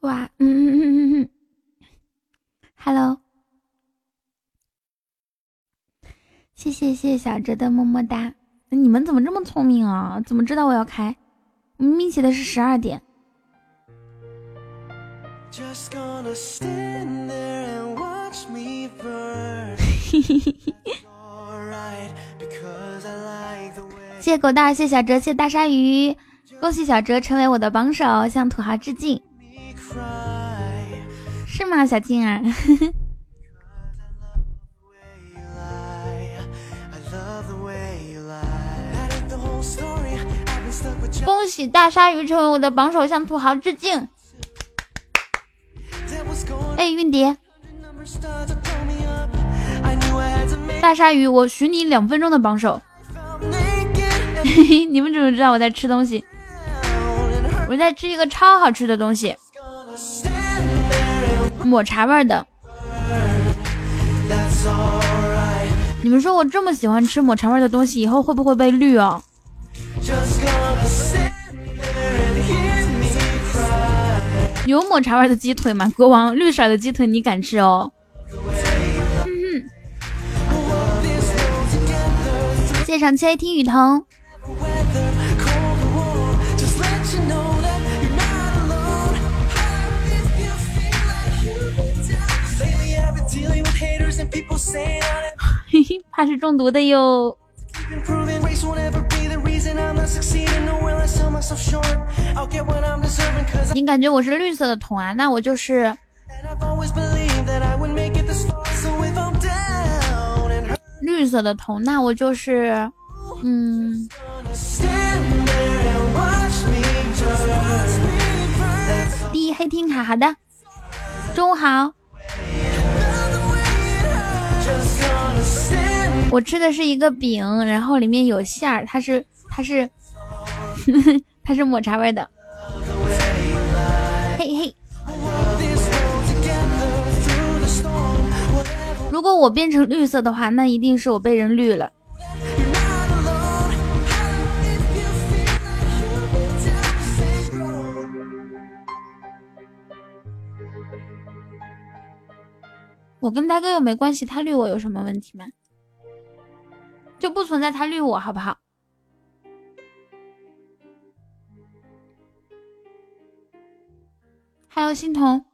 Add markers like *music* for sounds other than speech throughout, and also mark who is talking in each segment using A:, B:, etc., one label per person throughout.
A: 哇，嗯嗯嗯嗯嗯，Hello，谢谢谢谢小哲的么么哒。你们怎么这么聪明啊？怎么知道我要开？明明写的是十二点。谢谢狗大，谢谢小哲，谢谢大鲨鱼，恭喜小哲成为我的榜首，向土豪致敬。是吗，小静儿？*laughs* 恭喜大鲨鱼成为我的榜首，向土豪致敬。哎，韵蝶，大鲨鱼，我许你两分钟的榜首。嘿嘿，你们怎么知道我在吃东西？我在吃一个超好吃的东西，抹茶味的。你们说我这么喜欢吃抹茶味的东西，以后会不会被绿哦？有抹茶味的鸡腿吗？国王，绿色的鸡腿你敢吃哦？谢谢上期听雨桐。嘿嘿，怕是中毒的哟。你感觉我是绿色的桶啊？那我就是绿色的桶，那我就是嗯。第一黑听卡，好的，中午好。我吃的是一个饼，然后里面有馅儿，它是它是 *laughs* 它是抹茶味的。嘿嘿，如果我变成绿色的话，那一定是我被人绿了。我跟大哥又没关系，他绿我有什么问题吗？就不存在他绿我，好不好？还有欣桐，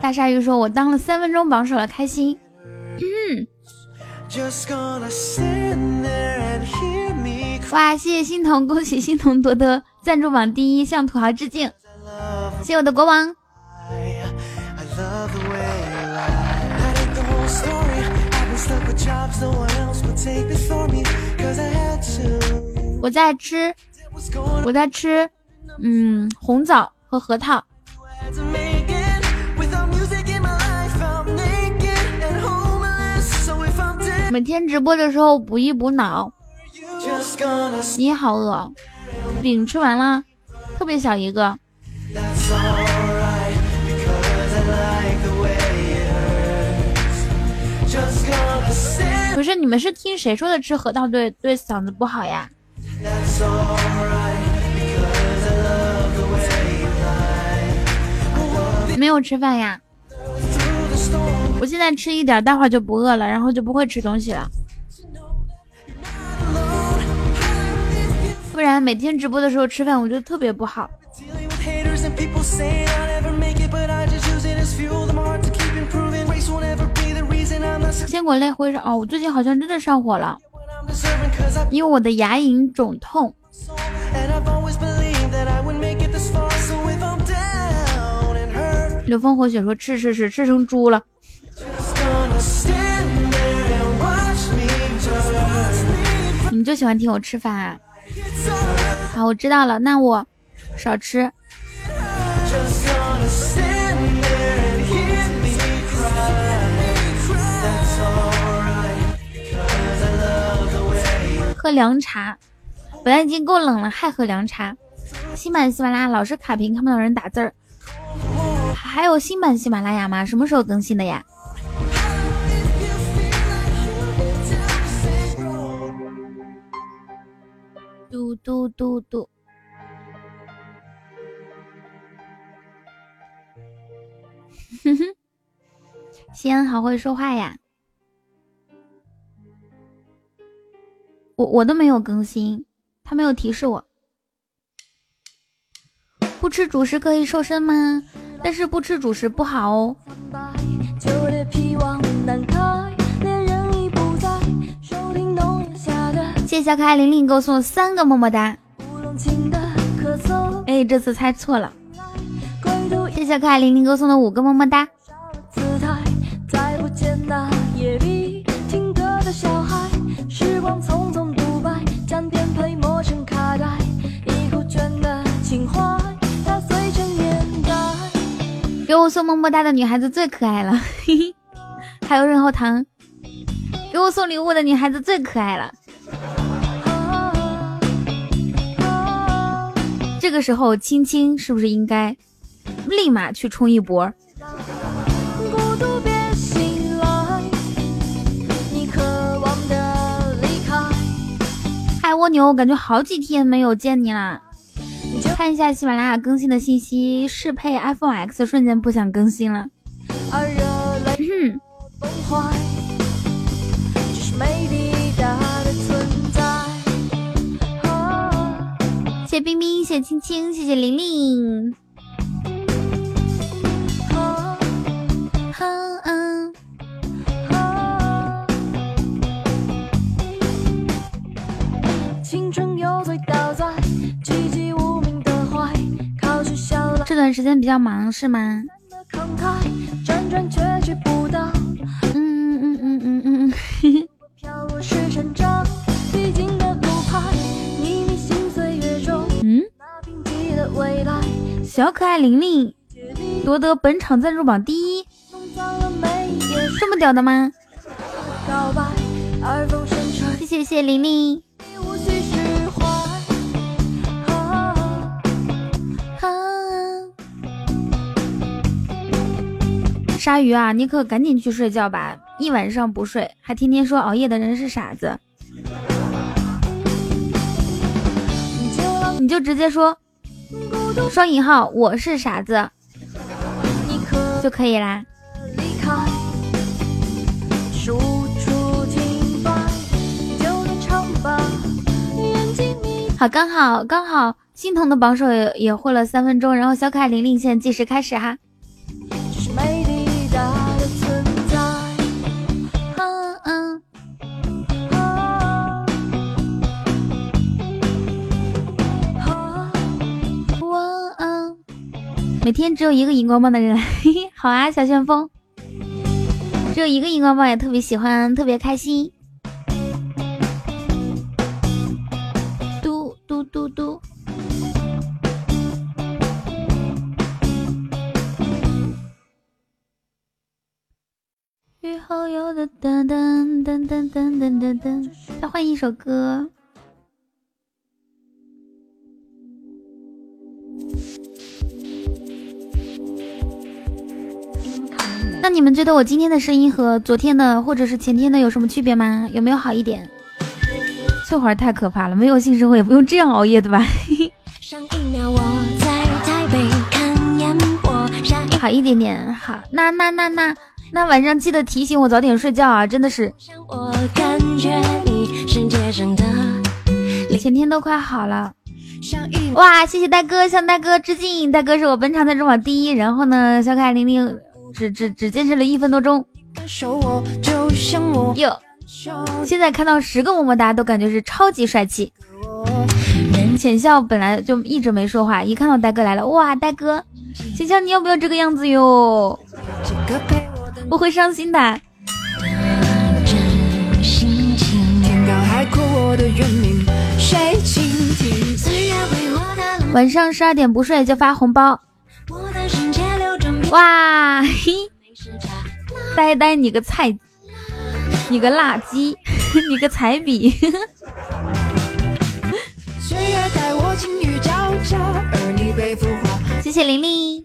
A: 大鲨鱼说：“我当了三分钟榜首了，开心。”嗯。哇！谢谢心彤，恭喜心彤夺得赞助榜第一，向土豪致敬！谢谢我的国王。我在吃，我在吃，嗯，红枣和核桃。每天直播的时候补一补脑。你好饿，饼吃完了，特别小一个。不是你们是听谁说的吃核桃对对嗓子不好呀？没有吃饭呀？我现在吃一点，待会儿就不饿了，然后就不会吃东西了。不然每天直播的时候吃饭，我觉得特别不好。坚果类会上哦，我最近好像真的上火了，因为我的牙龈肿痛。流风火雪说吃吃吃吃成猪了。你就喜欢听我吃饭啊？好，我知道了，那我少吃。喝凉茶，本来已经够冷了，还喝凉茶。新版喜马拉雅老是卡屏，看不到人打字儿。
B: 还有新版喜马拉雅吗？什么时候更新的呀？嘟嘟嘟嘟。哼哼，*laughs* 西安好会说话呀！我我都没有更新，他没有提示我。不吃主食可以瘦身吗？但是不吃主食不好哦。谢谢小可爱玲玲给我送三个么么哒。哎，这次猜错了。谢谢小可爱玲玲给我送的五个么么哒。给我送么么哒的女孩子最可爱了，还有润喉糖，给我送礼物的女孩子最可爱了。这个时候，青青是不是应该立马去冲一波？嗨，蜗牛，感觉好几天没有见你了。看一下喜马拉雅更新的信息，适配 iPhone X 瞬间不想更新了。谢冰冰，谢青青，谢谢玲玲。青春这段时间比较忙是吗？嗯？嗯？嗯？嗯？嗯？嗯。嗯。小可爱玲玲夺得本场赞助榜第一，这么屌的吗？谢谢谢谢玲玲。鲨鱼啊，你可赶紧去睡觉吧！一晚上不睡，还天天说熬夜的人是傻子。你就直接说双引号我是傻子就可以啦。好，刚好刚好，心疼的榜首也也获了三分钟，然后小可爱玲玲现在计时开始哈。每天只有一个荧光棒的人，嘿嘿，好啊，小旋风，只有一个荧光棒也特别喜欢，特别开心。嘟嘟嘟嘟。雨后有的噔噔噔噔噔噔噔噔，再换一首歌。那你们觉得我今天的声音和昨天的或者是前天的有什么区别吗？有没有好一点？翠花太可怕了，没有性生活也不用这样熬夜对吧？好一点点，好。那那那那那晚上记得提醒我早点睡觉啊！真的是。前天都快好了。哇，谢谢大哥，向大哥致敬。大哥是我本场赞助榜第一，然后呢，小可爱玲玲。只只只坚持了一分多钟，哟！现在看到十个么么哒都感觉是超级帅气。浅笑本来就一直没说话，一看到呆哥来了，哇！呆哥，浅笑你要不要这个样子哟？我会伤心的。晚上十二点不睡就发红包。哇嘿，呆呆你个菜，你个垃圾，*laughs* 你个彩笔。*laughs* 谢谢玲玲，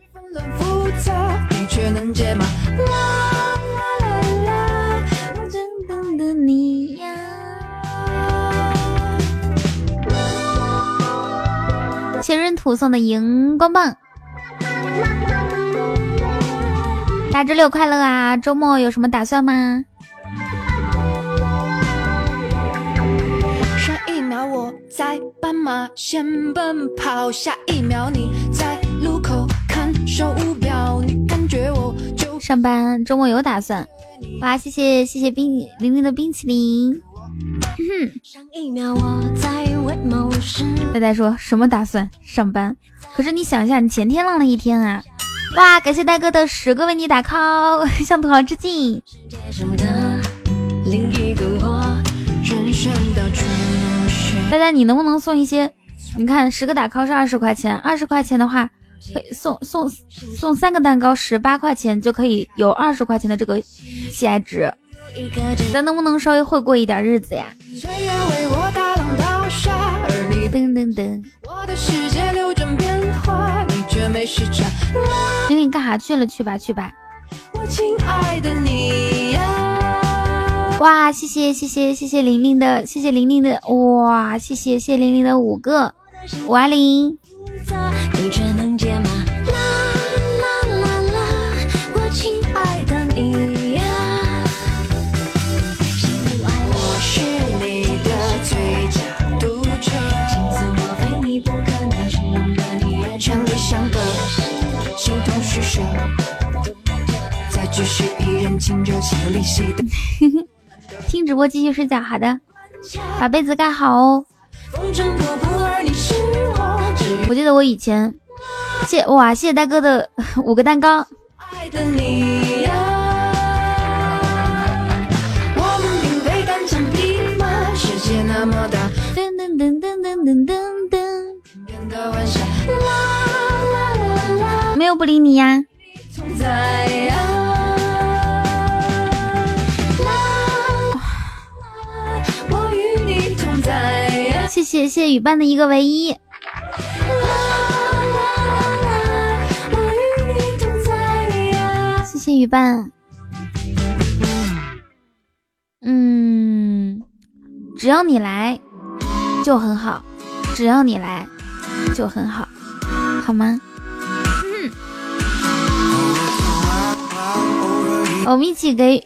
B: 前任土送的荧光棒。大周六快乐啊！周末有什么打算吗？上一秒我在斑马线奔跑，下一秒你在路口看手表，你感觉我就上班。周末有打算？哇，谢谢谢谢冰玲玲的冰淇淋。上一秒我在为。呆呆说什么打算？上班。可是你想一下，你前天浪了一天啊。哇！感谢大哥的十个为你打 call，*laughs* 向土豪致敬。大家，你能不能送一些？你看，十个打 call 是二十块钱，二十块钱的话，可以送送送三个蛋糕，十八块钱就可以有二十块钱的这个喜爱值。咱能不能稍微会过一点日子呀？噔噔噔。玲玲干啥去了？去吧去吧。我亲爱的你呀哇，谢谢谢谢谢谢玲玲的，谢谢玲玲的，哇，谢谢谢玲玲的五个五二零。*laughs* 听直播继续睡觉，好的，把被子盖好哦。我记得我以前谢哇，谢谢大哥的 *laughs* 五个蛋糕。噔噔噔噔噔噔噔噔。没有不理你呀。谢谢谢谢雨伴的一个唯一。谢谢雨伴。嗯，只要你来就很好，只要你来就很好，好吗？*laughs* 我们一起给，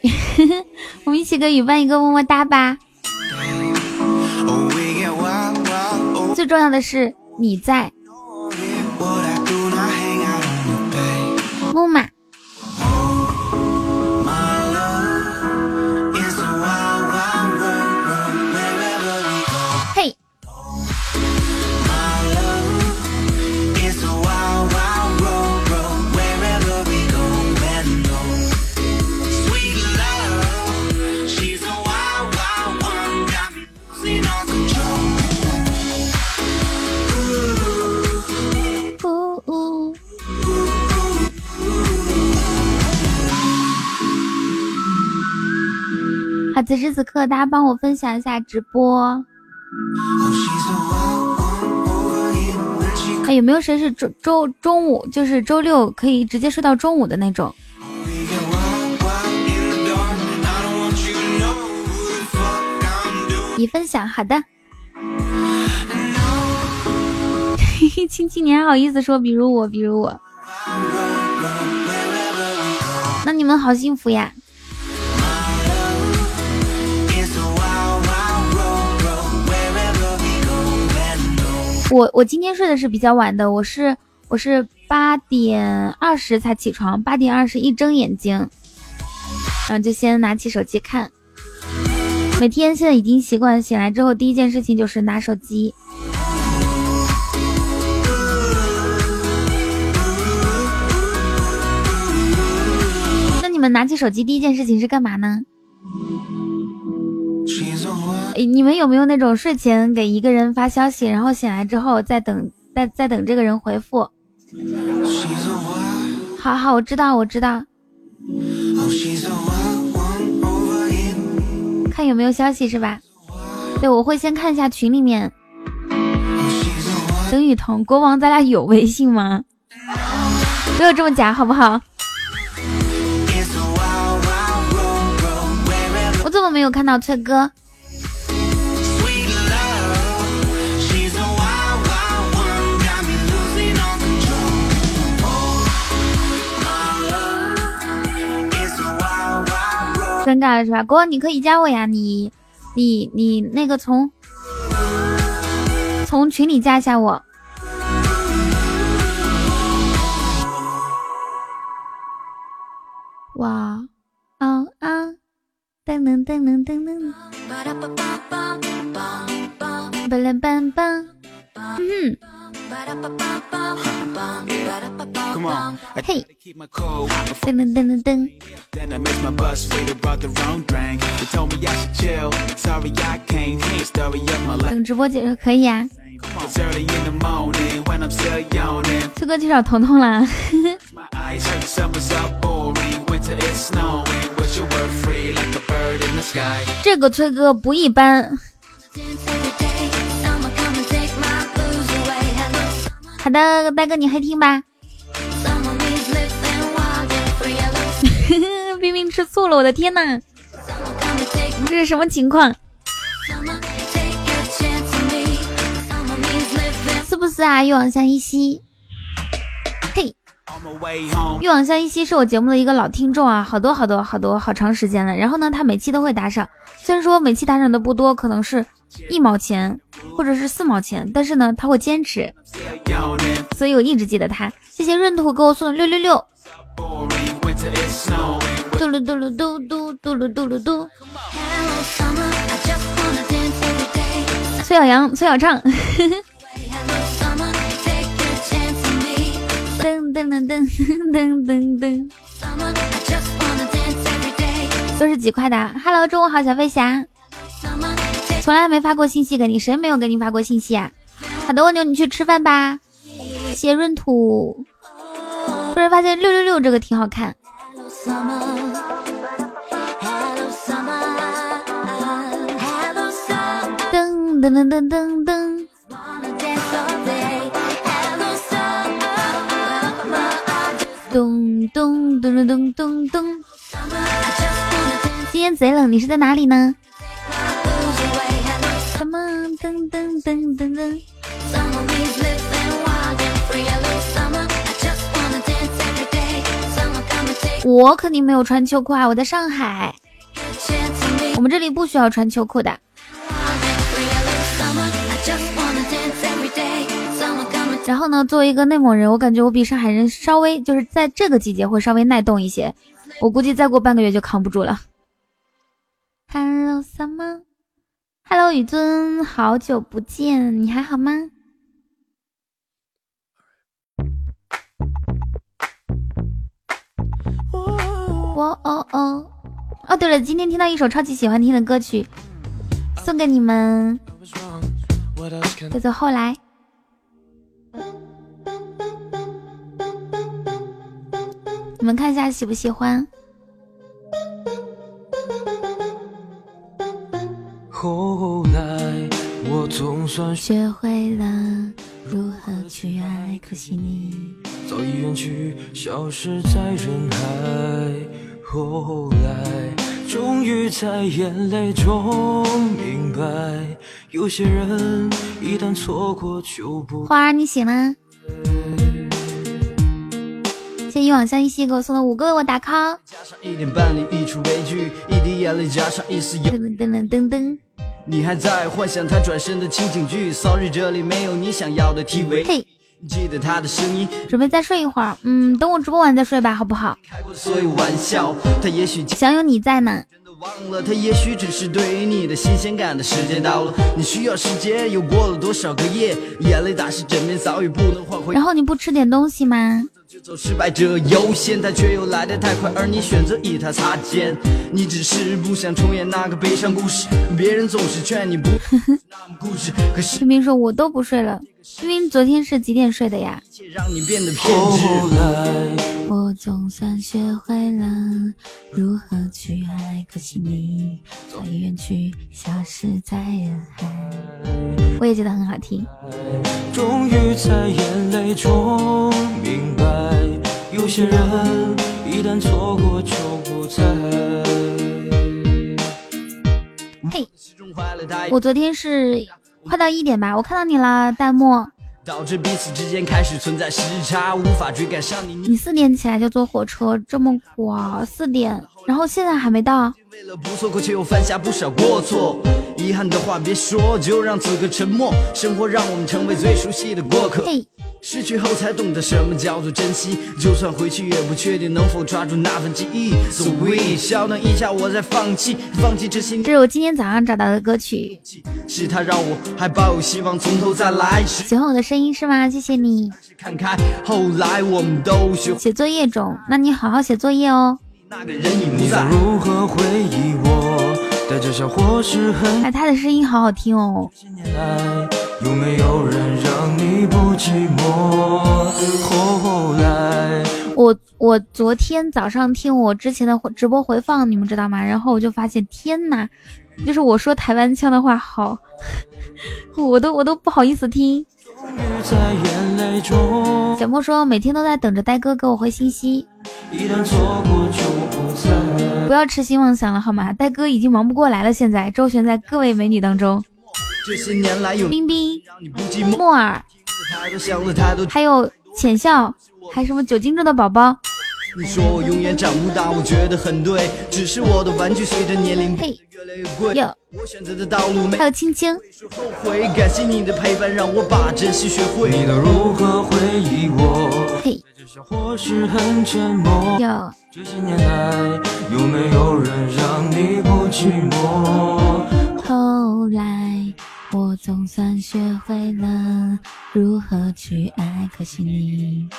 B: *laughs* 我们一起给雨伴一个么么哒吧。最重要的是你在，木马。好，此时此刻，大家帮我分享一下直播。哎，有没有谁是周周中午，就是周六可以直接睡到中午的那种？已分享，好的。嘿 *laughs* 嘿亲亲，你还好意思说？比如我，比如我，那你们好幸福呀！我我今天睡的是比较晚的，我是我是八点二十才起床，八点二十一睁眼睛，然后就先拿起手机看。每天现在已经习惯醒来之后第一件事情就是拿手机。那你们拿起手机第一件事情是干嘛呢？你们有没有那种睡前给一个人发消息，然后醒来之后再等，再再等这个人回复？好好，我知道，我知道。看有没有消息是吧？对，我会先看一下群里面。等雨桐，国王，咱俩有微信吗？不要这么假，好不好？我怎么没有看到崔哥？尴尬了是吧？哥，你可以加我呀，你你你那个从从群里加一下我。哇，啊啊，噔噔噔噔噔噔，嘣啦嘣嘣，嗯。嘿，噔噔噔噔噔。等直播解说可以啊。崔哥去找彤彤啦。这个崔哥不一般。好的，大哥你还听吧。*laughs* 冰冰吃醋了，我的天呐，这是什么情况？是不是啊？欲往相依兮。嘿，欲往相依兮是我节目的一个老听众啊，好多好多好多好长时间了。然后呢，他每期都会打赏，虽然说每期打赏的不多，可能是。一毛钱或者是四毛钱，但是呢，他会坚持，所以我一直记得他。谢谢闰土给我送的六六六，嘟噜嘟噜嘟嘟嘟噜嘟噜嘟。崔小阳，崔小畅，噔噔噔噔噔噔噔，都是几块的。Hello，中午好，小飞侠。从来没发过信息给你，谁没有给你发过信息啊？好的，蜗牛，你去吃饭吧。谢闰土，突然发现六六六这个挺好看。噔噔噔噔噔噔。咚咚咚咚咚咚。今天贼冷，你是在哪里呢？噔噔噔噔噔！我肯定没有穿秋裤啊，我在上海，我们这里不需要穿秋裤的。然后呢，作为一个内蒙人，我感觉我比上海人稍微就是在这个季节会稍微耐冻一些，我估计再过半个月就扛不住了。Hello summer。Hello，雨尊，好久不见，你还好吗？我哦哦哦，对了，今天听到一首超级喜欢听的歌曲，送给你们，叫做《后来》，你们看一下喜不喜欢？后来，我总算学会了如何去爱，可惜你早已远去，消失在人海。后来，终于在眼泪中明白，有些人一旦错过就不。花儿，你醒了？谢谢一往相依兮给我送的五个为我打 call。噔噔噔噔。你还在幻想他转身的情景剧？Sorry，这里没有你想要的 TV。嘿，记得他的声音。准备再睡一会儿，嗯，等我直播完再睡吧，好不好？开过所有玩笑，他也许想有你在呢。忘了，他也许只是对你的新鲜感的时间到了。你需要时间，又过了多少个夜？眼泪打湿枕边，早已不能换回。然后你不吃点东西吗？走失败者优先，他却又来得太快，而你选择与他擦肩。你只是不想重演那个悲伤故事，别人总是劝你不 *laughs* 那么固执。可是冰冰说：“我都不睡了。”冰冰昨天是几点睡的呀？后来，我总算学会了如何去爱，可惜你早已远去，消失在人海。我也觉得很好听。终于在眼泪中明白。有些人一旦错过就不再。嘿，我昨天是快到一点吧，我看到你了，弹幕，导致彼此之间开始存在时差，无法追赶上你。你四点起来就坐火车，这么苦啊！四点，然后现在还没到。为了不错过，却又犯下不少过错。遗憾的话别说，就让此刻沉默。生活让我们成为最熟悉的过客。失去后才懂得什么叫做珍惜，就算回去也不确定能否抓住那份记忆。So we，稍等一下，我在放弃，放弃这些。这是我今天早上找到的歌曲。是他让我还抱有希望，从头再来。喜欢我的声音是吗？谢谢你。看开，后来我们都学写作业中，那你好好写作业哦。那个人已不在。如何回忆我？带着笑或是很。哎，他的声音好好听哦。有没有人让你不寂寞？后来，我我昨天早上听我之前的直播回放，你们知道吗？然后我就发现，天呐，就是我说台湾腔的话，好，*laughs* 我都我都不好意思听。小莫说，每天都在等着呆哥给我回信息。不要痴心妄想了好吗？呆哥已经忙不过来了，现在周旋在各位美女当中。冰冰、木耳，还有浅笑，还什么酒精中的宝宝。你说我永远长不大，我觉得很对，只是我的玩具随着年龄越来越贵。我选择的道路还有青青。后悔，感谢你的陪伴，让我把珍惜学会。你都如何回忆我？嘿。有。这些年来，有没有人让你不寂寞？后来。我总算学会了如何去爱，可惜你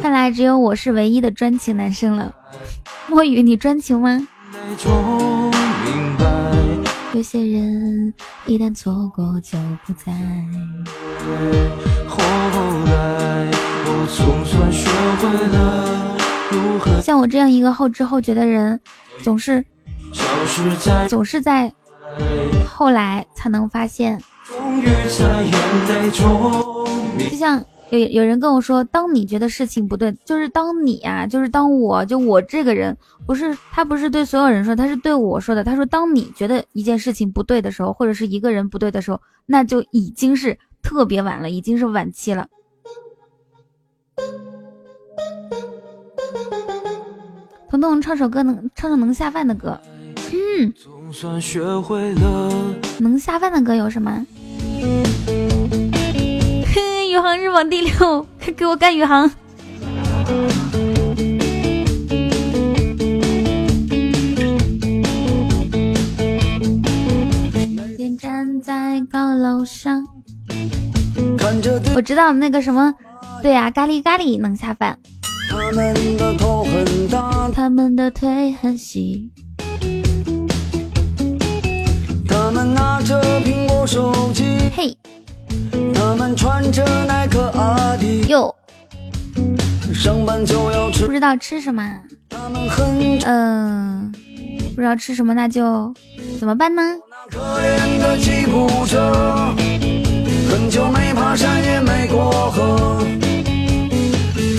B: 看来只有我是唯一的专情男生了。墨雨，你专情吗？有些人一旦错过就不再。像我这样一个后知后觉的人，总是总是在。后来才能发现，就像有有人跟我说，当你觉得事情不对，就是当你啊，就是当我就我这个人，不是他不是对所有人说，他是对我说的。他说，当你觉得一件事情不对的时候，或者是一个人不对的时候，那就已经是特别晚了，已经是晚期了。彤彤唱首歌，能唱首能下饭的歌。嗯，总算学会了能下饭的歌有什么？宇航日榜第六，给我干宇航！站在高楼上，我知道那个什么，对呀，咖喱咖喱能下饭。他们的头很大，他们的腿很细。他们拿着苹果手机，嘿，他们穿着耐克阿迪，哟，上班就要吃，不知道吃什么，嗯，不知道吃什么，那就怎么办呢？可怜的吉普车，很久没爬山也没过河，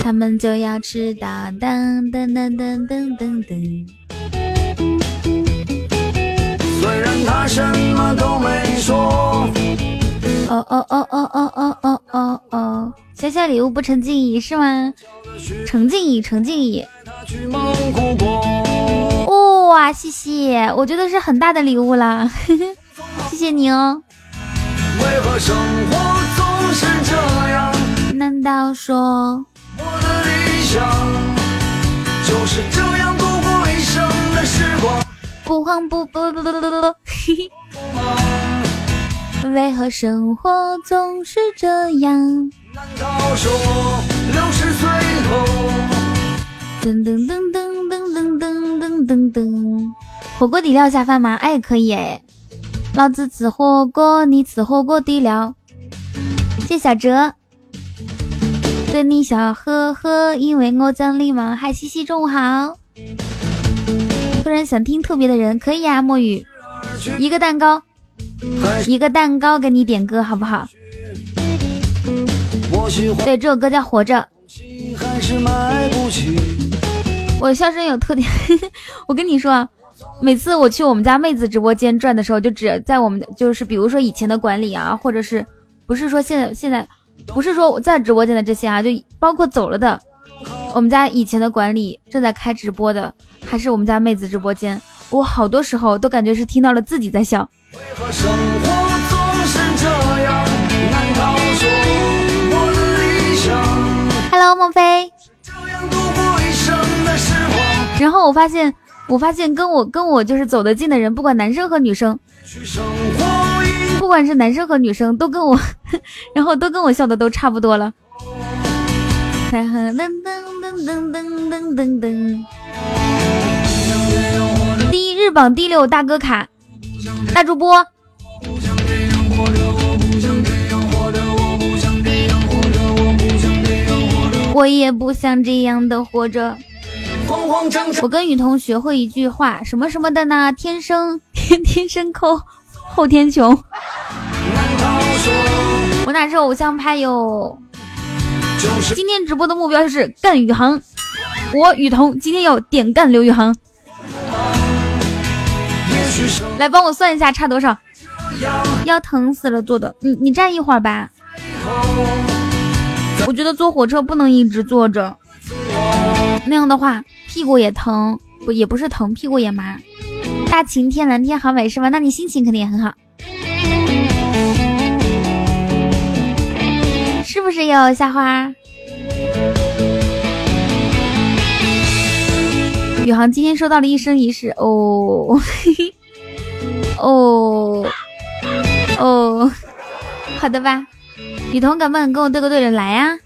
B: 他们就要吃到噔噔噔噔噔噔噔。虽然他什么都没说。哦哦哦哦哦哦哦哦哦，小小礼物不成敬意是吗？成敬意，成敬意。哇，谢谢，我觉得是很大的礼物啦，*laughs* 谢谢你哦。为何生活总是这样？难道说我的理想就是这样度过一生的时光？不慌不不不不不不，为何生活总是这样？难道说六十岁后？噔噔噔噔噔噔噔噔噔噔，火锅底料下饭吗？哎，可以哎，老子吃火锅，你吃火锅底料。谢小哲，对你笑呵呵，因为我讲礼貌。嗨，西西，中午好。突然想听特别的人，可以啊，墨雨，一个蛋糕，一个蛋糕给你点歌，好不好？对，这首歌叫《活着》。我笑声有特点，*laughs* 我跟你说，每次我去我们家妹子直播间转的时候，就只在我们就是比如说以前的管理啊，或者是不是说现在现在，不是说我在直播间的这些啊，就包括走了的，我们家以前的管理正在开直播的，还是我们家妹子直播间，我好多时候都感觉是听到了自己在笑。Hello，孟非。然后我发现，我发现跟我跟我就是走得近的人，不管男生和女生，不管是男生和女生，都跟我，*laughs* 然后都跟我笑的都差不多了。噔噔噔噔噔噔噔噔。第一日榜第六大哥卡，大主播。我也不想这样的活着。我跟雨桐学会一句话，什么什么的呢？天生天天生抠，后天穷。我哪是偶像派哟？今天直播的目标就是干宇航。我雨桐今天要点干刘宇航。来帮我算一下差多少？腰疼死了，坐的。你你站一会儿吧。我觉得坐火车不能一直坐着，那样的话屁股也疼，不也不是疼，屁股也麻。大晴天蓝天好美是吧？那你心情肯定也很好，是不是哟夏花？宇航今天收到了一生一世哦，*laughs* 哦哦，好的吧。雨桐，敢不敢跟我对个对着来呀？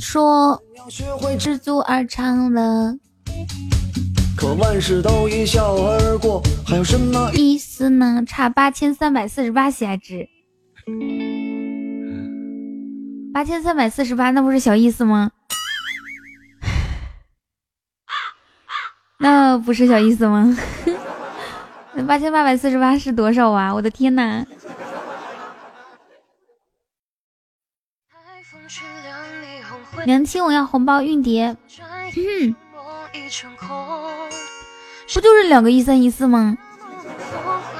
B: 说知足而长乐，可万事都一笑而过，还有什么意思呢？差八千三百四十八喜爱值，八千三百四十八，那不是小意思吗？*laughs* 那不是小意思吗？那 *laughs* 八千八百四十八是多少啊？我的天呐！娘亲，我要红包运碟。嗯，不就是两个一三一四吗？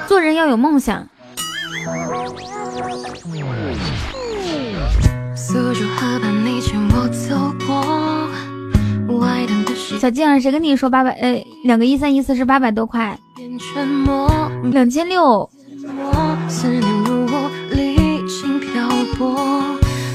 B: 做人要有梦想。小静儿谁跟你说八百呃两个一三一四是八百多块变沉默两千六思念
C: 如玻璃心漂泊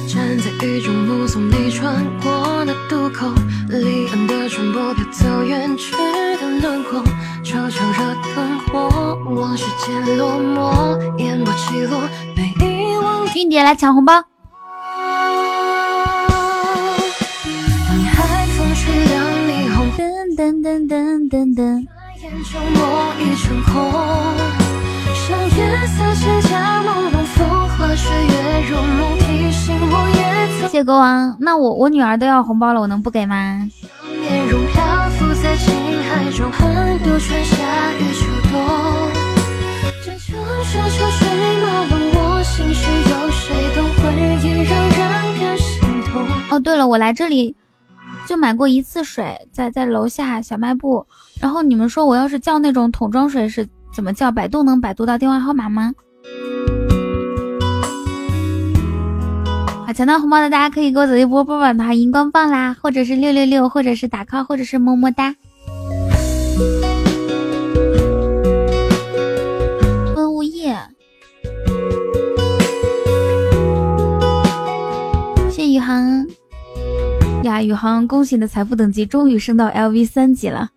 C: 站在雨中目送你穿过那渡口离岸的船舶飘走远去的轮廓悄悄惹灯火往世间落寞烟波起落被遗忘。的
B: 印来抢红包。噔噔噔噔。谢国王，那我我女儿都要红包了，我能不给吗？哦，对了，我来这里。就买过一次水，在在楼下小卖部。然后你们说我要是叫那种桶装水是怎么叫？百度能百度到电话号码吗？好，抢到红包的大家可以给我走一波波榜的荧光棒啦，或者是六六六，或者是打 call，或者是么么哒。温物业，谢宇航。呀，宇航，恭喜你的财富等级终于升到 LV 三级了。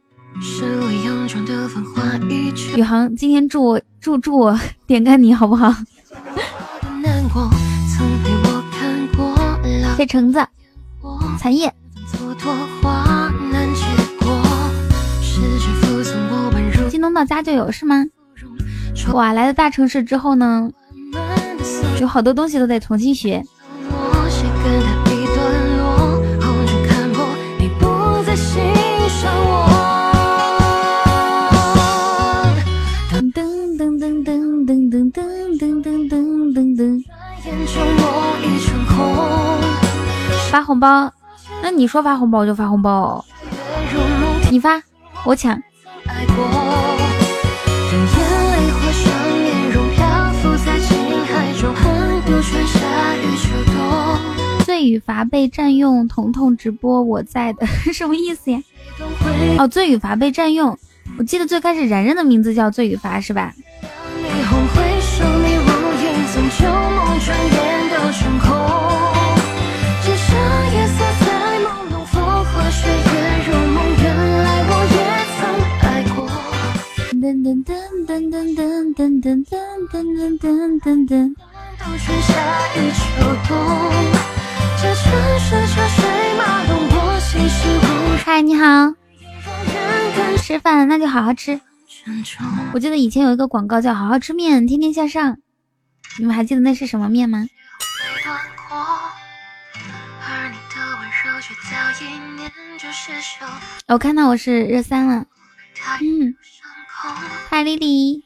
B: 宇航，今天祝我祝祝我点干你好不好？谢橙子，残叶。京东到家就有是吗？哇，来了大城市之后呢，有好多东西都得重新学。发红包，那你说发红包我就发红包。你发，我抢。罪与罚被占用，彤彤直播我在的，*laughs* 什么意思呀？哦，罪与罚被占用，我记得最开始然然的名字叫罪与罚，是吧？噔噔噔噔噔噔噔噔噔噔噔噔。嗨，你好。吃饭那就好好吃。我记得以前有一个广告叫“好好吃面，天天向上”，你们还记得那是什么面吗？我看到我是热三了。嗯。嗨，丽丽。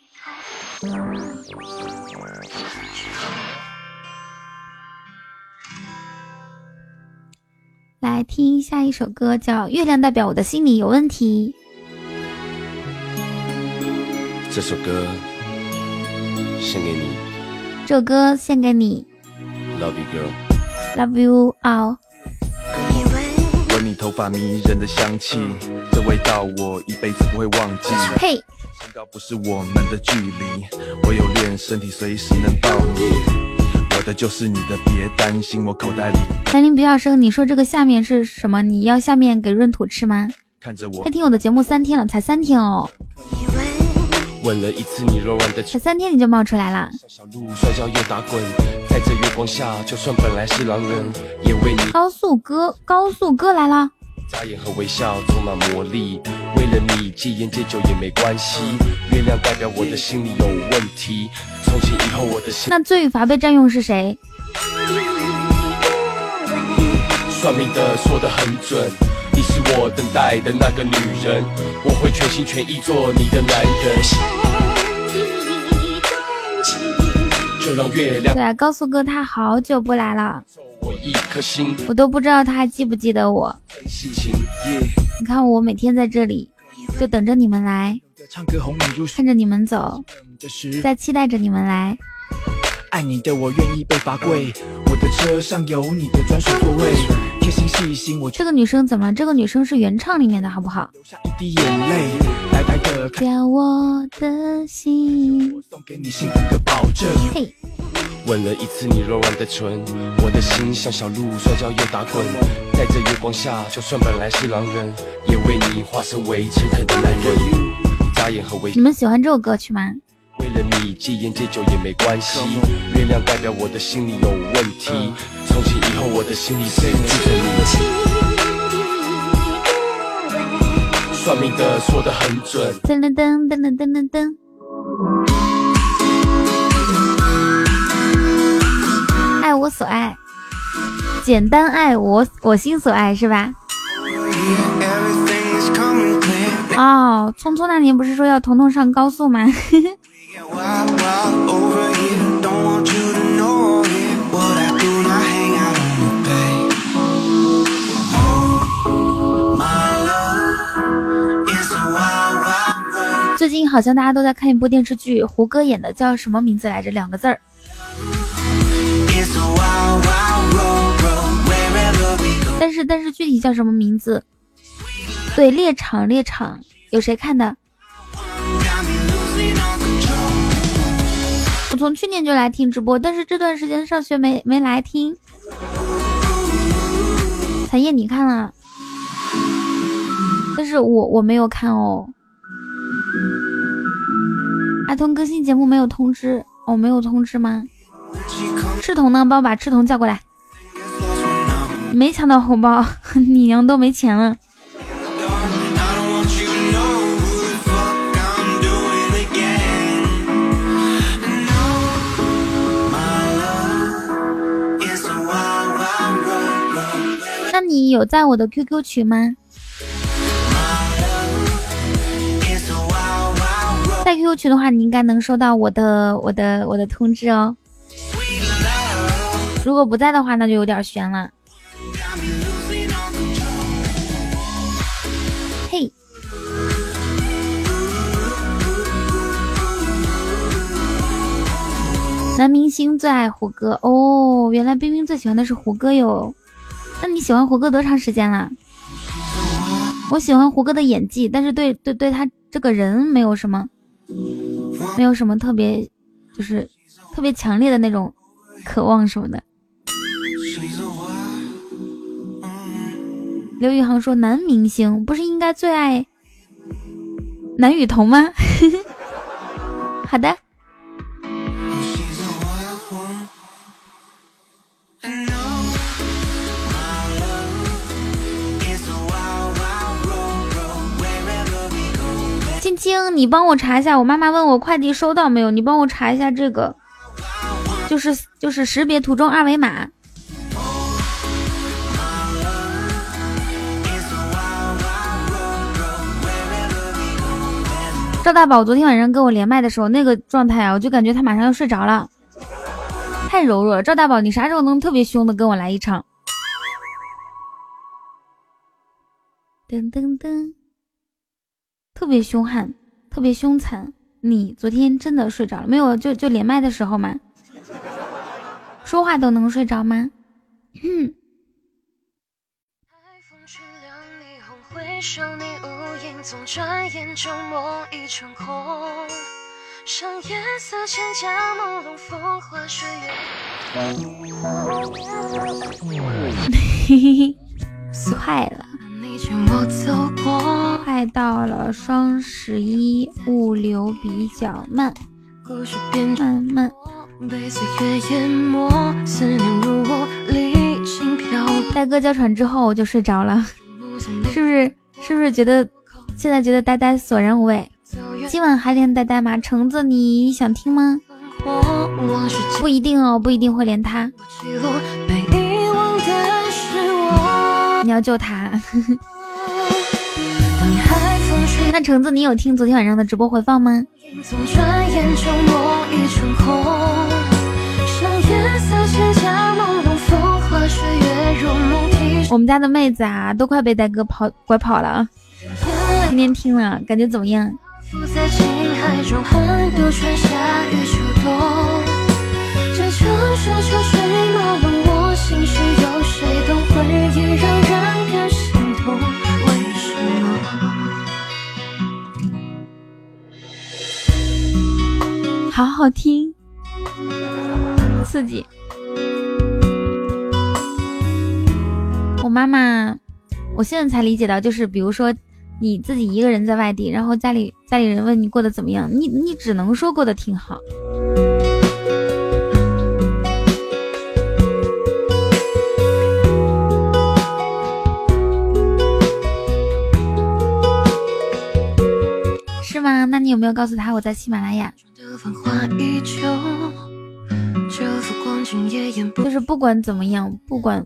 B: 来听下一首歌，叫《月亮代表我的心里有问题》。
D: 这首歌献给你。
B: 这首歌献给你。
D: Love you, girl.
B: Love you all.
D: 闻你头发迷人的香气，这味道我一辈子不会忘记。
B: 嘿。
D: 身高不是我们的距离，我有练，身体随时能抱你。我的就是你的，别担心，我口袋里。
B: 兰陵不要生，你说这个下面是什么？你要下面给闰土吃吗？
D: 看着我，
B: 他听我的节目三天了，才三天哦。
D: 吻了一次你柔软的，
B: 才三天你就冒出来了。
D: 小鹿摔跤又打滚，在这月光下，就算本来是狼人，也为你。
B: 高速哥，高速哥来了。
D: 眨眼和微笑充满魔力，为了你戒烟戒酒也没关系。月亮代表我的心里有问题，从今以后我的心。
B: 那罪与罚被占用是谁？
D: 算命的说的很准，你是我等待的那个女人，我会全心全意做你的男人。就让月亮。
B: 对啊，高速哥他好久不来了。
D: 我一颗心，
B: 我都不知道他还记不记得我。你看我每天在这里，就等着你们来，看着你们走，在期待着你们来。
E: 爱你的我愿意被罚跪，我的车上有你的专属座位。贴心细心，我
B: 这个女生怎么？这个女生是原唱里面的好不好？
E: 留下一滴眼泪，白白的
B: 掉我的心。
E: 我送给你幸福的保证。
B: 嘿。
D: 吻了一次你柔软的唇，我的心像小鹿摔跤又打滚，在这月光下，就算本来是狼人，也为你化身为诚恳的男人。眨眼和微笑。
B: 你们喜欢这首歌曲吗？
D: 为了你戒烟戒酒也没关系。月亮代表我的心里有问题，从今以后我的心里只住着你。算命的说的很准。
B: 噔噔噔噔噔噔噔。爱我所爱，简单爱我我心所爱是吧？哦，匆匆那年不是说要彤彤上高速吗？*laughs* 最近好像大家都在看一部电视剧，胡歌演的，叫什么名字来着？两个字儿。但是但是具体叫什么名字？对，猎场猎场，有谁看的？我从去年就来听直播，但是这段时间上学没没来听。彩叶你看了，但是我我没有看哦。阿通更新节目没有通知，哦，没有通知吗？赤瞳呢？帮我把赤瞳叫过来。没抢到红包，*laughs* 你娘都没钱了。那你有在我的 QQ 群吗？在 QQ 群的话，你应该能收到我的我的我的通知哦。如果不在的话，那就有点悬了。嘿，男明星最爱胡歌哦，原来冰冰最喜欢的是胡歌哟。那你喜欢胡歌多长时间了？我喜欢胡歌的演技，但是对对对他这个人没有什么，没有什么特别，就是特别强烈的那种渴望什么的。刘宇航说：“男明星不是应该最爱男雨桐吗？” *laughs* 好的。青青，你帮我查一下，我妈妈问我快递收到没有，你帮我查一下这个，就是就是识别图中二维码。赵大宝昨天晚上跟我连麦的时候，那个状态啊，我就感觉他马上要睡着了，太柔弱了。赵大宝，你啥时候能特别凶的跟我来一场？噔噔噔，特别凶悍，特别凶残。你昨天真的睡着了没有？就就连麦的时候嘛，说话都能睡着吗？嗯。总转眼就梦已成空，像夜色千家朦胧，风花雪月。*laughs* 快了，快到了双十一，物流比较慢，慢慢。呆哥叫喘之后我就睡着了，是不是？是不是觉得？现在觉得呆呆索然无味，今晚还连呆呆吗？橙子，你想听吗？不一定哦，不一定会连他。你要救他？那橙子，你有听昨天晚上的直播回放吗？我们家的妹子啊，都快被呆哥跑拐跑了啊！今天听了，感觉怎么样？好好听，刺激。我妈妈，我现在才理解到，就是比如说。你自己一个人在外地，然后家里家里人问你过得怎么样，你你只能说过得挺好，是吗？那你有没有告诉他我在喜马拉雅？就是不管怎么样，不管。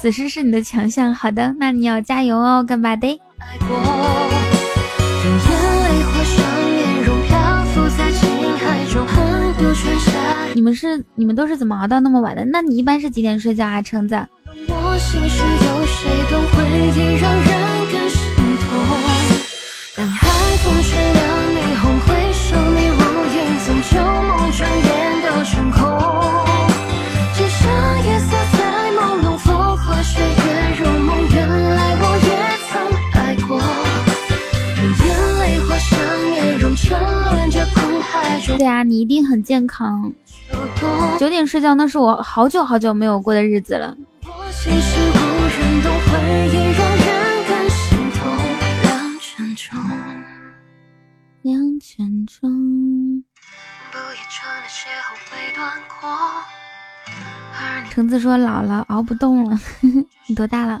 B: 死尸是你的强项，好的，那你要加油哦，干巴的。你们是你们都是怎么熬到那么晚的？那你一般是几点睡觉啊，橙子？对啊，你一定很健康。九点睡觉那是我好久好久没有过的日子了。橙子说老了熬不动了，*laughs* 你多大了？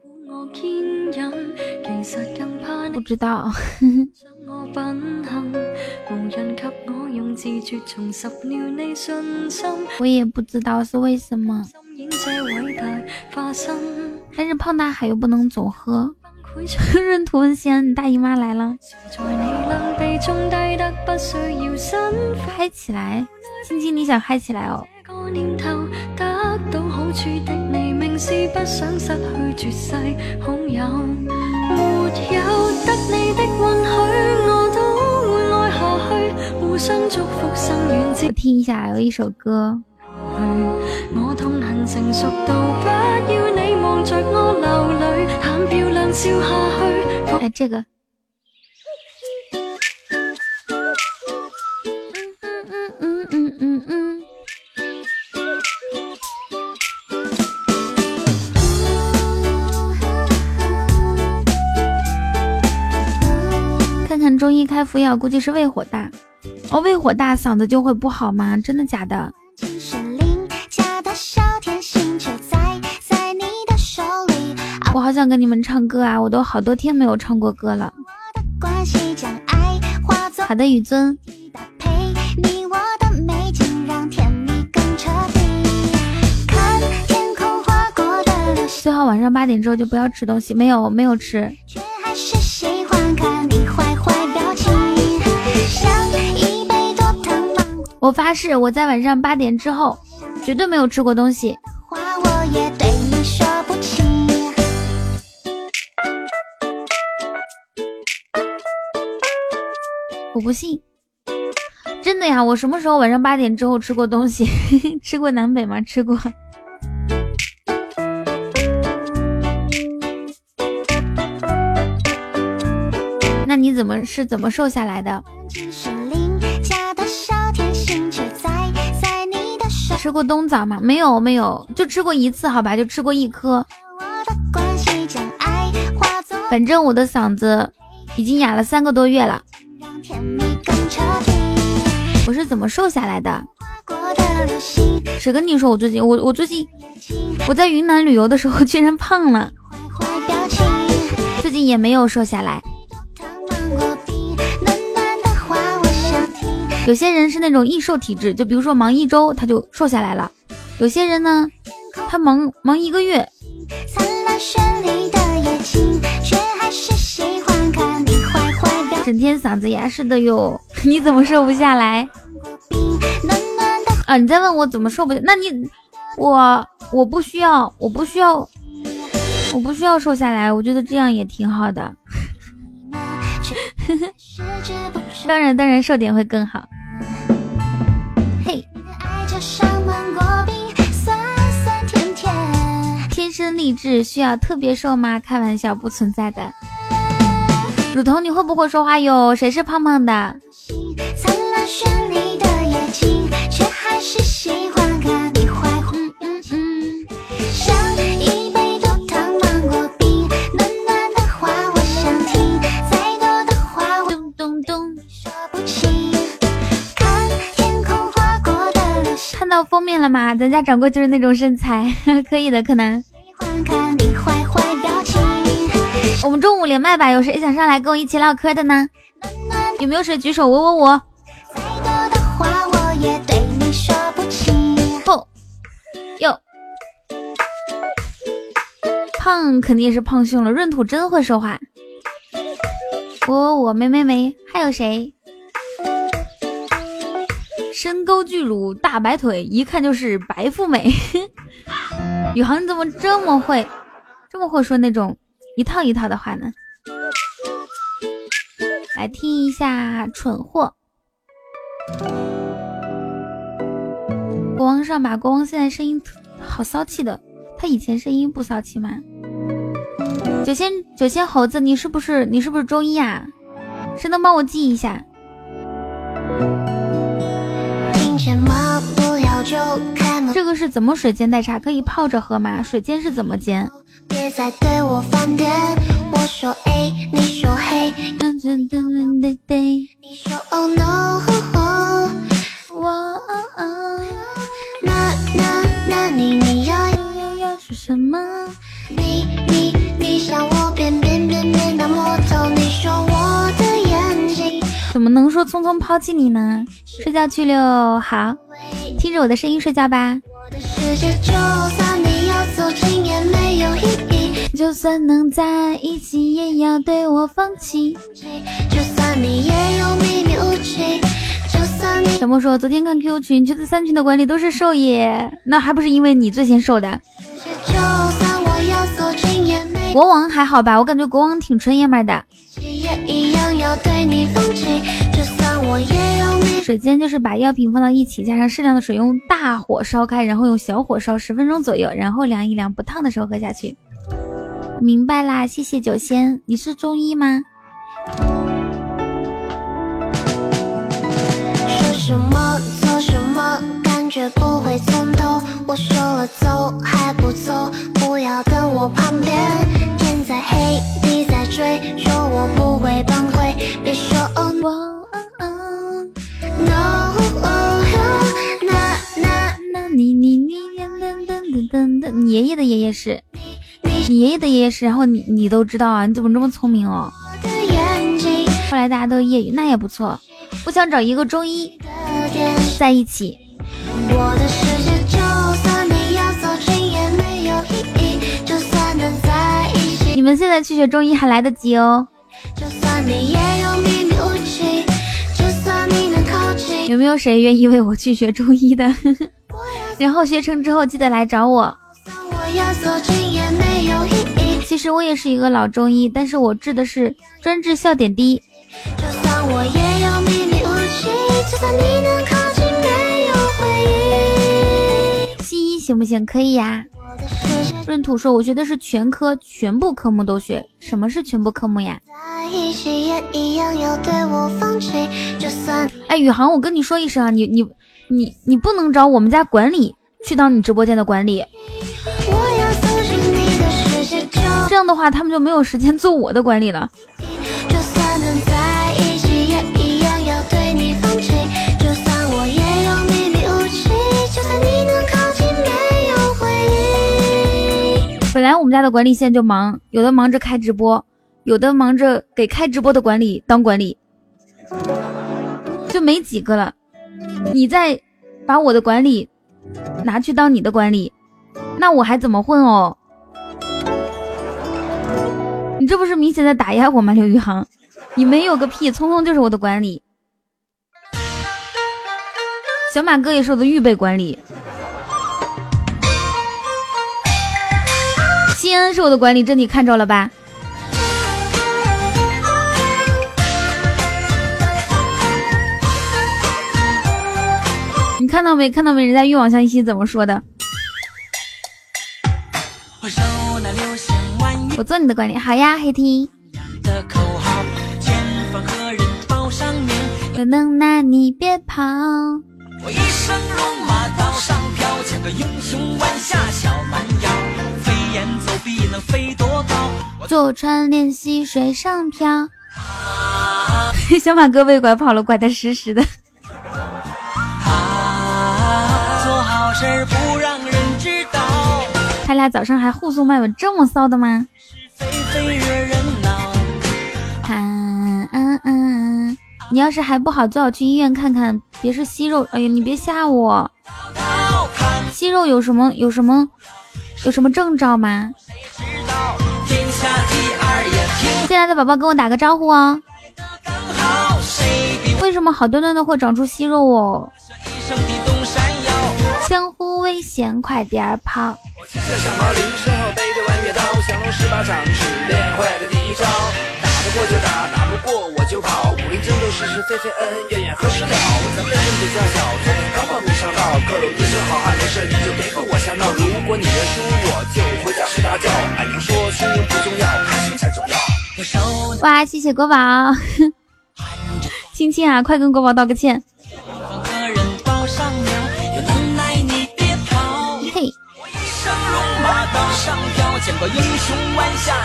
B: 不知道，我也不知道是为什么。但是胖大海又不能总喝。*laughs* 闰土文仙，你大姨妈来了。嗨起来，亲亲，你想嗨起来哦。是不想失去绝世好友，没有得你的允许，我都会爱下去。互相祝福，生远之听一下，有一首歌。我痛恨成熟到不要你望着我流泪，很漂亮笑下去。哎，这个。中医开服药，估计是胃火大。哦，胃火大嗓子就会不好吗？真的假的？我好想跟你们唱歌啊！我都好多天没有唱过歌了。好的，雨尊。最好晚上八点之后就不要吃东西。没有，没有吃。我发誓，我在晚上八点之后绝对没有吃过东西。我不信，真的呀！我什么时候晚上八点之后吃过东西？*laughs* 吃过南北吗？吃过。那你怎么是怎么瘦下来的？吃过冬枣吗？没有，没有，就吃过一次，好吧，就吃过一颗。反正我的嗓子已经哑了三个多月了。我是怎么瘦下来的？谁跟你说我最近？我我最近我在云南旅游的时候 *laughs* 居然胖了，最近也没有瘦下来。有些人是那种易瘦体质，就比如说忙一周他就瘦下来了。有些人呢，他忙忙一个月，整天嗓子哑似的哟，*laughs* 你怎么瘦不下来？啊，你在问我怎么瘦不？那你我我不需要，我不需要，我不需要瘦下来，我觉得这样也挺好的。当然，当然，瘦点会更好。嘿，天生丽质需要特别瘦吗？开玩笑，不存在的。乳头，你会不会说话哟？谁是胖胖的？到封面了吗？咱家掌柜就是那种身材，*laughs* 可以的，柯南。我们中午连麦吧，有谁想上来跟我一起唠嗑的呢？有没有谁举手？我我我。不，哟，胖肯定是胖凶了。闰土真会说话。我我我没没没，还有谁？身高巨乳，大白腿，一看就是白富美。*laughs* 宇航，你怎么这么会，这么会说那种一套一套的话呢？来听一下《蠢货》。国王上吧，国王现在声音好骚气的，他以前声音不骚气吗？九仙九仙猴子，你是不是你是不是中医啊？谁能帮我记一下？这个是怎么水煎代茶？可以泡着喝吗？水煎是怎么煎？别再对我我说 A，你说嘿，你说 Oh no，我那那那你你要要要是什么？你你你想我变变变变到魔头，你说我怎么能说匆匆抛弃你呢？睡觉去溜，好，听着我的声音睡觉吧。就算能在一起，也要对我放弃。就算你也有秘密武器，小莫说昨天看 QQ 群，觉得三群的管理都是瘦耶，那还不是因为你最先瘦的。国王还好吧，我感觉国王挺纯爷们的。水煎就是把药品放到一起，加上适量的水，用大火烧开，然后用小火烧十分钟左右，然后凉一凉，不烫的时候喝下去。明白啦，谢谢九仙。你是中医吗？说什么做什么，感觉不会从头。我说了走还不走，不要跟我旁边。追，说我不会崩溃，别说哦 no。那那那你你你噔噔噔噔噔，你爷爷的爷爷是。你爷爷的爷爷是，然后你你都知道啊？你怎么这么聪明哦？后来大家都业余，那也不错。我想找一个中医在一起。你们现在去学中医还来得及哦。有没有谁愿意为我去学中医的？*laughs* 然后学成之后记得来找我。其实我也是一个老中医，但是我治的是专治笑点低。西医行不行？可以呀。闰土说，我学的是全科，全部科目都学。什么是全部科目呀？哎，宇航，我跟你说一声啊，你你你你不能找我们家管理去当你直播间的管理。这样的话，他们就没有时间做我的管理了。本来我们家的管理现在就忙，有的忙着开直播，有的忙着给开直播的管理当管理，就没几个了。你再把我的管理拿去当你的管理，那我还怎么混哦？你这不是明显在打压我吗，刘宇航？你没有个屁！聪聪就是我的管理，小马哥也是我的预备管理，西安是我的管理，这你看着了吧？你看到没？看到没？人家欲望相依心怎么说的？我做你的管理，好呀，黑 T。有能耐你别跑。坐船练习水上漂。小马哥被拐跑了，拐的实实的。*laughs* 他俩早上还互送麦吻，这么骚的吗？你要是还不好，最好去医院看看，别是息肉。哎呀，你别吓我，息肉有什么有什么有什么征兆吗？进来的宝宝跟我打个招呼哦。为什么好端端的会长出息肉哦？江湖危险，快点跑！过我，就跑，武林争斗。
E: 是是非非恩恩怨怨何时了？咱们身比较小，昨天刚好没上道。各路英雄好汉，没事你就别跟我瞎闹。如果你认输，我就回家睡大觉。爱听说输赢不重要，开心才重要。
B: 哇，谢谢国宝，亲亲啊，快跟国宝道个歉。嘿，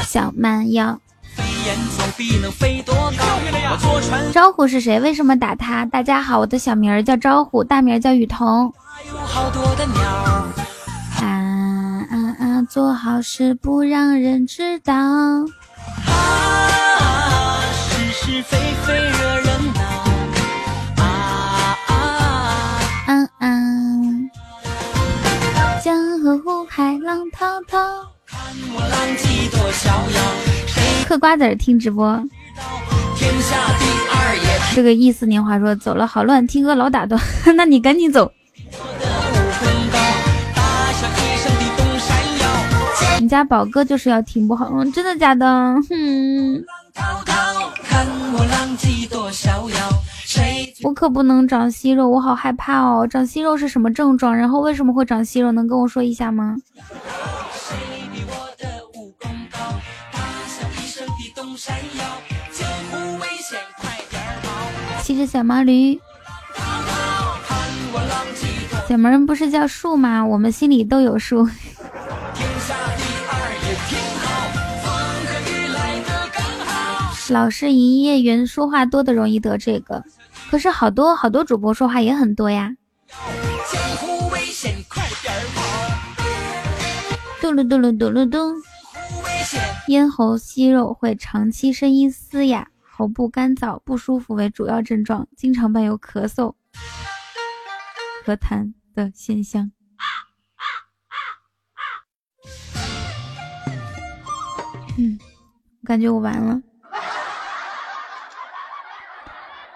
B: 小蛮腰。招呼是谁？为什么打他？大家好，我的小名儿叫招呼，大名叫雨桐。啊啊啊！做好事不让人知道。啊，是是非非惹人恼。啊啊！嗯嗯。江河湖海浪滔滔。看我浪迹多逍遥。嗑瓜子儿听直播，这个意思年华说走了好乱，听歌老打断，*laughs* 那你赶紧走。你家宝哥就是要听不好，嗯真的假的？哼。我可不能长息肉，我好害怕哦。长息肉是什么症状？然后为什么会长息肉？能跟我说一下吗？骑着小毛驴，小毛人不是叫树吗？我们心里都有数。老是营业员说话多的容易得这个，可是好多好多主播说话也很多呀。嘟噜嘟噜嘟噜嘟，咽喉息肉会长期声音嘶哑。喉部干燥不舒服为主要症状，经常伴有咳嗽和痰的现象。嗯，我感觉我完了。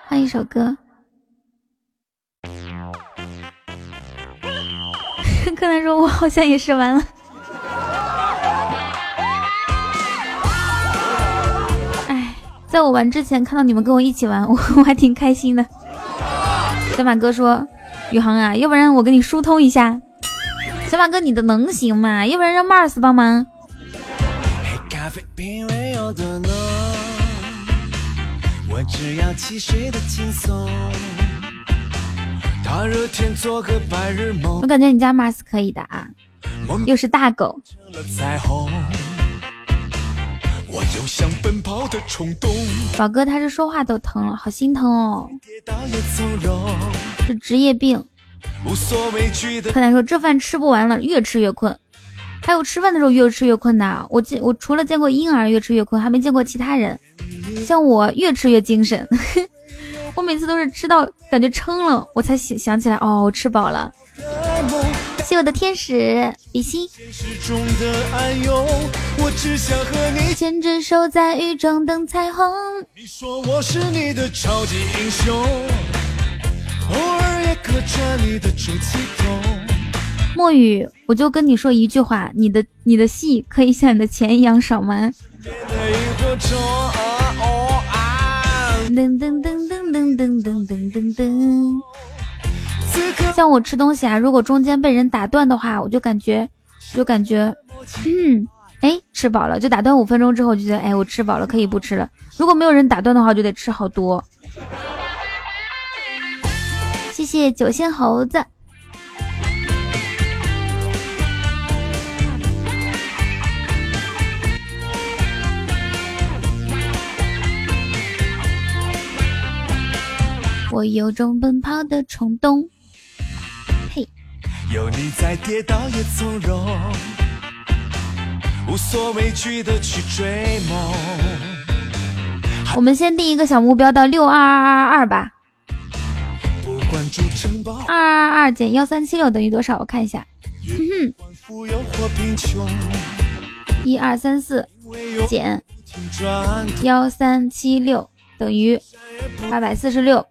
B: 换一首歌。*laughs* 柯南说：“我好像也是完了。”在我玩之前看到你们跟我一起玩，我 *laughs* 我还挺开心的。小马哥说：“宇航啊，要不然我给你疏通一下。”小马哥，你的能行吗？要不然让 Mars 帮忙。我感觉你家 Mars 可以的啊，又是大狗。宝哥，他是说话都疼了，好心疼哦，是职业病。柯南说这饭吃不完了，越吃越困。还有吃饭的时候越吃越困的，我见我除了见过婴儿越吃越困，还没见过其他人。像我越吃越精神，*laughs* 我每次都是吃到感觉撑了，我才想想起来，哦，我吃饱了。谢我的天使比心。牵着手在雨中等彩虹。你说我是你的超级英雄，偶尔也你的出气筒。墨雨，我就跟你说一句话，你的你的戏可以像你的钱一样少吗？噔噔噔噔噔噔噔噔噔噔。像我吃东西啊，如果中间被人打断的话，我就感觉，就感觉，嗯，哎，吃饱了，就打断五分钟之后，就觉得，哎，我吃饱了，可以不吃了。如果没有人打断的话，就得吃好多。谢谢九仙猴子。我有种奔跑的冲动。有你在，跌倒也从容，无所畏惧的去追梦。我们先定一个小目标到六二二二二吧。二二二减幺三七六等于多少？我看一下。一二三四减幺三七六等于八百四十六。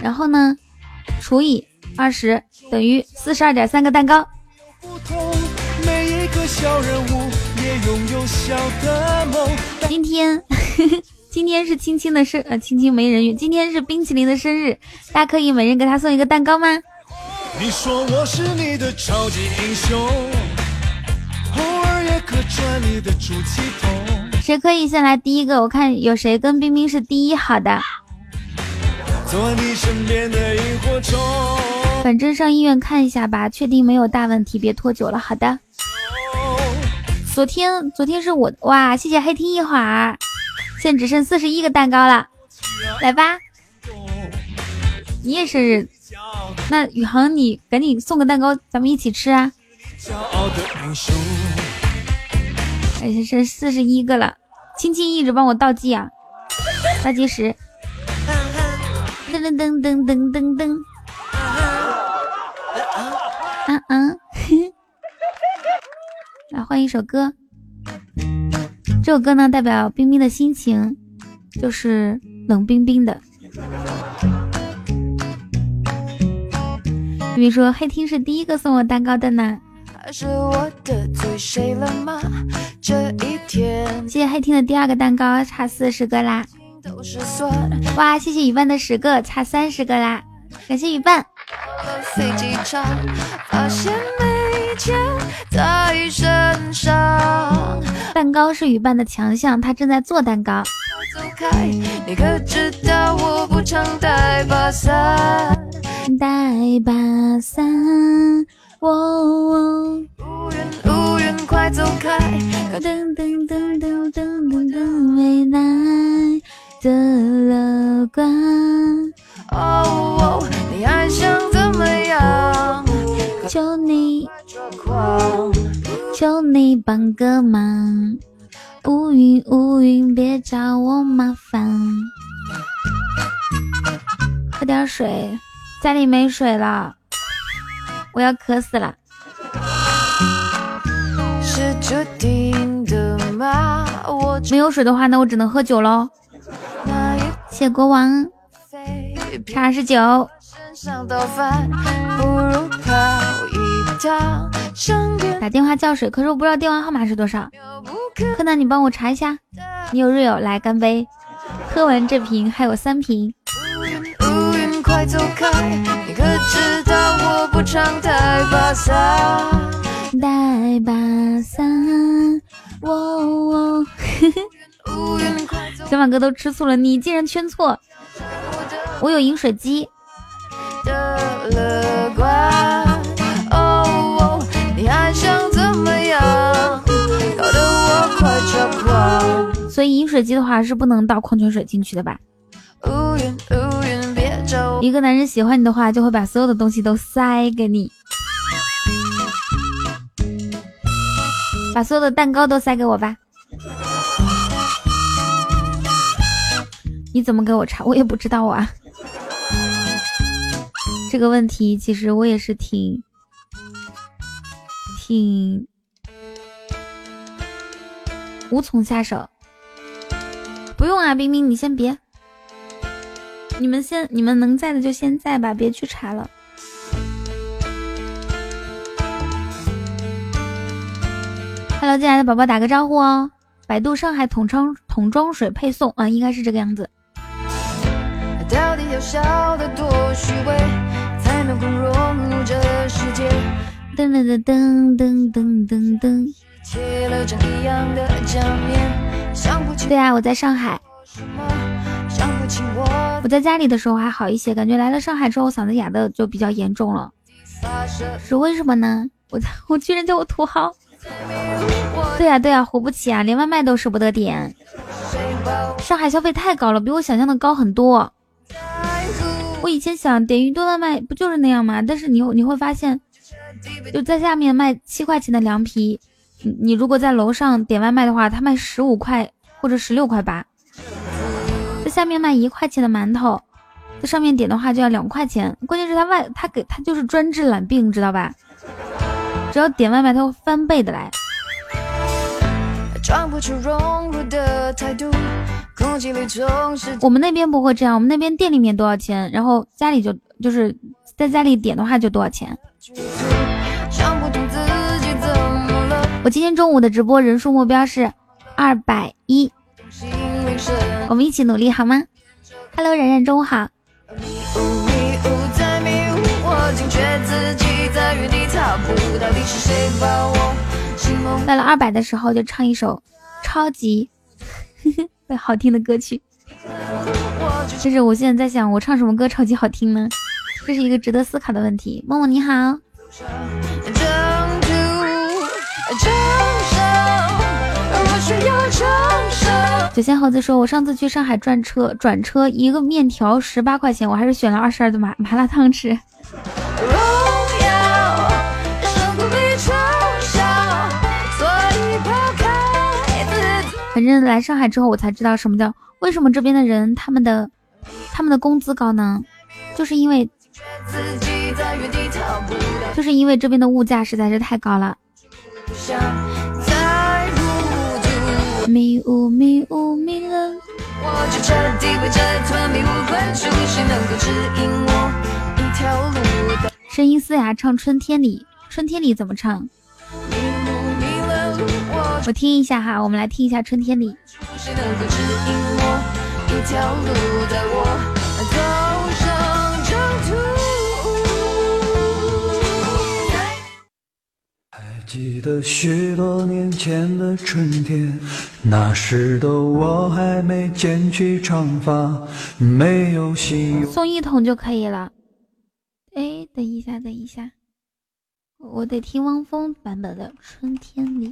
B: 然后呢，除以。二十等于四十二点三个蛋糕。今天 *laughs* 今天是青青的生呃青青没人缘，今天是冰淇淋的生日，大家可以每人给他送一个蛋糕吗？
F: 你说我是你的超级英雄，偶尔也客串你的出气筒。
B: 谁可以先来第一个？我看有谁跟冰冰是第一，好的。
F: 做你身边的萤火虫。
B: 反正上医院看一下吧，确定没有大问题，别拖久了。好的。昨天昨天是我哇，谢谢黑听一会儿，现在只剩四十一个蛋糕了，来吧。你也生日，那宇航你赶紧送个蛋糕，咱们一起吃啊。哎，剩四十一个了，青青一直帮我倒计啊，倒计时。噔噔噔噔噔噔噔。嗯嗯。来换一首歌，这首歌呢代表冰冰的心情，就是冷冰冰的。冰冰说黑听是第一个送我蛋糕的呢。谢谢黑听的第二个蛋糕，差四十个啦。哇，谢谢雨伴的十个，差三十个啦。感谢雨伴。在身上。蛋糕是雨伴的强项，他正在做蛋糕。走开你可知道我不常带把伞？带把伞，哦。乌云乌云快走开！来的乐观。哦，你还想怎么样？求你。求你帮个忙，乌云乌云别找我麻烦。喝点水，家里没水了，我要渴死了。没有水的话，那我只能喝酒喽。谢国王，差二十九。打电话叫水，可是我不知道电话号码是多少。柯南，你帮我查一下。你有 real 来干杯，喝完这瓶还有三瓶。带把伞，我。小马哥都吃醋了，你竟然圈错。我有饮水机。所以饮水机的话是不能倒矿泉水进去的吧？一个男人喜欢你的话，就会把所有的东西都塞给你，把所有的蛋糕都塞给我吧。你怎么给我查？我也不知道啊。这个问题其实我也是挺挺无从下手。不用啊，冰冰，你先别，你们先，你们能在的就先在吧，别去查了。Hello，进来的宝宝打个招呼哦。百度上海桶装桶装水配送啊，应该是这个样子。噔噔噔噔噔噔噔，对呀，我在上海，我在家里的时候还好一些，感觉来了上海之后嗓子哑的就比较严重了。是为什么呢？我居然叫我土豪，对呀，对呀，活不起啊，连外卖都舍不得点。上海消费太高了，比我想象的高很多。我以前想点一顿外卖不就是那样吗？但是你你会发现，就在下面卖七块钱的凉皮。你如果在楼上点外卖的话，他卖十五块或者十六块八，在下面卖一块钱的馒头，在上面点的话就要两块钱。关键是他外他给他就是专治懒病，知道吧？只要点外卖，他会翻倍的来。我们那边不会这样，我们那边店里面多少钱，然后家里就就是在家里点的话就多少钱。我今天中午的直播人数目标是二百一。我们一起努力好吗？Hello，然然，中午好。到了二百的时候，就唱一首超级好听的歌曲。就是我现在在想，我唱什么歌超级好听呢？这是一个值得思考的问题。默默你好。九仙猴子说：“我上次去上海转车，转车一个面条十八块钱，我还是选了二十二的麻麻辣烫吃。”反正来上海之后，我才知道什么叫为什么这边的人他们的他们的工资高呢？就是因为就是因为这边的物价实在是太高了。迷雾迷雾迷了。声音嘶哑，唱《春天里》，春天里怎么唱？我听一下哈，我们来听一下《春天里》。
F: 还记得许多年前的春天，那时的我还没剪去长发，没有信
B: 送一桶就可以了。哎，等一下，等一下，我得听汪峰版本的《春天里》。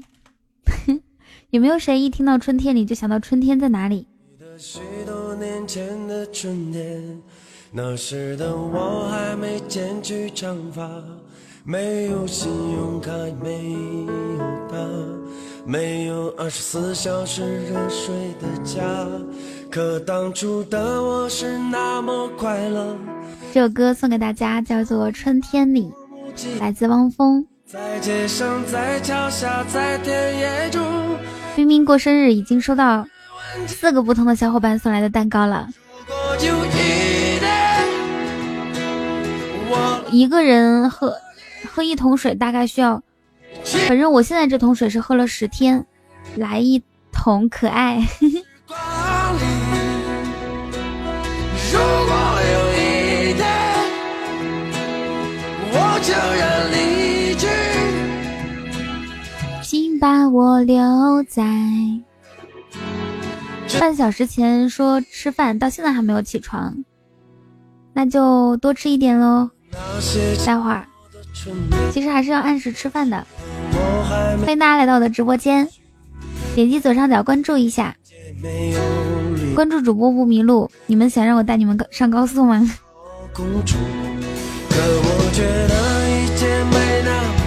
B: *laughs* 有没有谁一听到春天里就想到春天在哪里？许多年前的春天，那时的我还没剪去长发，没有信用卡，没有他，没有二十四小时热水的家，可当初的我是那么快乐。这首歌送给大家，叫做《春天里》，来自汪峰。在街上，在桥下，在田野中。冰冰过生日，已经收到四个不同的小伙伴送来的蛋糕了。一个人喝喝一桶水，大概需要，反正我现在这桶水是喝了十天，来一桶可爱。把我留在。半小时前说吃饭，到现在还没有起床，那就多吃一点喽。待会儿，其实还是要按时吃饭的。欢迎大家来到我的直播间，点击左上角关注一下，关注主播不迷路。你们想让我带你们上高速吗？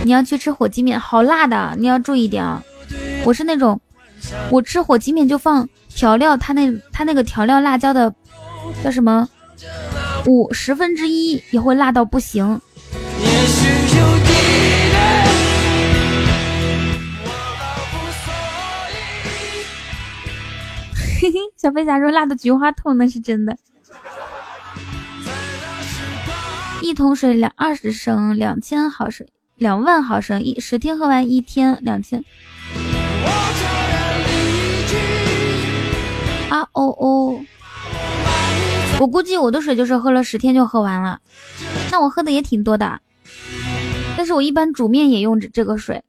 B: 你要去吃火鸡面，好辣的，你要注意点啊！我是那种，我吃火鸡面就放调料，它那它那个调料辣椒的叫什么五十分之一也会辣到不行。嘿嘿，小飞侠说辣的菊花痛，那是真的。一桶水两二十升，两千毫升。两万毫升，一十天喝完一天两千。啊哦哦！我估计我的水就是喝了十天就喝完了，那我喝的也挺多的。但是我一般煮面也用这这个水。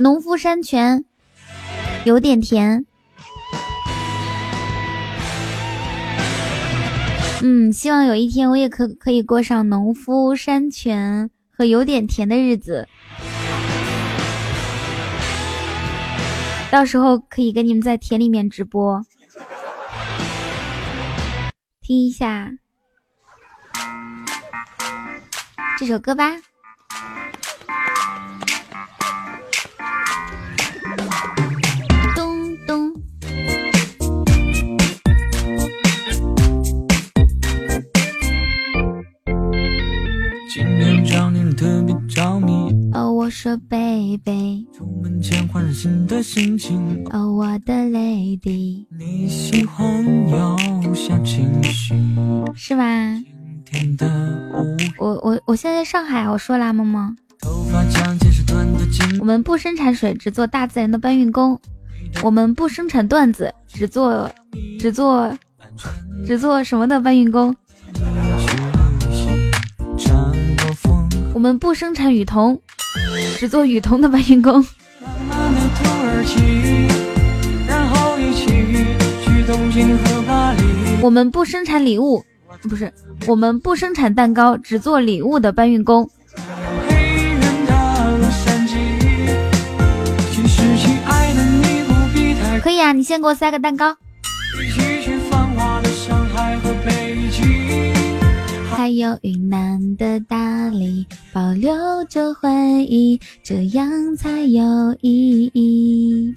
B: 农夫山泉有点甜。嗯，希望有一天我也可可以过上农夫山泉和有点甜的日子，到时候可以跟你们在田里面直播，听一下。这首歌吧。着迷。哦，我说，baby。出门前焕然新的心情。哦，我的 lady。你喜欢有小情绪，是吗？我我我现在在上海，我说啦，萌萌。我们不生产水，只做大自然的搬运工。我们不生产段子，只做只做只做什么的搬运工。我们不生产雨桐，只做雨桐的搬运工。我们不生产礼物，不是，我们不生产蛋糕，只做礼物的搬运工。可以啊，你先给我塞个蛋糕。还有云南的大理，保留着回忆，这样才有意义。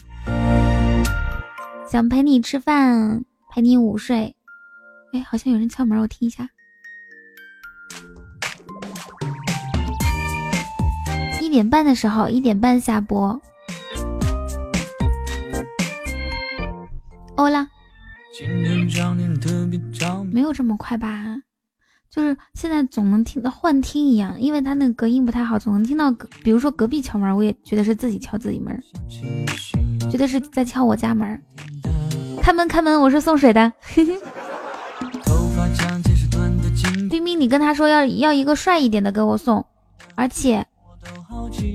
B: 想陪你吃饭，陪你午睡。哎，好像有人敲门，我听一下。一点半的时候，一点半下播。欧啦，没有这么快吧？就是现在总能听到幻听一样，因为他那个隔音不太好，总能听到隔，比如说隔壁敲门，我也觉得是自己敲自己门，觉得是在敲我家门。开门开门，我是送水的。冰冰，你跟他说要要一个帅一点的给我送，而且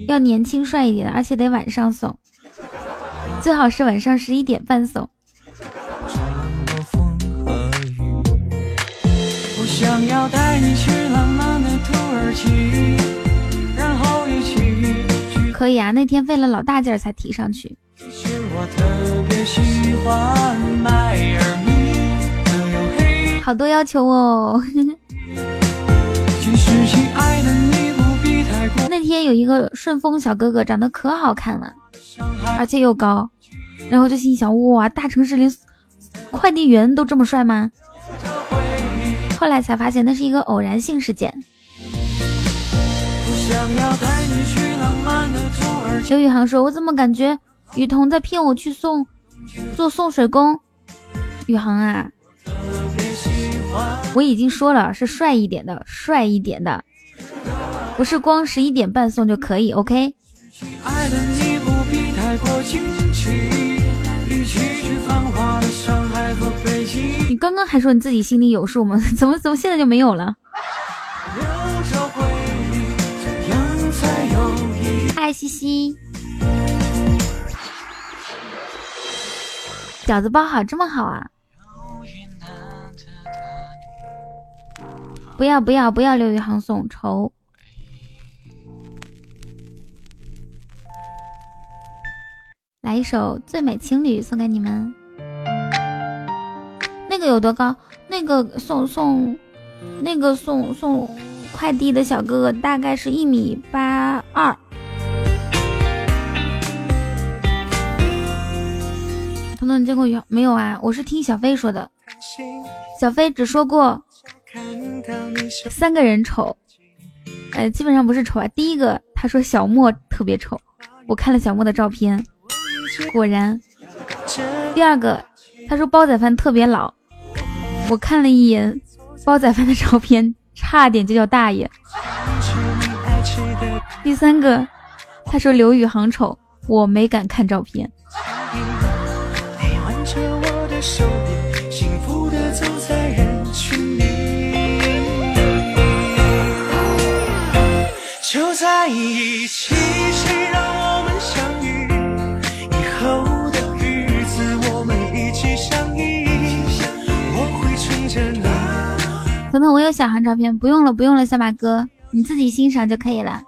B: 要年轻帅一点的，而且得晚上送，最好是晚上十一点半送。想要带你去浪漫的土耳其，然后一起可以啊，那天费了老大劲儿才提上去。好多要求哦。那天有一个顺丰小哥哥，长得可好看了，而且又高，然后就心想：哇，大城市连快递员都这么帅吗？后来才发现那是一个偶然性事件。刘宇航说：“我怎么感觉雨桐在骗我去送做送水工？”宇航啊，我已经说了是帅一点的，帅一点的，不是光十一点半送就可以。OK。爱的你刚刚还说你自己心里有数吗？*laughs* 怎么怎么现在就没有了？嗨，西西，饺子包好这么好啊！不要不要不要，刘宇航送愁。来一首《最美情侣》送给你们。那个有多高？那个送送，那个送送快递的小哥哥大概是一米八二。彤彤，你见过有没有啊？我是听小飞说的，小飞只说过三个人丑，呃，基本上不是丑啊。第一个他说小莫特别丑，我看了小莫的照片，果然。第二个他说煲仔饭特别老。我看了一眼煲仔饭的照片，差点就叫大爷。第三个，他说刘宇航丑，我没敢看照片。就在一起，彤彤，我有小航照片，不用了，不用了，小马哥，你自己欣赏就可以了。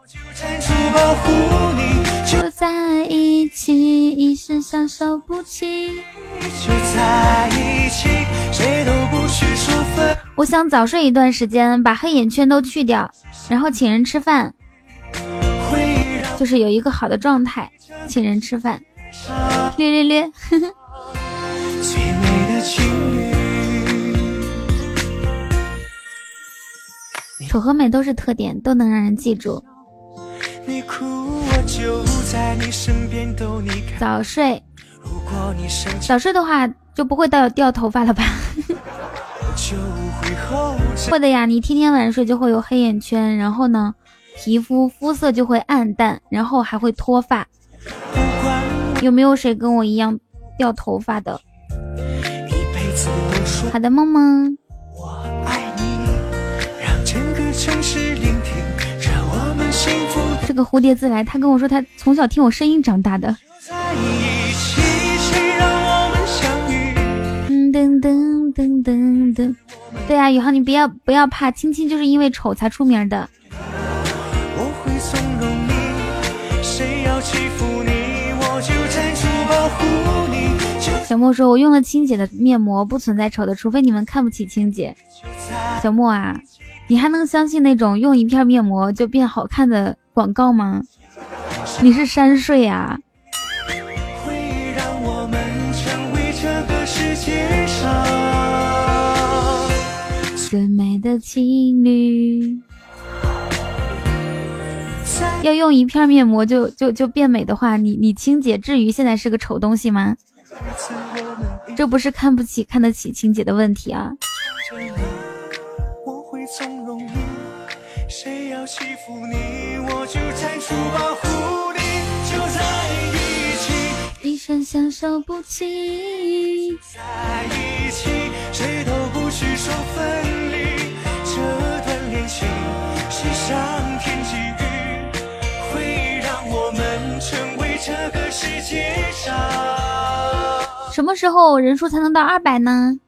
B: 就在一起，一生相守不弃。就在一起，谁都不许说分。我想早睡一段时间，把黑眼圈都去掉，然后请人吃饭，就是有一个好的状态，请人吃饭。略略略，呵呵。*laughs* 丑和美都是特点，都能让人记住。早睡，早睡的话就不会掉掉头发了吧？*laughs* 会的呀，你天天晚上睡就会有黑眼圈，然后呢，皮肤肤色就会暗淡，然后还会脱发。有没有谁跟我一样掉头发的？好的，梦梦。这个蝴蝶自来，他跟我说他从小听我声音长大的。噔噔噔噔噔，对啊，宇航你不要不要怕，青青就是因为丑才出名的。小莫说：“我用了青姐的面膜，不存在丑的，除非你们看不起青姐。”小莫啊，你还能相信那种用一片面膜就变好看的广告吗？你是山睡呀？最美的情侣，要用一片面膜就就就变美的话，你你青姐至于现在是个丑东西吗？这不是看不起看得起青姐的问题啊！
A: 欺负你，我就站出保护你。就在
B: 一生相守不弃，在一起，谁都不许说分离。这段恋情是上天给予，会让我们成为这个世界上。什么时候人数才能到二百呢？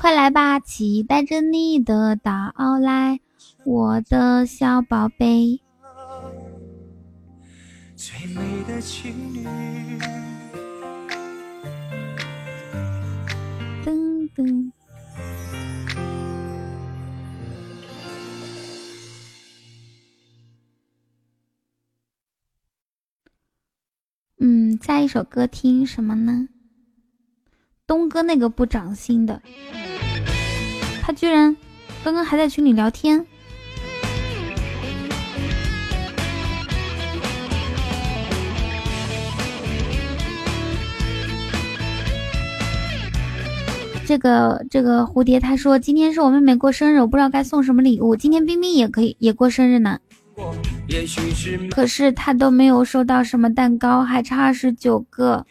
B: 快来吧，期待着你的到来，我的小宝贝。最美的情侣。噔噔。嗯，下一首歌听什么呢？东哥那个不长心的，他居然刚刚还在群里聊天。这个这个蝴蝶他说今天是我妹妹过生日，我不知道该送什么礼物。今天冰冰也可以也过生日呢，可是他都没有收到什么蛋糕，还差二十九个。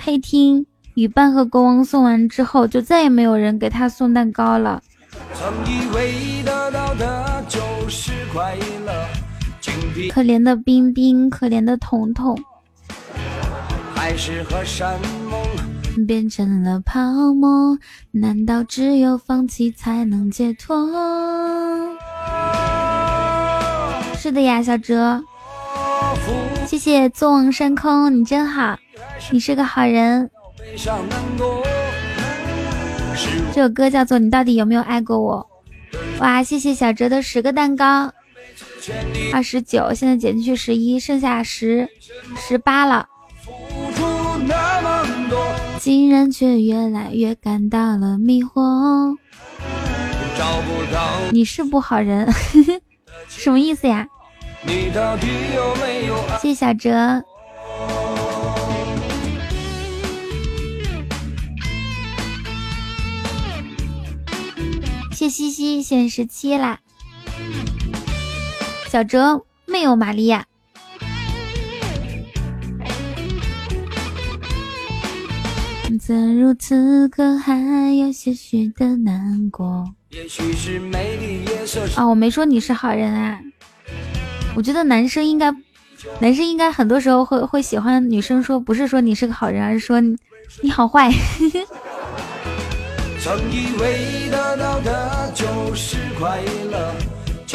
B: 黑厅雨伴和国王送完之后，就再也没有人给他送蛋糕了。可怜的冰冰，可怜的彤彤。海誓和山盟变成了泡沫，难道只有放弃才能解脱？是的呀，小哲，谢谢坐望山空，你真好，你是个好人。这首歌叫做《你到底有没有爱过我》。哇，谢谢小哲的十个蛋糕，二十九，现在减去十一，剩下十十八了。竟然却越来越感到了迷惑。你是不好人，*laughs* 什么意思呀？谢谢小哲。谢西西，现在十七啦。小哲没有玛利亚。怎如此，刻还有些许的难过。啊，我没说你是好人啊。我觉得男生应该，男生应该很多时候会会喜欢女生说，不是说你是个好人，而是说你好坏。*laughs*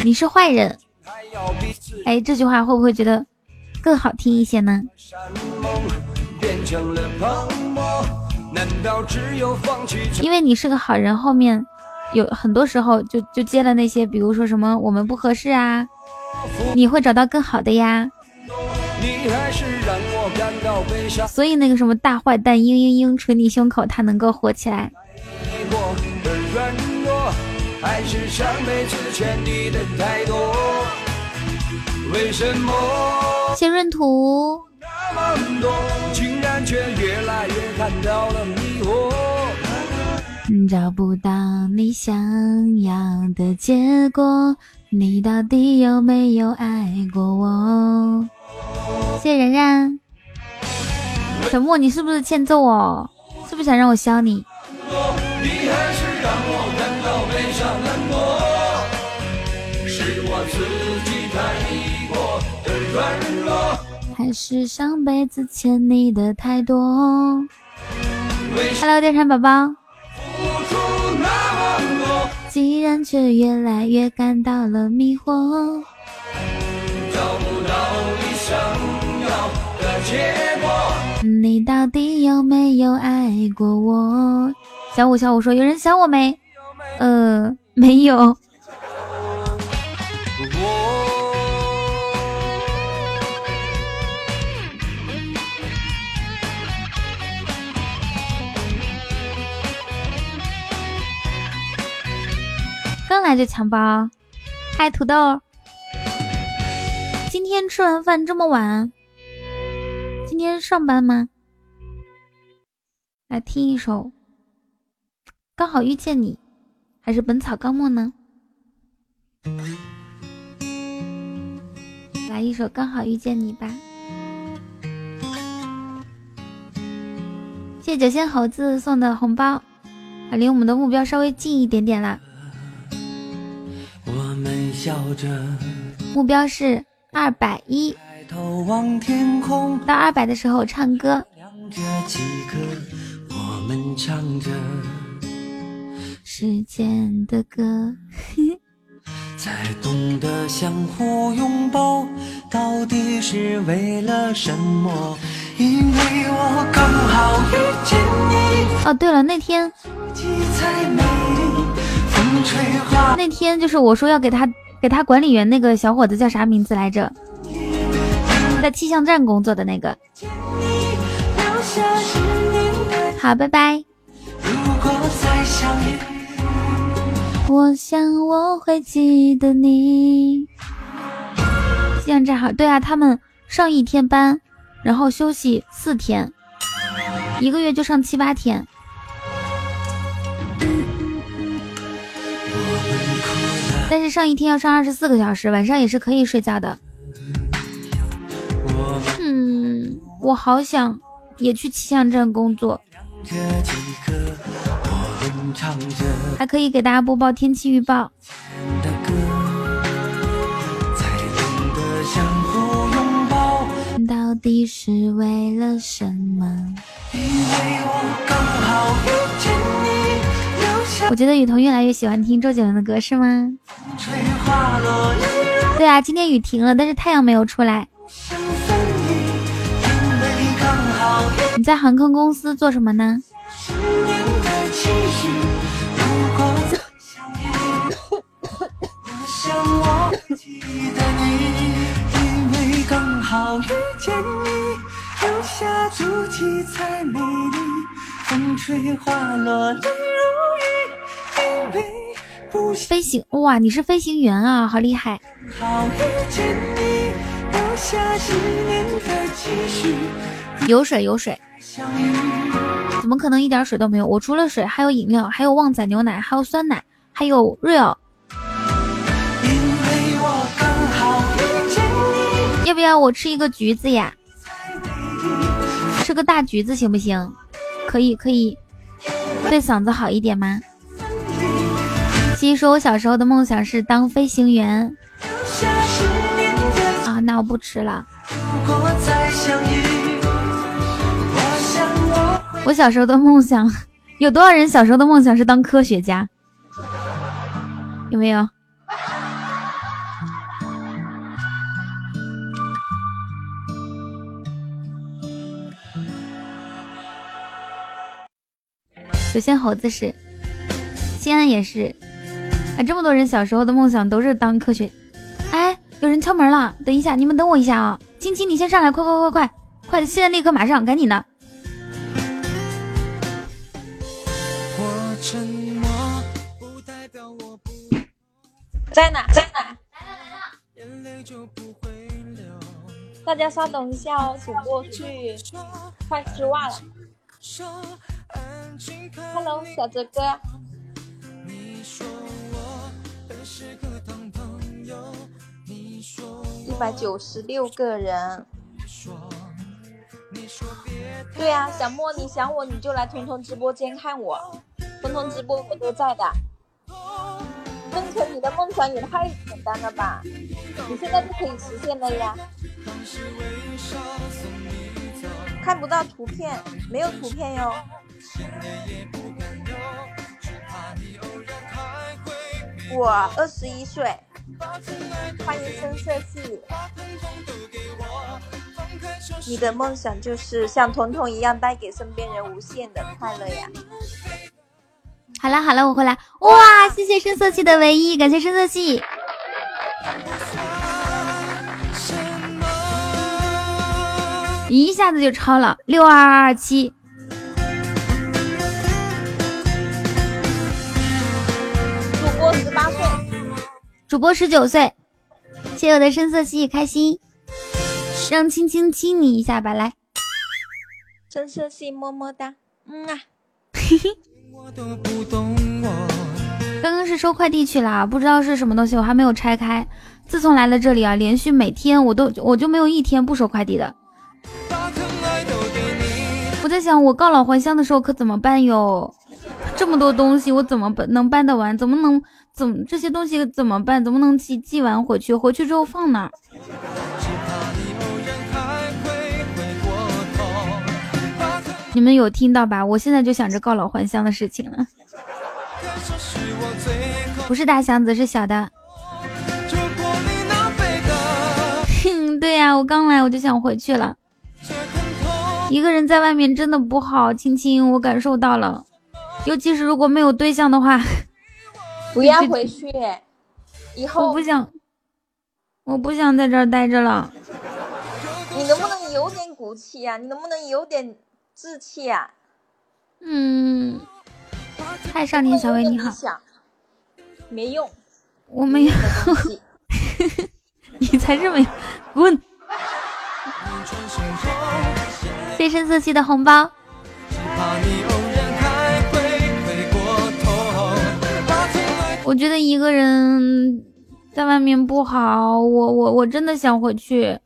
B: 你是坏人。哎，这句话会不会觉得更好听一些呢？因为你是个好人，后面有很多时候就就接了那些，比如说什么我们不合适啊，你会找到更好的呀。所以那个什么大坏蛋嘤嘤嘤捶你胸口，他能够火起来。谢闰土。找不到你想要的结果，你到底有没有爱过我？谢谢然然，小莫，你是不是欠揍哦？是不是想让我削你？还是是上辈子欠你的太多。Hello，电闪宝宝。既然却越来越感到了迷惑。你到底有没有爱过我？小五小五说：“有人想我没？”呃，没有。刚来就抢包，嗨土豆，今天吃完饭这么晚，今天上班吗？来听一首《刚好遇见你》，还是《本草纲目》呢？来一首《刚好遇见你》吧。谢谢九仙猴子送的红包，啊，离我们的目标稍微近一点点了。笑着，目标是二百一。到二百的时候唱歌。我们唱着时间的歌。*laughs* 才懂得相互拥抱，到底是为了什么？因为我刚好遇见你。哦，对了，那天。那天就是我说要给他给他管理员那个小伙子叫啥名字来着？在气象站工作的那个。好，拜拜。我想我会记得你。气象站好，对啊，他们上一天班，然后休息四天，一个月就上七八天。但是上一天要上二十四个小时，晚上也是可以睡觉的。嗯，我好想也去气象站工作，还可以给大家播报天气预报。到底是为了什么？因为我刚好遇见你我觉得雨桐越来越喜欢听周杰伦的歌，是吗？对啊，今天雨停了，但是太阳没有出来。你在航空公司做什么呢？飞行哇，你是飞行员啊，好厉害！有水有水，怎么可能一点水都没有？我除了水还有饮料，还有旺仔牛奶，还有酸奶，还有 real。要不要我吃一个橘子呀？吃个大橘子行不行？可以可以，对嗓子好一点吗？其实说我小时候的梦想是当飞行员啊，那我不吃了。我小时候的梦想，有多少人小时候的梦想是当科学家？有没有？首先猴子是，西安也是。啊，这么多人小时候的梦想都是当科学。哎，有人敲门了，等一下，你们等我一下啊！青青，你先上来，快快快快快，现在立刻马上，赶紧的。
G: 在哪？在哪？来了来了！大家稍等一下哦，主播去换丝袜了。Hello，小泽哥。一百九十六个人。对呀，小莫，你想我你就来彤彤直播间看我，彤彤直播我都在的。梦成你的梦想也太简单了吧？你现在就可以实现了呀！看不到图片，没有图片哟。我二十一岁，欢迎深色系。你的梦想就是像彤彤一样，带给身边人无限的快乐呀。
B: 好了好了，我回来。哇，谢谢深色系的唯一，感谢深色系。一下子就超了六二二二七。
G: 主播十
B: 九岁。谢谢我的深色系，开心。让青青亲你一下吧，来。
G: 深色系么么哒，嗯啊。
B: 嘿嘿。刚刚是收快递去了，不知道是什么东西，我还没有拆开。自从来了这里啊，连续每天我都我就没有一天不收快递的。我在想，我告老还乡的时候可怎么办哟？这么多东西，我怎么能办得完？怎么能怎这些东西怎么办？怎么能寄寄完回去？回去之后放哪？你们有听到吧？我现在就想着告老还乡的事情了。不是大箱子，是小的。哼，对呀，我刚来我就想回去了。一个人在外面真的不好，亲亲，我感受到了。尤其是如果没有对象的话，
G: 不要回去。以后
B: 我不想，我不想在这儿待着了。
G: 你能不能有点骨气呀？你能不能有点？志气呀，
B: 嗯，嗨，少年小薇你好，
G: 没用，
B: 我没有，你才是没有，滚！*laughs* 谢深色系的红包。我觉得一个人在外面不好，我我我真的想回去，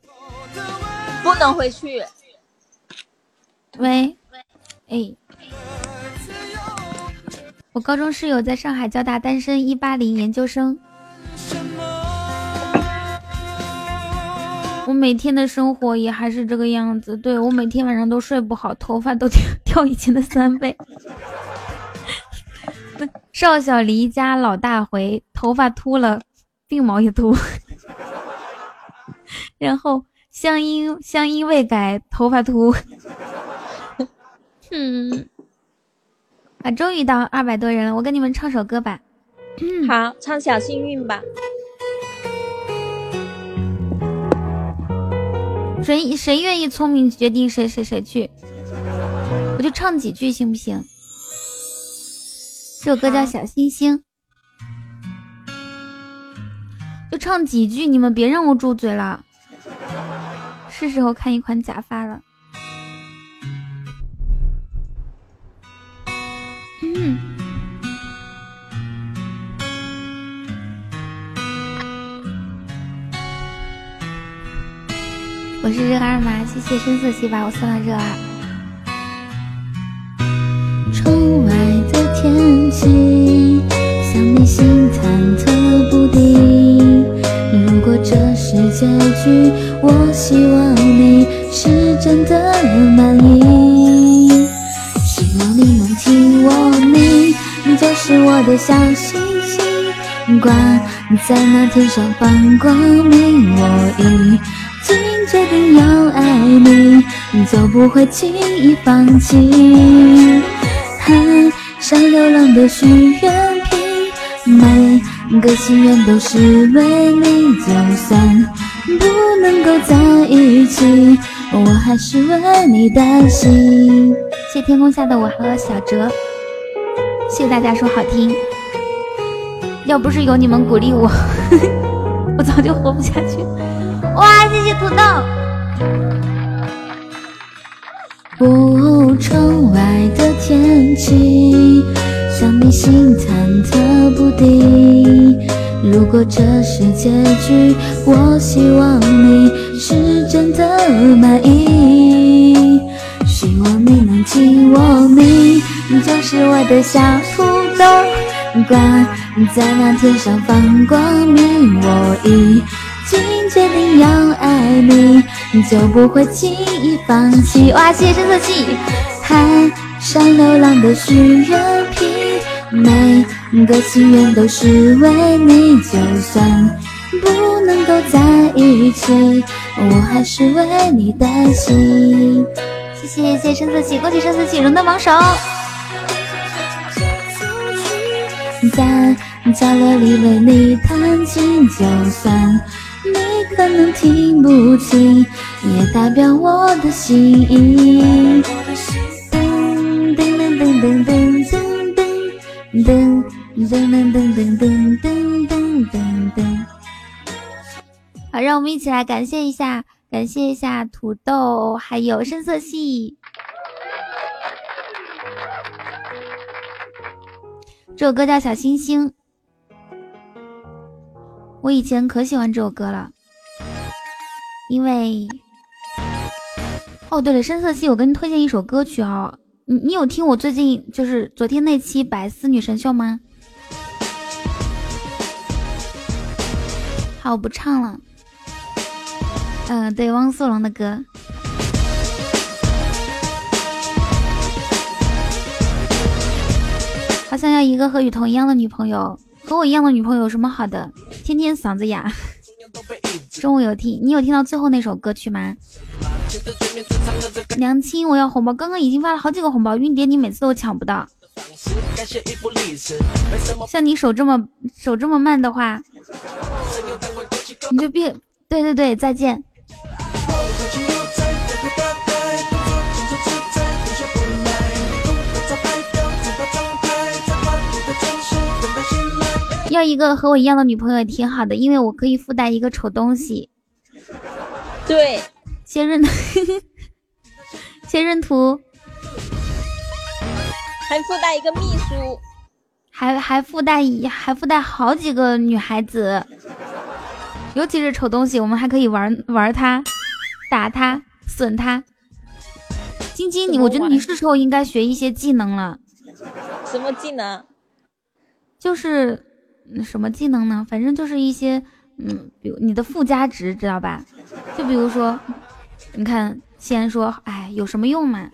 G: 不能回去。
B: 喂，哎，我高中室友在上海交大单身，一八零研究生。我每天的生活也还是这个样子，对我每天晚上都睡不好，头发都掉以前的三倍。少小离家老大回，头发秃了，鬓毛也秃。然后乡音乡音未改，头发秃。嗯，啊，终于到二百多人了，我给你们唱首歌吧。
G: 好，唱小幸运吧。
B: 谁谁愿意聪明决定谁谁谁去，我就唱几句行不行？这首歌叫《小星星》，就唱几句，你们别让我住嘴了。是时候看一款假发了。嗯，我是热二吗？谢谢深色系把我送了热二。结局，我希望你是真的满意。希望你能听我你就是我的小星星，挂在那天上放光明。我已经决定要爱你，就不会轻易放弃。海上流浪的许愿瓶，每个心愿都是为你，就算不能够在一起，我还是为你担心。谢天空下的我和小哲，谢谢大家说好听。要不是有你们鼓励我，*laughs* 我早就活不下去。哇，谢谢土豆。哦，窗外外的天气，像你心忐忑不定。如果这是结局，我希望你是真的满意。希望你能记我名，就是我的小土豆。挂在那天上放光明，我已经决定要爱你，就不会轻易放弃。哇，谢谢深色系，海上流浪的许愿瓶，每个心愿都是为你，就算不能够在一起，我还是为你担心。谢谢谢谢深色系，恭喜深色系荣登榜首。在角落里为你弹琴，就算你可能听不清，也代表我的心意。噔噔噔噔噔噔噔噔噔噔噔噔噔噔噔噔。好，让我们一起来感谢一下，感谢一下土豆，还有深色系。这首歌叫《小星星》，我以前可喜欢这首歌了，因为……哦，对了，深色系，我给你推荐一首歌曲哦，你你有听我最近就是昨天那期百思女神秀吗？我不唱了。嗯，对，汪苏泷的歌。好想要一个和雨桐一样的女朋友，和我一样的女朋友有什么好的？天天嗓子哑。*laughs* 中午有听，你有听到最后那首歌曲吗？娘亲，我要红包！刚刚已经发了好几个红包，运碟你每次都抢不到。像你手这么手这么慢的话，你就别……对对对，再见。要一个和我一样的女朋友也挺好的，因为我可以附带一个丑东西。
G: 对，
B: 先认，先认图，
G: 还附带一个秘书，
B: 还还附带一还附带好几个女孩子，尤其是丑东西，我们还可以玩玩它，打它，损它。晶晶，你我觉得你是时候应该学一些技能了。
G: 什么技能？
B: 就是。什么技能呢？反正就是一些，嗯，比如你的附加值，知道吧？就比如说，你看，先说，哎，有什么用嘛？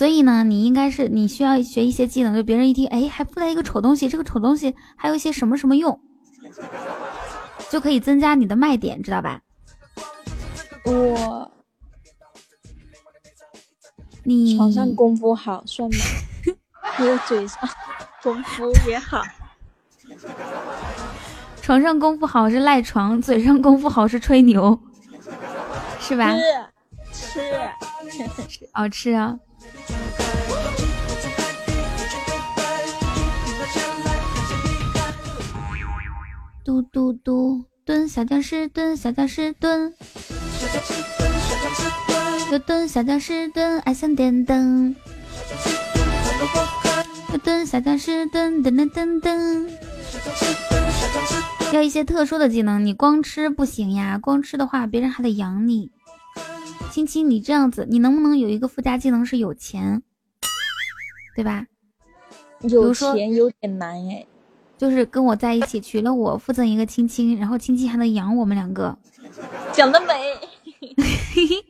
B: 所以呢，你应该是你需要学一些技能，就别人一听，哎，还附带一个丑东西，这个丑东西还有一些什么什么用，就可以增加你的卖点，知道吧？
G: 我，
B: 你
G: 床上功夫好，算吗？我嘴上功夫也好，
B: 床上功夫好是赖床，嘴上功夫好是吹牛，是吧？
G: 吃
B: 吃好吃啊！嘟嘟嘟，蹲小僵尸，蹲小僵尸，蹲，又蹲小僵尸，蹲，爱像电灯。蹲小僵尸，蹲噔噔噔噔。要一些特殊的技能，你光吃不行呀，光吃的话别人还得养你。亲亲，你这样子，你能不能有一个附加技能是有钱，对吧？
G: 有钱有点难哎，
B: 就是跟我在一起，娶了我，附赠一个亲亲，然后亲亲还能养我们两个。*laughs*
G: 讲得美。*laughs*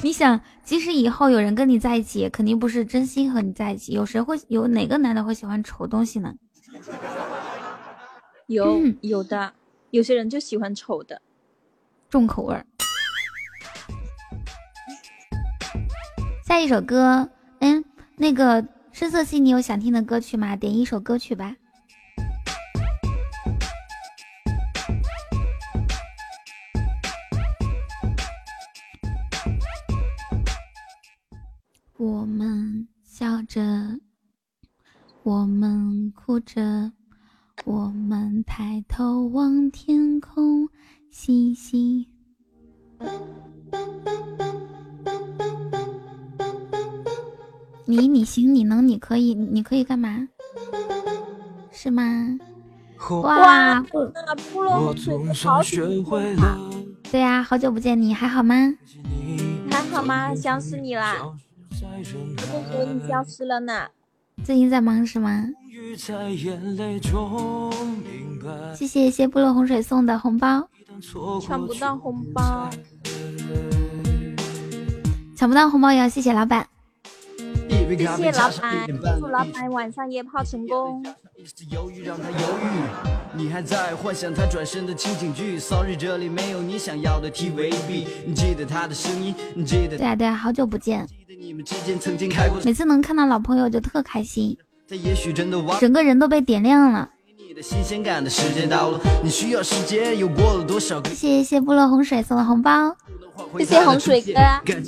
B: 你想？即使以后有人跟你在一起，肯定不是真心和你在一起。有谁会有哪个男的会喜欢丑东西呢？
G: 有有的，有些人就喜欢丑的，
B: 重口味儿。下一首歌，嗯，那个深色系，你有想听的歌曲吗？点一首歌曲吧。我们笑着，我们哭着，我们抬头望天空，星星你你行你能你可以你可以干嘛？是吗？哇，
G: 那部落洪水好久不见，
B: 对呀、好久不见你还好吗？
G: 还好吗？想死你啦！我都以为你消失了呢。
B: 最近在忙是吗？谢谢一些部落洪水送的红包，
G: 抢不到红包，
B: 抢不到红包也要谢谢老板。
G: 谢谢老板，祝老板晚上夜炮成功。
E: 犹豫让他犹豫，你还在幻想他转身的情景剧。Sorry，这里没有你想要的 TVB。你记得他的声音，你记得
B: 对啊对啊，好久不见，
E: 你们之间曾经开过。
B: 每次能看到老朋友就特开心，
E: 他也许真的忘
B: 整个人都被点亮了。
E: 你的新鲜感的时间到了，你需要时间，又过了多少个？
B: 谢谢一些部落洪水送的红包，
G: 谢谢洪水哥。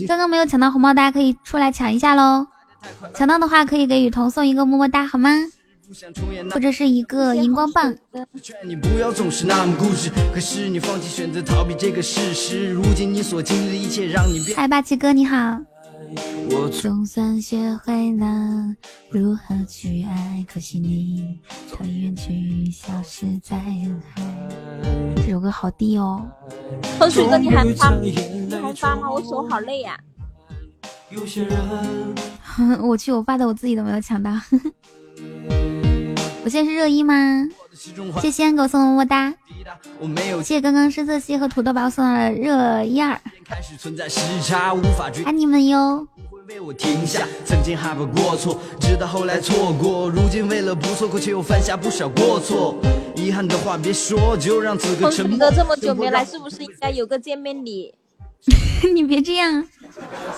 B: 刚刚没有抢到红包，大家可以出来抢一下喽。抢到的话可以给雨桐送一个么么哒，好吗？或者是一个荧光棒。
E: 劝你不要总是那么固执，可是你放弃选择逃避这个事实。如今你所经历的一切，让你变。
B: 嗨，霸气哥你好。
E: 我
B: 总算学会了如何去爱，可惜你早已远去，消失在人海。这首歌好低哦。
G: 洪水哥，你还发你还发吗？我手好累呀、
E: 有些人
B: 我去，我发的我自己都没有抢到。*laughs* 我现在是热一吗？谢谢安给我送的么么哒，
E: 我没有
B: 谢谢刚刚深色系和土豆把我送到了热一二，
E: 开始存在时差，无法追
B: 爱你们哟。
E: 为我停下，曾经害怕过错，直到后来错过，如今为了不错过，却又犯下不少过错。遗憾的话别说，就让此刻沉默。
G: 这么久没来，是不是应该有个见面礼？*laughs*
B: 你别这样，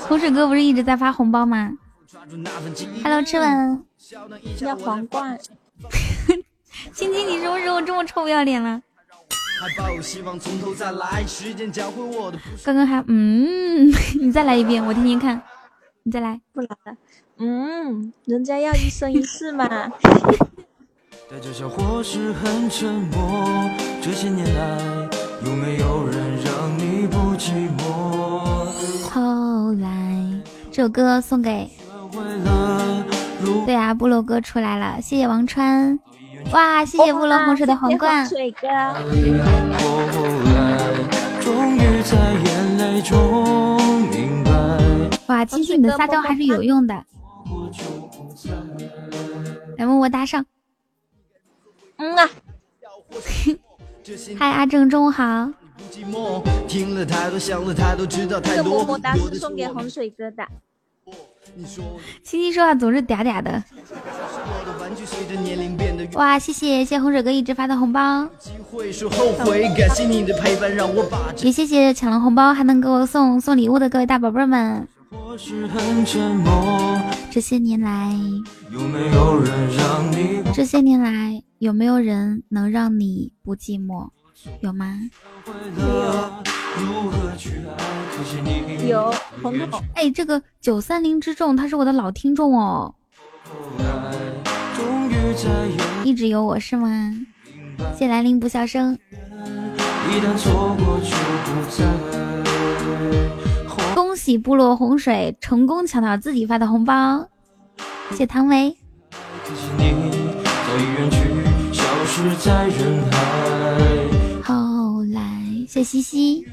B: 口水哥不是一直在发红包吗？Hello，吃完。
G: 要皇冠。
B: 青青，你什么时候这么臭不要脸了？
E: 还抱有希望从头再来，时间教会我的
B: 刚刚还嗯，*laughs* 你再来一遍，我听听看。你再来，
G: 不来了。嗯，人家要一生一世嘛。
E: 带着笑或是很沉默。这些年来，有没有不寂寞？
B: 后来这首歌送给对啊，部落哥出来了，谢谢王川，哇，谢谢部落洪水的皇冠。哇，亲亲你的撒娇还是有用的，来么么哒上，
G: 嗯啊，*laughs*
B: 嗨阿正，中午好，
E: 不寂寞，听了太多，想了太多，知道太
G: 这个么。么哒是送给洪水哥的。
B: 青青说话总是嗲嗲的，哇，谢谢谢谢洪水哥一直发的红包，也谢谢抢了红包还能给我送送礼物的各位大宝贝儿们。这些年来，
E: 有没有人让你
B: 这些年来有没有人能让你不寂寞？有吗？
G: 有
B: 哎，这个九三零之众他是我的老听众哦，一直有我是吗？谢兰陵不笑声。恭喜部落洪水成功抢到自己发的红包，谢唐维，
E: 可惜你早已远去，消失在人海。
B: 谢西西，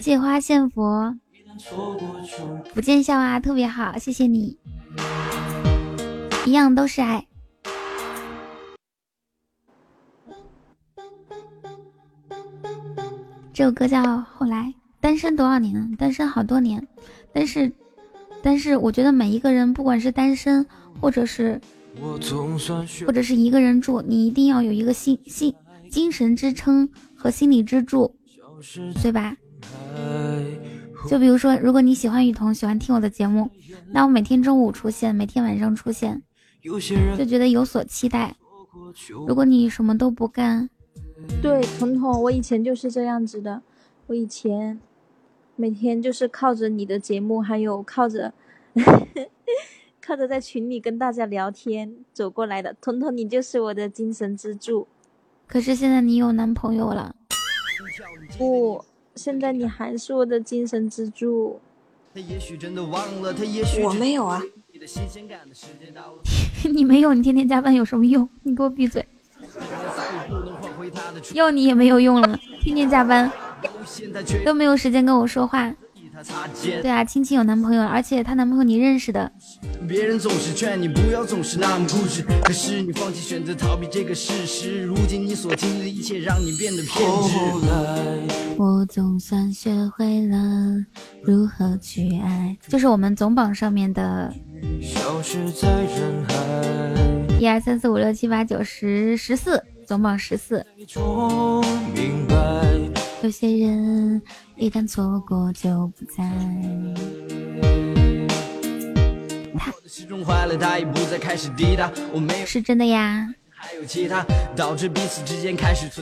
B: 借花献佛，不见笑啊，特别好，谢谢你，一样都是爱。这首歌叫《后来》，单身多少年？单身好多年，但是，但是我觉得每一个人，不管是单身，或者是或者是一个人住，你一定要有一个心心精神支撑和心理支柱，对吧？就比如说，如果你喜欢雨桐，喜欢听我的节目，那我每天中午出现，每天晚上出现，就觉得有所期待。如果你什么都不干，
G: 对，彤彤，我以前就是这样子的。我以前每天就是靠着你的节目，还有靠着靠着在群里跟大家聊天走过来的。彤彤，你就是我的精神支柱。
B: 可是现在你有男朋友了，
G: 不，现在你还是我的精神支柱。
H: 我没有啊。*laughs*
B: 你没有，你天天加班有什么用？你给我闭嘴！要你也没有用了，天天加班都没有时间跟我说话。对啊，青青有男朋友，而且她男朋友你认识的。别人总是劝你不要总是那么固执，可是你放弃选择逃避这个事实。如今你所经历的一切让你变得偏执。我总算学会了如何去爱，就是我们总榜上面的。一二三四五六七八九十十四，总榜十四。有些人一旦错过就不再。是真的呀。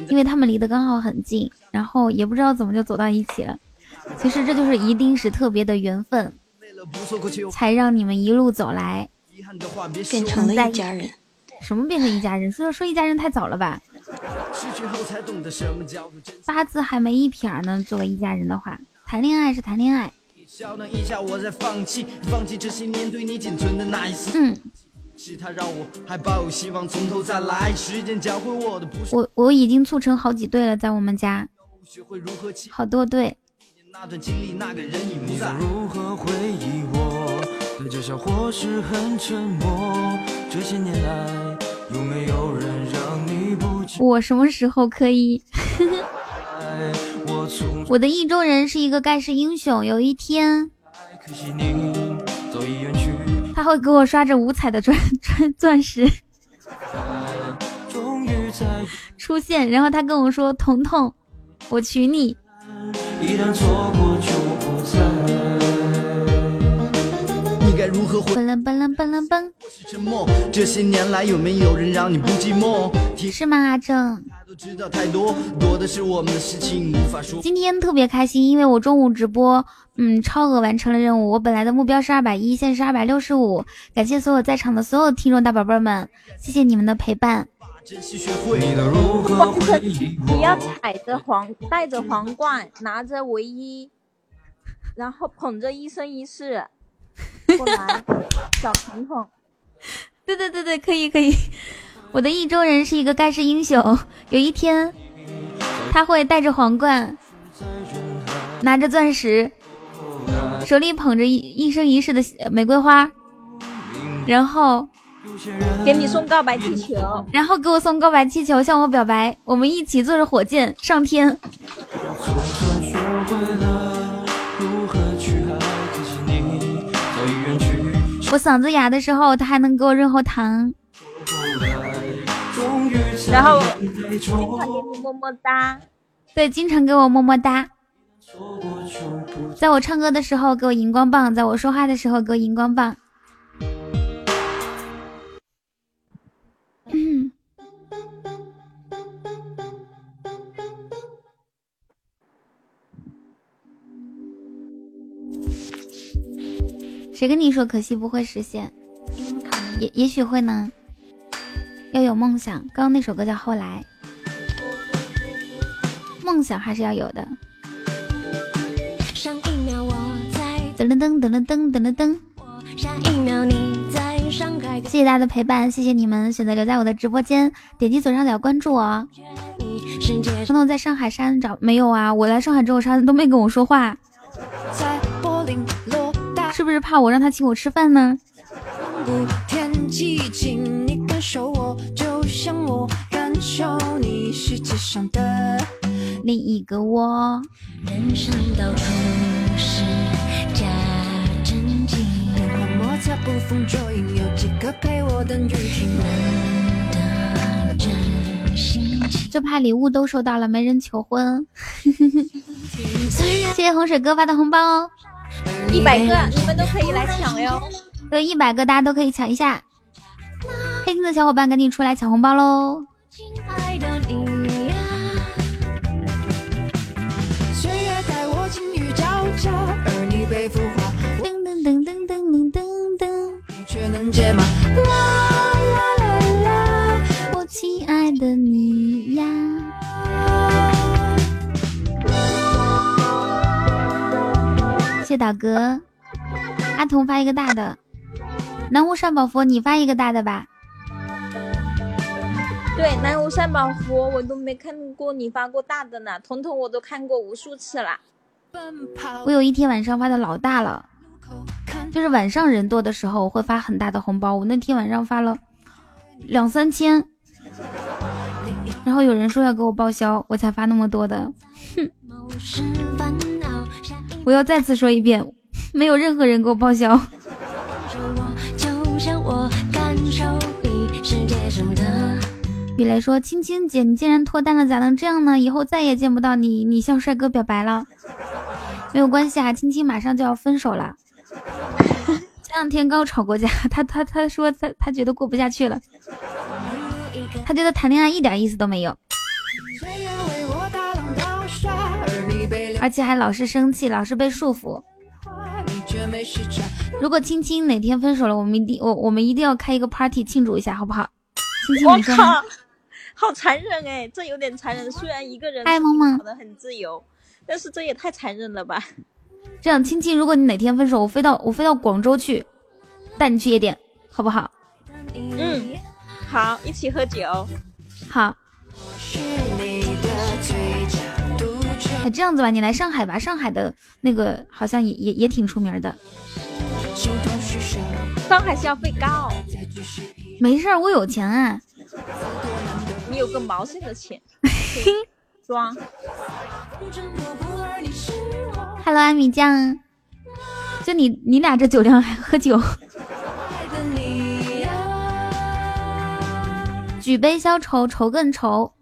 B: 因为他们离得刚好很近，然后也不知道怎么就走到一起了。其实这就是一定是特别的缘分，才让你们一路走来，
H: 变成了一家人。
B: 什么变成一家人？说说一家人太早了吧？八字还没一撇呢。作为一家人的话，谈恋爱是谈恋爱。嗯。我我已经促成好几对了，在我们家，好多对。我什么时候可以？*laughs* 我的意中人是一个盖世英雄。有一天，他会给我刷着五彩的钻钻钻石出现，然后他跟我说：“彤彤，我娶你。”蹦蹦蹦蹦蹦。是吗，阿正？今天特别开心，因为我中午直播，嗯，超额完成了任务。我本来的目标是二百一，现在是二百六十五。感谢所有在场的所有听众大宝贝们，谢谢你们的陪伴。*laughs*
G: 你要踩着皇，戴着皇冠，拿着唯一，然后捧着一生一世。过来，小彤彤。*laughs*
B: 对对对对，可以可以。我的意中人是一个盖世英雄，有一天他会戴着皇冠，拿着钻石，手里捧着一一生一世的玫瑰花，然后
G: 给你送告白气球，
B: 然后给我送告白气球，向我表白，我们一起坐着火箭上天。我嗓子哑的时候，他还能给我润喉糖，
G: 然后经常给你么么哒，
B: 对，经常给我么么哒。在我唱歌的时候给我荧光棒，在我说话的时候给我荧光棒。嗯。谁跟你说可惜不会实现？也也许会呢。要有梦想。刚刚那首歌叫《后来》，梦想还是要有的。噔噔噔噔噔噔噔噔。谢谢大家的陪伴，谢谢你们选择留在我的直播间，点击左上角关注我。彤彤在上海山找没有啊？我来上海之后，山都没跟我说话。是不是怕我让他请我吃饭呢？另一个我。人
H: 生到处是假正经，变
C: 幻莫测，捕风捉影，有几个陪我等雨停？
H: 难得
B: 真怕礼物都收到了，没人求婚。*laughs* 谢谢洪水哥发的红包哦。
G: 一百个，你们都可以来抢哟！
B: 对，一百个大家都可以抢一下。黑心的小伙伴赶紧出来抢红包喽！噔噔噔噔噔噔噔。我亲爱的你谢导哥。阿童发一个大的，南无善宝佛，你发一个大的吧。
G: 对，南无善宝佛，我都没看过你发过大的呢。彤彤我都看过无数次了。
B: 我有一天晚上发的老大了，就是晚上人多的时候我会发很大的红包。我那天晚上发了两三千，然后有人说要给我报销，我才发那么多的。哼！我要再次说一遍，没有任何人给我报销。雨雷说：“青青姐，你竟然脱单了，咋能这样呢？以后再也见不到你，你向帅哥表白了。没有关系啊，青青马上就要分手了。前两天刚吵过架，他他他说他他觉得过不下去了，他觉得谈恋爱一点意思都没有，而且还老是生气，老是被束缚。如果青青哪天分手了，我们一定我我们一定要开一个 party 庆祝一下，好不好？青青，你说。”
G: 好残忍哎，这有点残忍。虽然一个人
B: 爱萌萌
G: 跑得很自由，但是这也太残忍了吧。*laughs*
B: 这样，青青，如果你哪天分手，我飞到我飞到广州去，带你去夜店，好不好？
G: 嗯，好，一起喝酒。
B: 好。哎，这样子吧，你来上海吧，上海的那个好像也也也挺出名的。
G: 上海消费高。
B: 没事儿，我有钱啊。
G: 你有个毛线的钱，*laughs* 装。
B: Hello，安米酱，就你你俩这酒量还喝酒？*laughs* 举杯消愁，愁更愁。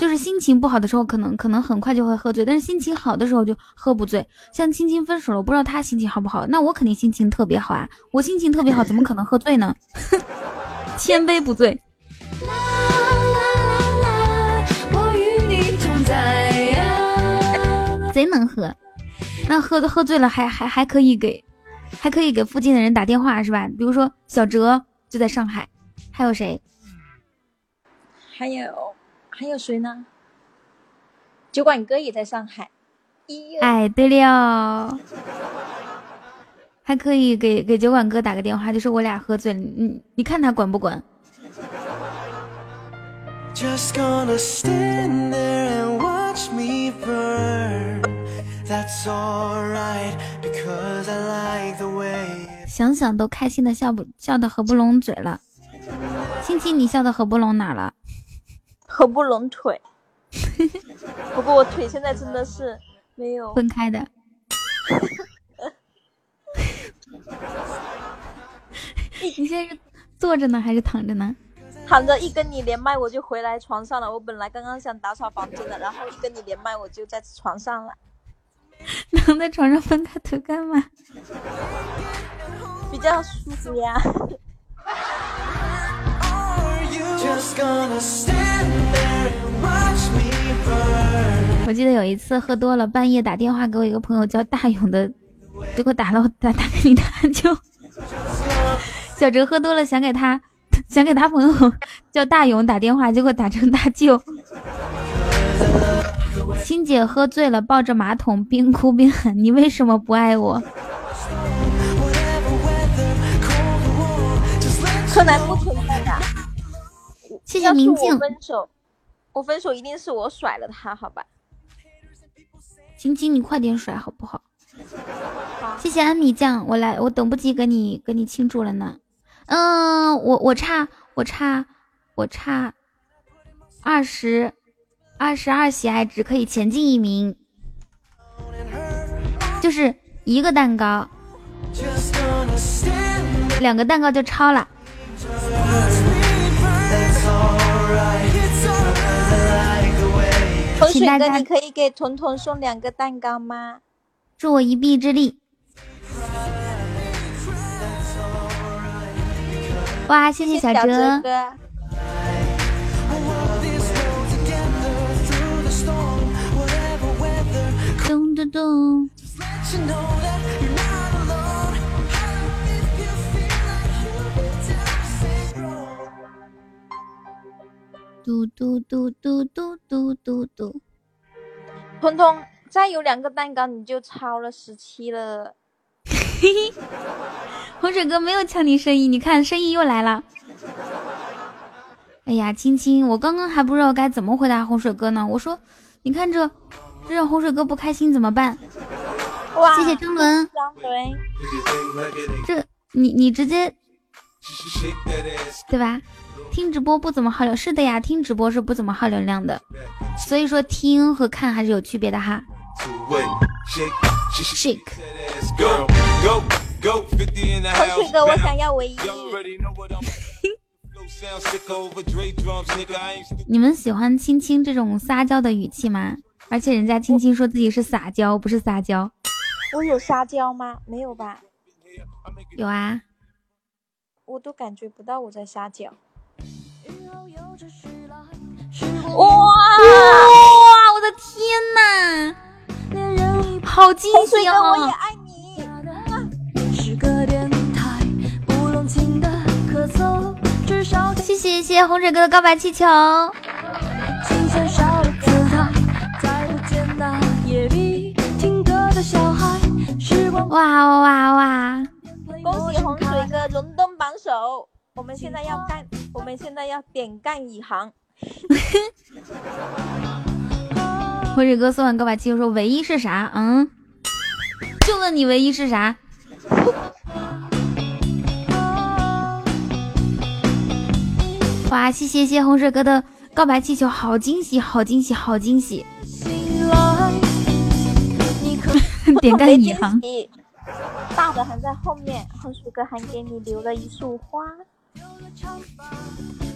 B: 就是心情不好的时候，可能可能很快就会喝醉，但是心情好的时候就喝不醉。像青青分手了，我不知道他心情好不好，那我肯定心情特别好啊！我心情特别好，怎么可能喝醉呢？*laughs* 千杯不醉。贼能喝，那喝喝醉了还还还可以给，还可以给附近的人打电话是吧？比如说小哲就在上海，还有谁？
G: 还有还有谁呢？酒馆哥也在上海。
B: 哎，对了，还可以给给酒馆哥打个电话，就说我俩喝醉了，你你看他管不管？Just gonna stand there and watch me burn. That's alright because I like the way. 想想都开心的笑不笑的合不拢嘴了。亲亲，你笑的合不拢哪了？
G: 合不拢腿。不过我腿现在真的是没有
B: 分开的。你现在是坐着呢还是躺着呢？
G: 躺着一跟你连麦我就回来床上了。我本来刚刚想打扫房间的，然后一跟你连麦我就在床上了。*laughs*
B: 能在床上分开腿干嘛？
G: 比较舒服呀。
B: 我记得有一次喝多了，半夜打电话给我一个朋友叫大勇的，结果打了打打给你的舅。小哲喝多了想给他。想给他朋友叫大勇打电话，结果打成大舅。欣姐喝醉了，抱着马桶边哭边喊：“你为什么不爱我？”
G: 柯南不存在的。
B: 谢谢明镜。
G: 我分手，我分手一定是我甩了他，好吧？
B: 晶晶，你快点甩好不好？谢谢安米酱，我来，我等不及跟你跟你庆祝了呢。嗯，我我差我差我差二十二十二喜爱值可以前进一名，就是一个蛋糕，两个蛋糕就超了。
G: 同学哥，你可以给彤彤送两个蛋糕吗？
B: 助我一臂之力。哇，谢谢小哲。咚咚咚。嘟嘟嘟嘟嘟嘟嘟嘟。
G: 彤彤，再有两个蛋糕你就超了十七了。
B: 嘿嘿，洪水哥没有抢你生意，你看生意又来了。哎呀，青青，我刚刚还不知道该怎么回答洪水哥呢。我说，你看这，这让洪水哥不开心怎么办？
G: 哇，
B: 谢谢张伦。
G: 张伦，
B: 这你你直接，对吧？听直播不怎么耗流，是的呀，听直播是不怎么耗流量的。所以说听和看还是有区别的哈。Shake。
G: 洪水哥，我想要唯一。
B: 你们喜欢青青这种撒娇的语气吗？而且人家青青说自己是撒娇，不是撒娇。
G: 我有撒娇吗？没有吧？
B: 有啊。
G: 我都感觉不到我在撒娇。哇
B: 哇！我的天哪！好惊喜
G: 哦！我也爱你。
B: 谢谢谢谢洪水哥的告白气球。哇哇哇！
G: 恭喜洪水哥荣登榜首。我们现在要干，我们现在要点干一行。*laughs*
B: 洪水哥送完告白气球说：“唯一是啥？嗯，就问你唯一是啥？” *laughs* 哇，谢谢谢洪水哥的告白气球，好惊喜，好惊喜，好惊喜！*laughs* 点干一行，
G: 大的还在后面，洪水哥还给你留了一束花。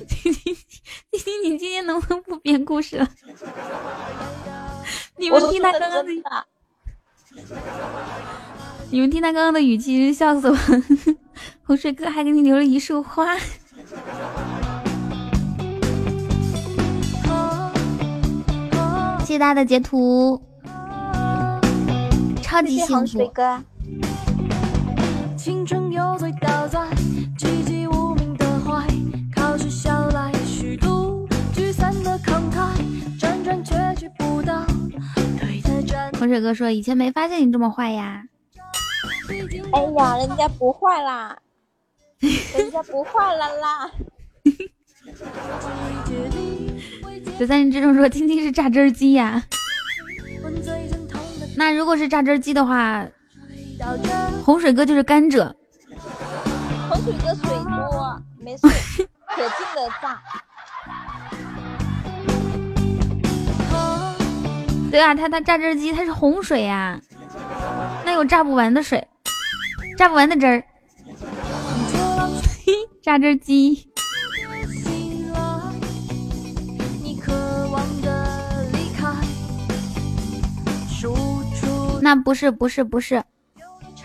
B: 听听听，你今天能不能不编故事了？*laughs* 你们听他刚刚的，你们听他刚刚的语气，笑死我！*laughs* 洪水哥还给你留了一束花。谢谢大家的截图，超级幸福。洪水哥说：“以前没发现你这么坏呀。”
G: 哎呀，人家不坏啦，*laughs* 人家不坏了啦。*laughs*
B: 九三零之中说：“青青是榨汁机呀。”那如果是榨汁机的话，洪水哥就是甘蔗。
G: 洪水哥水多，没事，可劲的榨。
B: 对啊，他他榨汁机，它是洪水呀，那有榨不完的水，榨不完的汁儿。*laughs* 榨汁机。那不是不是不是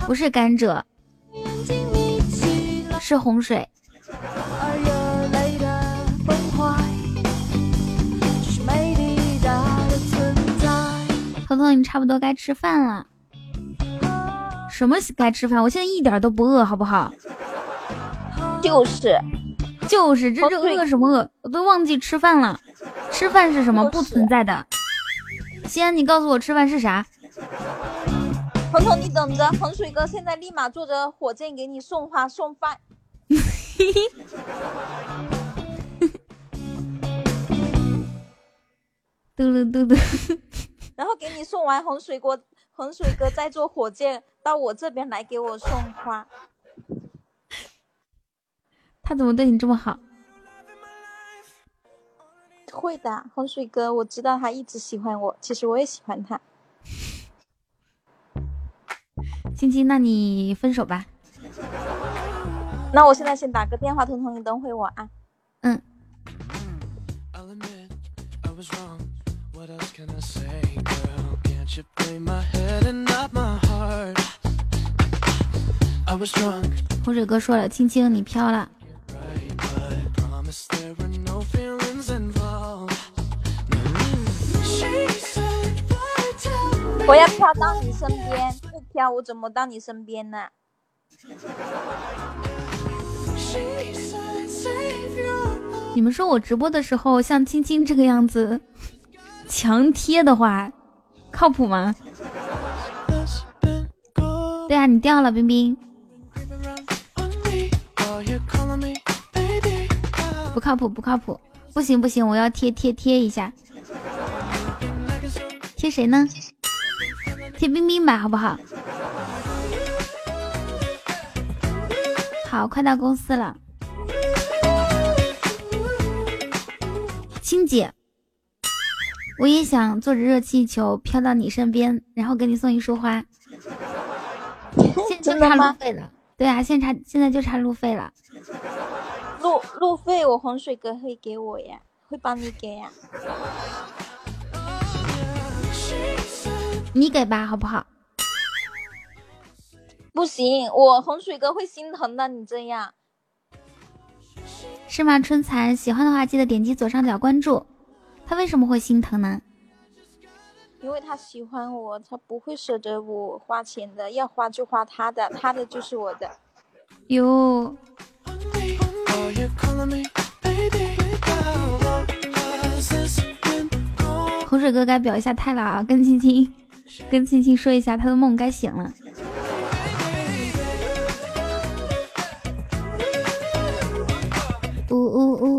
B: 不是甘蔗，是洪水。彤彤，你差不多该吃饭了。什么该吃饭？我现在一点都不饿，好不好？
G: 就是
B: 就是，这这饿什么饿？我都忘记吃饭了。吃饭是什么？不存在的。西安，你告诉我吃饭是啥？
G: 彤彤，你等着，衡水哥现在立马坐着火箭给你送花送饭。*laughs*
B: 嘟噜嘟嘟，
G: 然后给你送完洪水哥，洪水哥再坐火箭到我这边来给我送花。*laughs*
B: 他怎么对你这么好？
G: 会的，洪水哥，我知道他一直喜欢我，其实我也喜欢他。*laughs*
B: 晶晶，那你分手吧。*laughs*
G: 那我现在先打个电话，彤彤，你等会我啊。
B: 嗯。洪水哥说了，青青你飘了。
G: 我要飘到你身边，不飘我怎么到你身边呢？
B: 你们说我直播的时候像青青这个样子，墙贴的话，靠谱吗？对啊，你掉了，冰冰。不靠谱，不靠谱，不行不行，我要贴贴贴一下。贴谁呢？贴冰冰吧，好不好？好，快到公司了。青姐，我也想坐着热气球飘到你身边，然后给你送一束花。*laughs*
G: 现就差路费了？
B: 对啊，现差现在就差路费了。
G: 路路费我洪水哥会给我呀，会帮你给呀。
B: 你给吧，好不好？
G: 不行，我洪水哥会心疼的。你这样
B: 是吗？春蚕喜欢的话，记得点击左上角关注。他为什么会心疼呢？
G: 因为他喜欢我，他不会舍得我花钱的，要花就花他的，他的就是我的。
B: 哟，洪水哥该表一下态了啊，跟青青，跟青青说一下，他的梦该醒了。呜呜呜呜呜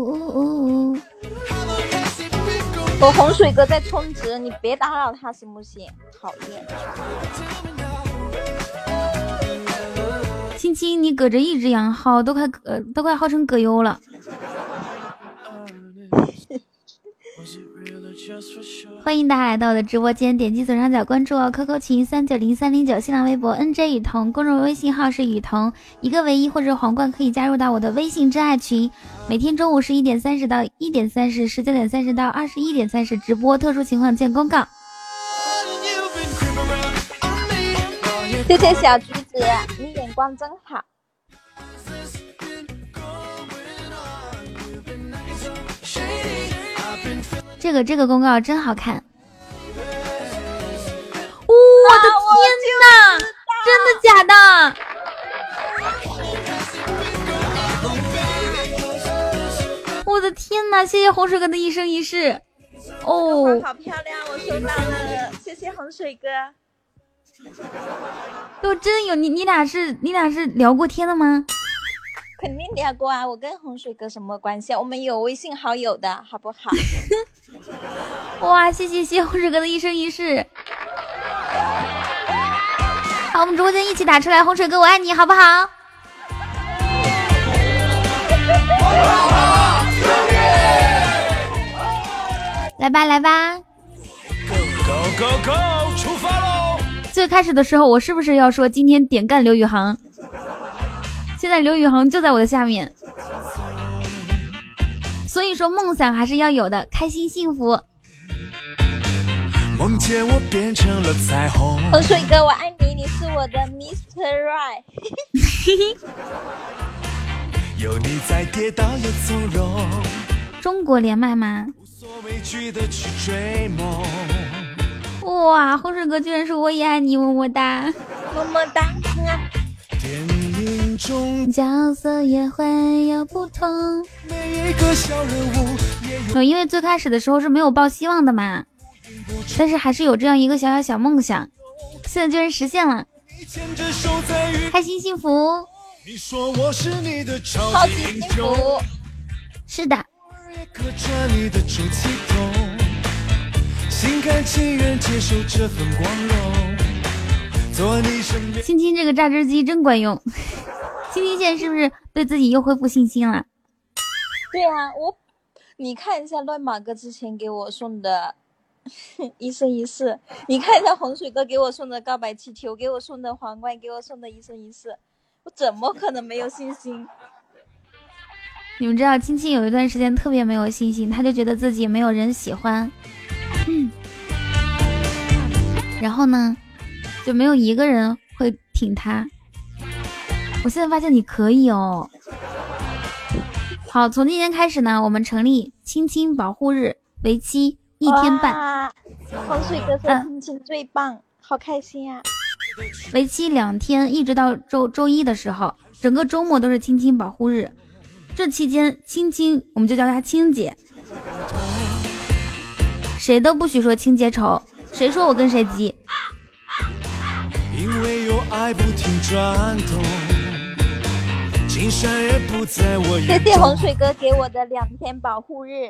G: 我洪水哥在充值，你别打扰他行不行？讨厌！
B: 青青，你搁这一直养号，都快呃都快号成葛优了。*laughs* 欢迎大家来到我的直播间，点击左上角关注哦。QQ 群三九零三零九，新浪微博 NJ 雨桐，公众微信号是雨桐，一个唯一或者皇冠可以加入到我的微信真爱群。每天中午十一点三十到一点三十，十九点三十到二十一点三十直播，特殊情况见公告。
G: 谢谢小橘子，你眼光真好。
B: 这个这个公告真好看，我的天哪，真的假的？我的天哪！谢谢洪水哥的一生一世。哦，
G: 好漂亮，我收到了，谢谢洪水哥。
B: 都真有你，你俩是你俩是聊过天的吗？
G: 肯定聊过啊，我跟洪水哥什么关系？我们有微信好友的好不好？*laughs*
B: 哇，谢谢谢洪水哥的一生一世。好，我们直播间一起打出来，洪水哥我爱你，好不好？来吧来吧，Go Go Go Go，出发喽！最开始的时候，我是不是要说今天点干刘宇航？现在刘宇恒就在我的下面，所以说梦想还是要有的，开心幸福。
G: 梦见我变成了彩虹。洪水哥，我爱你，你是我的 Mr. Right。*laughs*
B: 有你在，跌倒也从容。中国连麦吗？无所畏惧的去追梦哇，洪水哥居然说我也爱你，么么哒，
G: 么么哒。
B: 角色也会有不同。有因为最开始的时候是没有抱希望的嘛，但是还是有这样一个小小小梦想，现在居然实现了，开心幸福。
G: 超级幸福。
B: 是的。亲亲这个榨汁机真管用。青青现在是不是对自己又恢复信心了？
G: 对啊，我你看一下乱马哥之前给我送的一生一世，你看一下洪水哥给我送的告白气球，给我送的皇冠，给我送的一生一世，我怎么可能没有信心？
B: 你们知道青青有一段时间特别没有信心，他就觉得自己没有人喜欢，嗯，然后呢，就没有一个人会挺他。我现在发现你可以哦。好，从今天开始呢，我们成立青青保护日，为期一天半。
G: 洪水哥说亲亲最棒，好开心啊！
B: 为期两天，一直到周周一的时候，整个周末都是青青保护日。这期间，青青我们就叫她青姐，谁都不许说青姐丑，谁说我跟谁急？
G: 谢谢洪水哥给我的两天保护日。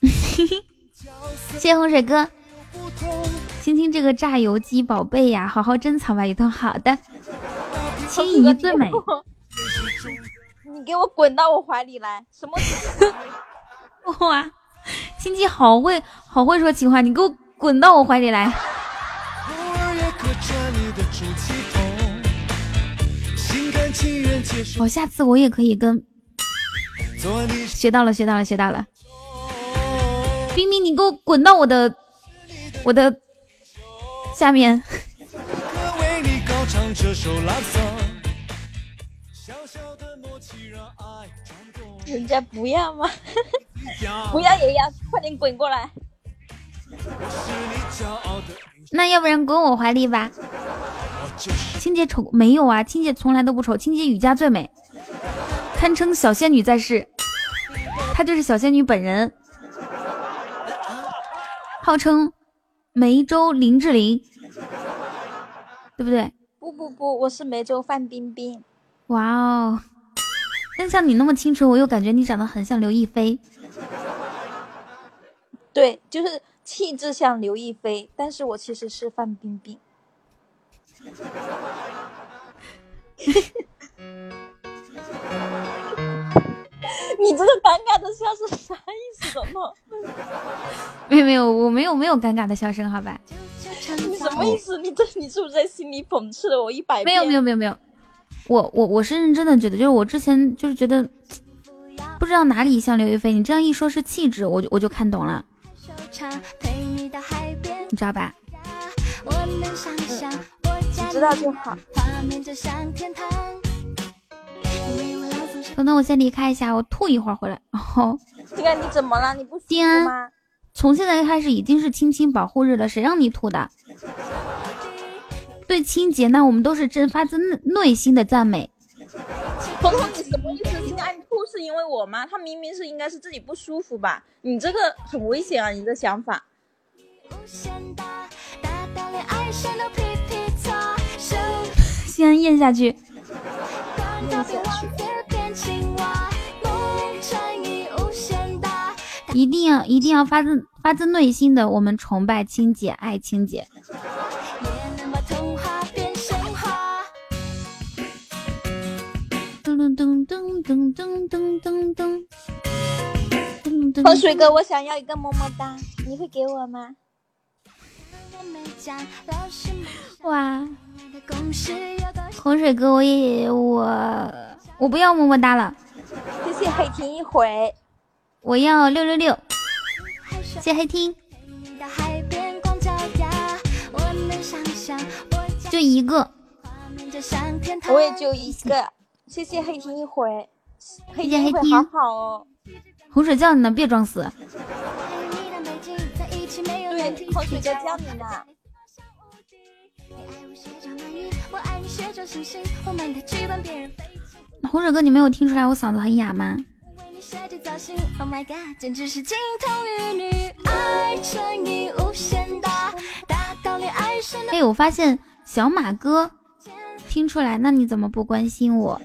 G: *laughs*
B: 谢谢洪水哥。青青这个榨油机宝贝呀，好好珍藏吧，雨桐。好的。心仪最美。
G: 你给我滚到我怀里来！什么？*laughs*
B: 哇，青青好会，好会说情话！你给我滚到我怀里来！我下次我也可以跟。学到了，学到了，学到了！冰冰，你给我滚到我的，我的下面。
G: 人家不要吗？*laughs* 不要也要，快点滚过来！
B: 那要不然滚我怀里吧。青姐丑没有啊？青姐从来都不丑，青姐雨家最美，堪称小仙女在世。她就是小仙女本人，号称梅州林志玲，对不对？
G: 不不不，我是梅州范冰冰。
B: 哇哦！但像你那么清纯，我又感觉你长得很像刘亦菲。
G: 对，就是气质像刘亦菲，但是我其实是范冰冰。*laughs* 你这个尴尬的笑是啥意思呢？*laughs*
B: 没有没有，我没有没有尴尬的笑声，好吧？
G: 你什么意思？你这你是不是在心里讽刺了我一百遍？
B: 没有没有没有没有。我我我是认真的觉得，就是我之前就是觉得不知道哪里像刘亦菲，你这样一说，是气质，我就我就看懂了，你知道吧？
G: 你知道就好。
B: 等等，我先离开一下，我吐一会儿回来。哦，
G: 静安，你怎么了？你不舒服吗？
B: 从现在开始已经是亲亲保护日了，谁让你吐的？对亲姐，那我们都是真发自内心的赞美。*laughs*
G: 彤彤，你什么意思？心安吐是因为我吗？他明明是应该是自己不舒服吧？你这个很危险啊！你的想法。
B: 先咽下去。
G: 咽下去。
B: 一定要一定要发自发自内心的，我们崇拜青姐，爱清洁。噔噔噔噔噔噔噔
G: 噔。洪水哥，我想要一个么么哒，你会给我吗？
B: 哇！洪水哥，我也我我不要么么哒了。
G: 谢谢黑听一回，
B: 我要六六六。谢谢黑听。就一个。
G: 我也就一个。谢谢黑天一回，
B: 黑天黑听，
G: 好好哦。
B: 洪水叫你呢，别装死。
G: 对，洪水哥叫你呢。
B: 洪水哥，你没有听出来我嗓子很哑吗？哎，我发现小马哥。*laughs* 听出来，那你怎么不关心我？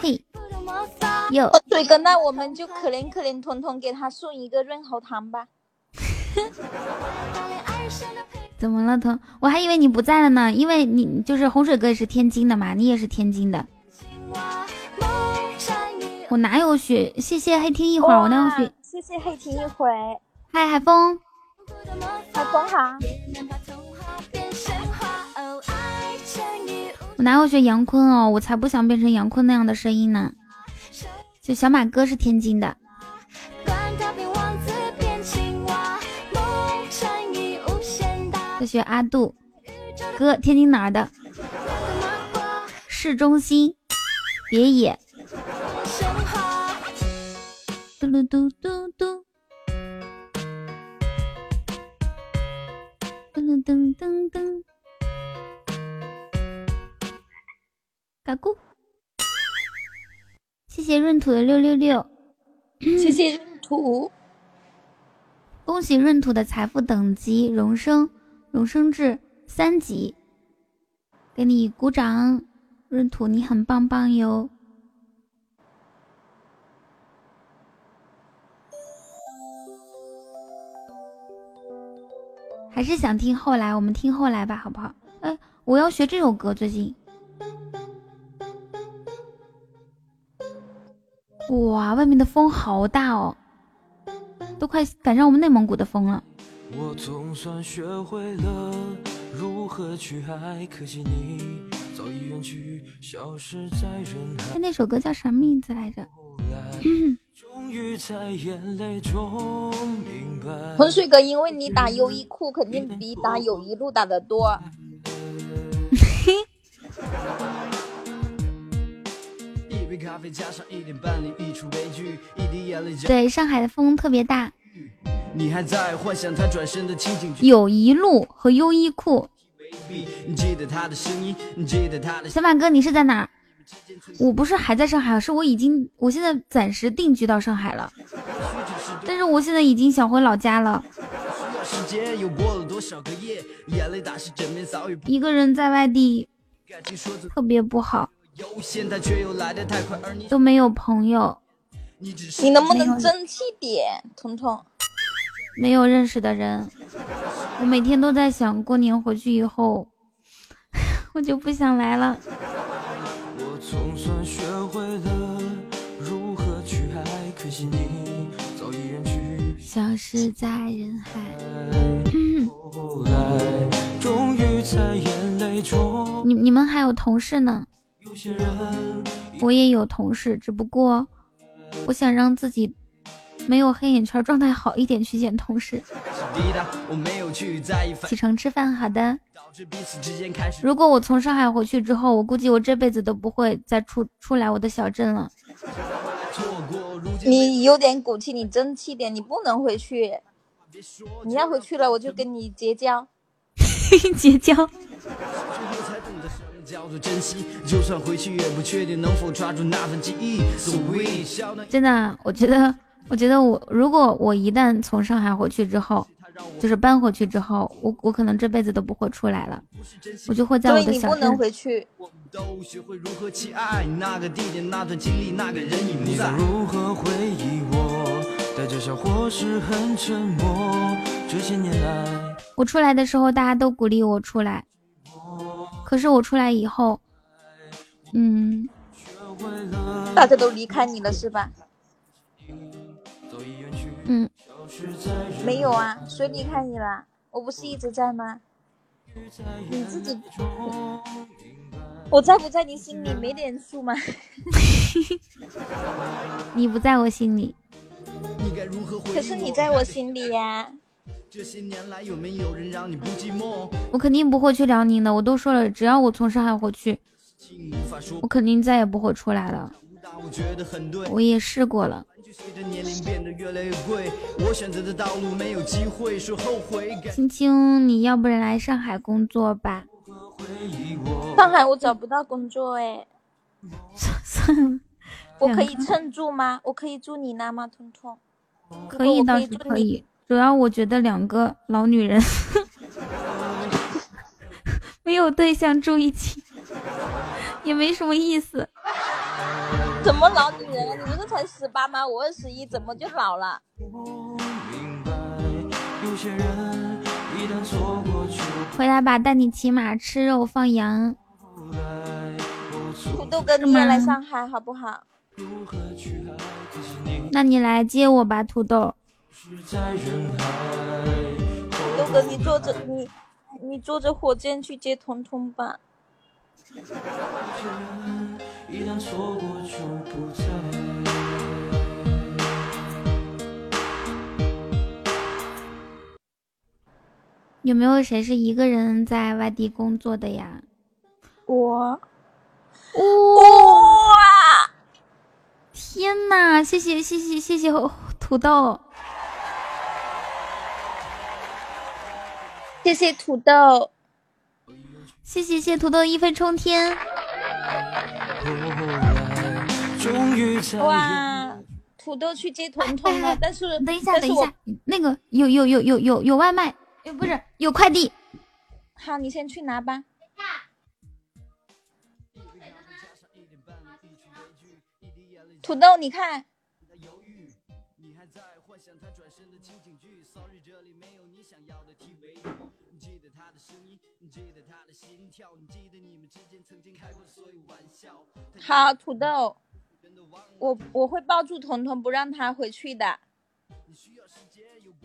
B: 嘿，有
G: 水哥，那我们就可怜可怜彤彤，给他送一个润喉糖吧。*laughs*
B: 怎么了，彤？我还以为你不在了呢，因为你就是洪水哥也是天津的嘛，你也是天津的。我哪有雪？谢谢黑听一会儿，我哪有雪？
G: 谢谢黑婷一回，
B: 嗨海风，
G: 海风好。
B: 我哪有学杨坤哦？我才不想变成杨坤那样的声音呢。就小马哥是天津的。在学阿杜哥，天津哪儿的？市中心，别野。嘟噜嘟嘟。嘟，噔噔噔噔，嘎咕，谢谢闰土的六六六，
G: 谢谢闰土，
B: 恭喜闰土的财富等级荣升，荣升至三级，给你鼓掌，闰土你很棒棒哟。还是想听后来，我们听后来吧，好不好？哎，我要学这首歌，最近。哇，外面的风好大哦，都快赶上我们内蒙古的风了。我总算学会了如何去爱，可惜你早已远去，消失在人海。那首歌叫什么名字来着？
G: 浑水哥，因为你打优衣库肯定比打友谊路打的多。*laughs*
B: 对，上海的风特别大。友谊路和优衣库。小马哥，你是在哪？我不是还在上海，是我已经，我现在暂时定居到上海了。但是我现在已经想回老家了。一个人在外地特别不好，都没有朋友。
G: 你能不能争气点，彤彤？
B: 没有认识的人，我每天都在想过年回去以后，*laughs* 我就不想来了。消失在人海。你你们还有同事呢？我也有同事，只不过我想让自己没有黑眼圈、状态好一点去见同事。启程吃饭，好的。如果我从上海回去之后，我估计我这辈子都不会再出出来我的小镇了。
G: 你有点骨气，你争气点，你不能回去。你要回去了，我就跟你结交。*laughs*
B: 结交。真的，我觉得，我觉得我如果我一旦从上海回去之后。就是搬回去之后，我我可能这辈子都不会出来了，我就会在我的小镇。
G: 你不能回去。
B: 我出来的时候，大家都鼓励我出来，可是我出来以后，嗯，
G: 大家都离开你了，是吧？
B: 嗯。
G: 没有啊，谁离开你了？我不是一直在吗？你自己，我在不在你心里没点数吗？*laughs*
B: 你不在我心里，
G: 可是你在我心里呀。
B: 我肯定不会去辽宁的，我都说了，只要我从上海回去，我肯定再也不会出来了。我也试过了。青青，你要不然来上海工作吧？
G: 上海我找不到工作哎。
B: 算了，
G: 我可以蹭住吗？我可以住你那吗？彤彤？
B: 可以倒是可以，主要我觉得两个老女人 *laughs* 没有对象住一起 *laughs* 也没什么意思。*laughs*
G: 怎么老女人了？你不是才十八吗？我二十一，怎么就老了？
B: 回来吧，带你骑马吃肉放羊。
G: 土豆哥，你也来上海好不好？
B: 那你来接我吧，土豆。土
G: 豆哥，你坐着你你坐着火箭去接彤彤吧。
B: 有没有谁是一个人在外地工作的呀？
G: 我。
B: 哇！天呐！谢谢谢谢谢谢土豆，
G: 谢谢土豆。
B: 谢谢谢土豆一飞冲天。
G: 哇，土豆去接彤彤了，但是
B: 等一下，等一下，那个有有有有有有外卖，不是有快递。
G: 好，你先去拿吧。土豆，你看。好，土豆，我我会抱住彤彤，不让他回去的。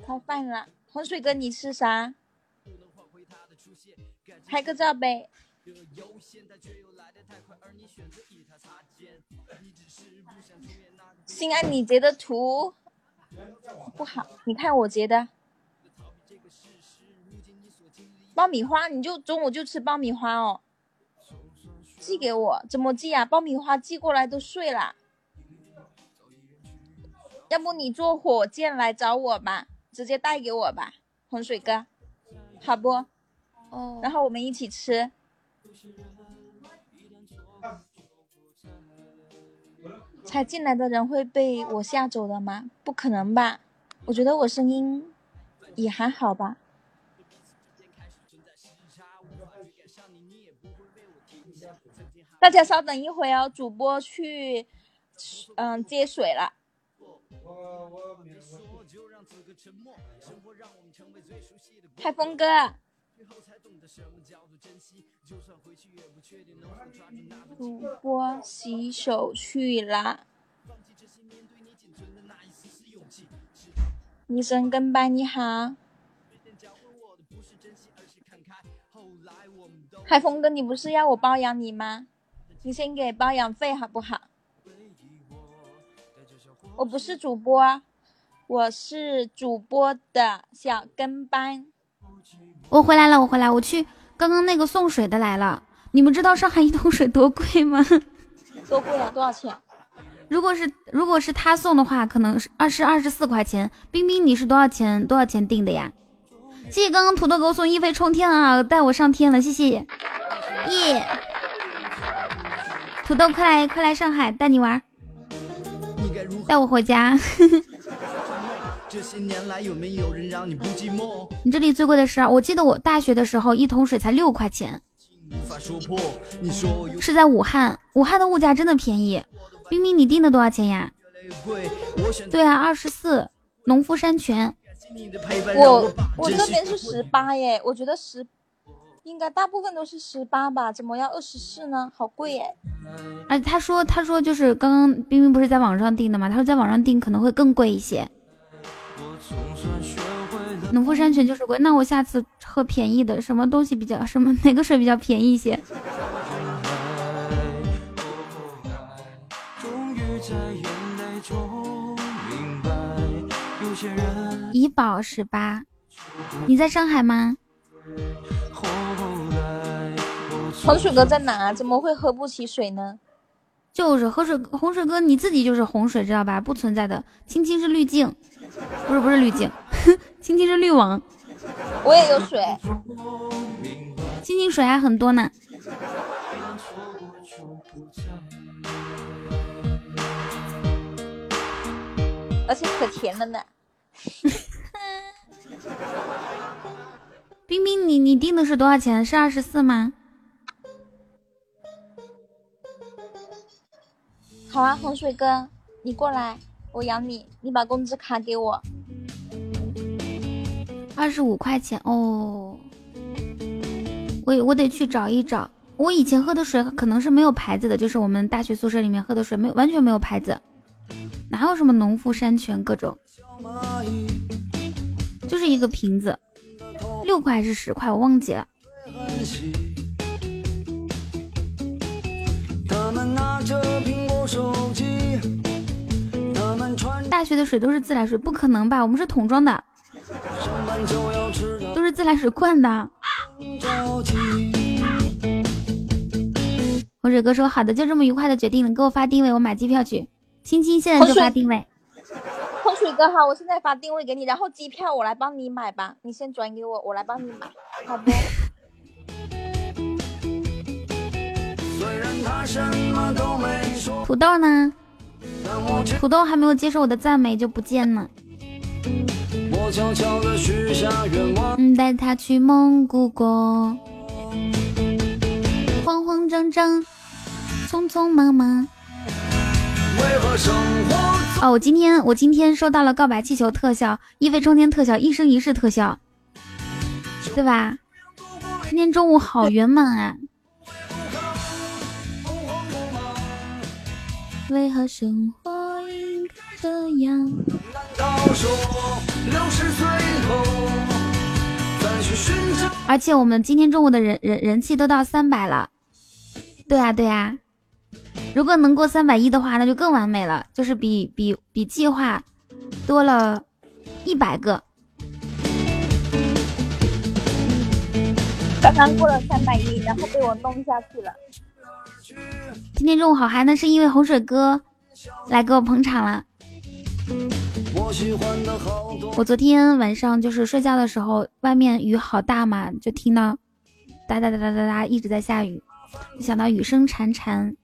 G: 开饭了，洪水哥，你吃啥？拍个照呗。心安，你截的图不好，你看我截的。爆米花，你就中午就吃爆米花哦。寄给我，怎么寄啊？爆米花寄过来都碎了。要不你坐火箭来找我吧，直接带给我吧，洪水哥，好不？
B: 哦。
G: 然后我们一起吃。才进来的人会被我吓走的吗？不可能吧，我觉得我声音也还好吧。大家稍等一会哦，主播去嗯接水了。海峰哥。主播洗手去了。女神跟班你好。海峰哥，你不是要我包养你吗？你先给包养费好不好？我不是主播，我是主播的小跟班。
B: 我回来了，我回来，我去。刚刚那个送水的来了，你们知道上海一桶水多贵吗？
G: 多贵啊？多少钱？
B: 如果是如果是他送的话，可能是二是二十四块钱。冰冰，你是多少钱多少钱订的呀？谢谢刚刚土豆给我送一飞冲天啊，带我上天了，谢谢。耶！土豆，快来快来上海，带你玩，带我回家。*laughs* 你这里最贵的是，我记得我大学的时候一桶水才六块钱，是在武汉，武汉的物价真的便宜。冰冰，你订的多少钱呀？对啊，二十四，农夫山泉。
G: 我我这边是十八耶，我觉得十应该大部分都是十八吧，怎么要二十四呢？好贵耶！
B: 哎，他说他说就是刚刚冰冰不是在网上订的吗？他说在网上订可能会更贵一些。农夫山泉就是贵，那我下次喝便宜的，什么东西比较什么哪个水比较便宜一些？怡宝十八，你在上海吗？
G: 洪水哥在哪？怎么会喝不起水呢？
B: 就是喝水，洪水哥你自己就是洪水，知道吧？不存在的，青青是滤镜，不是不是滤镜，*laughs* 青青是滤网。
G: 我也有水，
B: 青青水还很多呢，
G: 而且可甜了呢。*laughs*
B: 冰冰，你你定的是多少钱？是二十四吗？
G: 好啊，洪水哥，你过来，我养你，你把工资卡给我。
B: 二十五块钱哦，我我得去找一找。我以前喝的水可能是没有牌子的，就是我们大学宿舍里面喝的水没有完全没有牌子，哪有什么农夫山泉各种，就是一个瓶子，六块还是十块，我忘记了。大学的水都是自来水，不可能吧？我们是桶装的，都是自来水灌的。洪水哥说好的，就这么愉快的决定了，给我发定位，我买机票去。亲亲现在就发定位。
G: 洪水哥好，我现在发定位给你，然后机票我来帮你买吧，你先转给我，我来帮你买，好不？
B: 土豆呢？土豆还没有接受我的赞美就不见了。嗯，带他去蒙古国，慌慌张张，匆匆忙忙。哦，我今天我今天收到了告白气球特效、一飞冲天特效、一生一世特效，对吧？今天中午好圆满啊！为何生活应该这样？而且我们今天中午的人人人气都到三百了。对啊，对啊。如果能过三百一的话，那就更完美了，就是比比比计划多了一百个。
G: 刚刚过了三百一，然后被我弄下去了。
B: 今天中午好嗨，那是因为洪水哥来给我捧场了。我昨天晚上就是睡觉的时候，外面雨好大嘛，就听到哒哒哒哒哒哒一直在下雨，就想到雨声潺潺。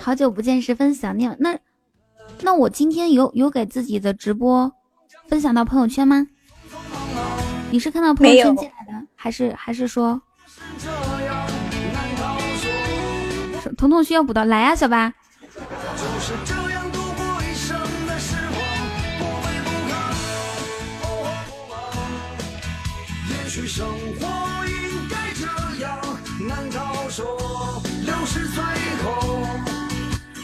B: 好久不见，十分想念。那那我今天有有给自己的直播分享到朋友圈吗？你是看到朋友圈进来的，还是还是说？彤彤需要补刀，来呀，小八。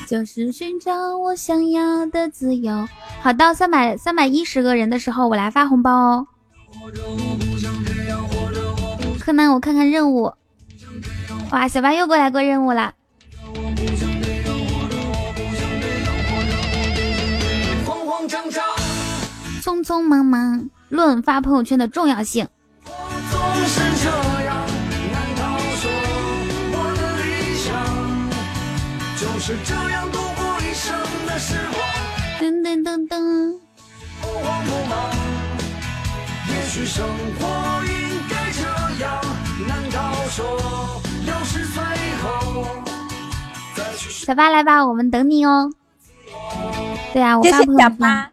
B: 就是寻找我想要的自由。好，到三百三百一十个人的时候，我来发红包哦。柯南，我看看任务。哇，小八又过来过任务了。匆匆忙忙，论发朋友圈的重要性。就是这样噔噔噔噔。小八来吧，我们等你哦。对啊，我发朋友圈。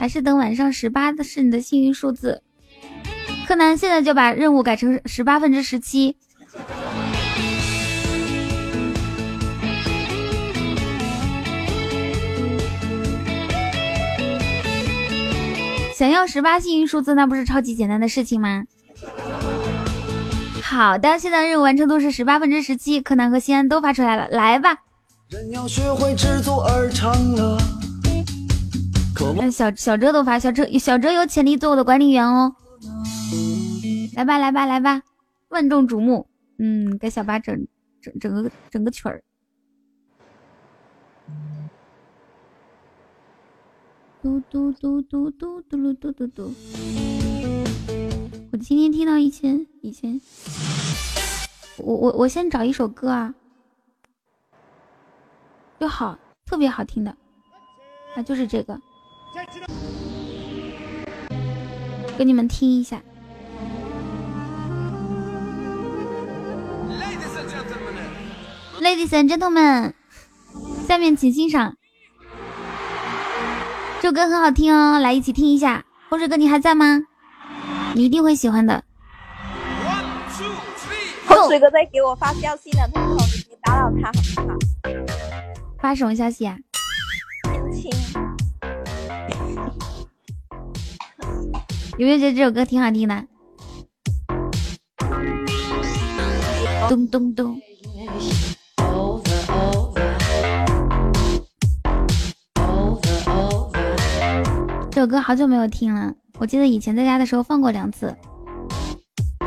B: 还是等晚上十八的是你的幸运数字。柯南现在就把任务改成十八分之十七。想要十八幸运数字，那不是超级简单的事情吗？好的，现在任务完成度是十八分之十七，柯南和西安都发出来了，来吧。小小哲都发，小哲小哲有潜力做我的管理员哦。来吧，来吧，来吧，万众瞩目。嗯，给小八整整整个整个曲儿。嘟嘟嘟嘟嘟嘟噜嘟嘟嘟！我今天听到一千一千，我我我先找一首歌啊，就好特别好听的，啊就是这个，给你们听一下。Ladies and gentlemen，下面请欣赏。这首歌很好听哦，来一起听一下。风水哥，你还在吗？你一定会喜欢的。
G: 风水哥在给我发消息呢，彤彤，你别打扰他好不好？
B: 发什么消息啊？
G: 亲亲。
B: 有没有觉得这首歌挺好听的？咚咚咚。首歌好久没有听了，我记得以前在家的时候放过两次。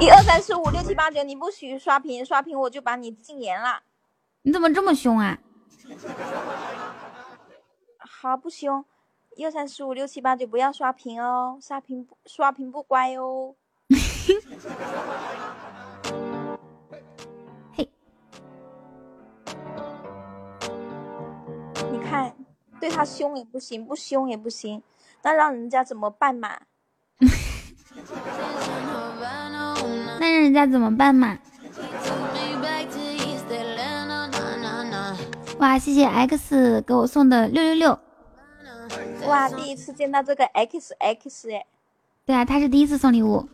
G: 一二三四五六七八九，你不许刷屏，刷屏我就把你禁言了。
B: 你怎么这么凶啊？
G: 好，不凶。一二三四五六七八九，不要刷屏哦，刷屏刷屏不乖哦。*laughs*
B: 嘿，
G: 你看，对他凶也不行，不凶也不行。那让人家怎么办嘛？*laughs*
B: 那让人家怎么办嘛？*laughs* 哇，谢谢 X 给我送的六六六。
G: 哇，第一次见到这个 X X 哎。
B: 对啊，他是第一次送礼物。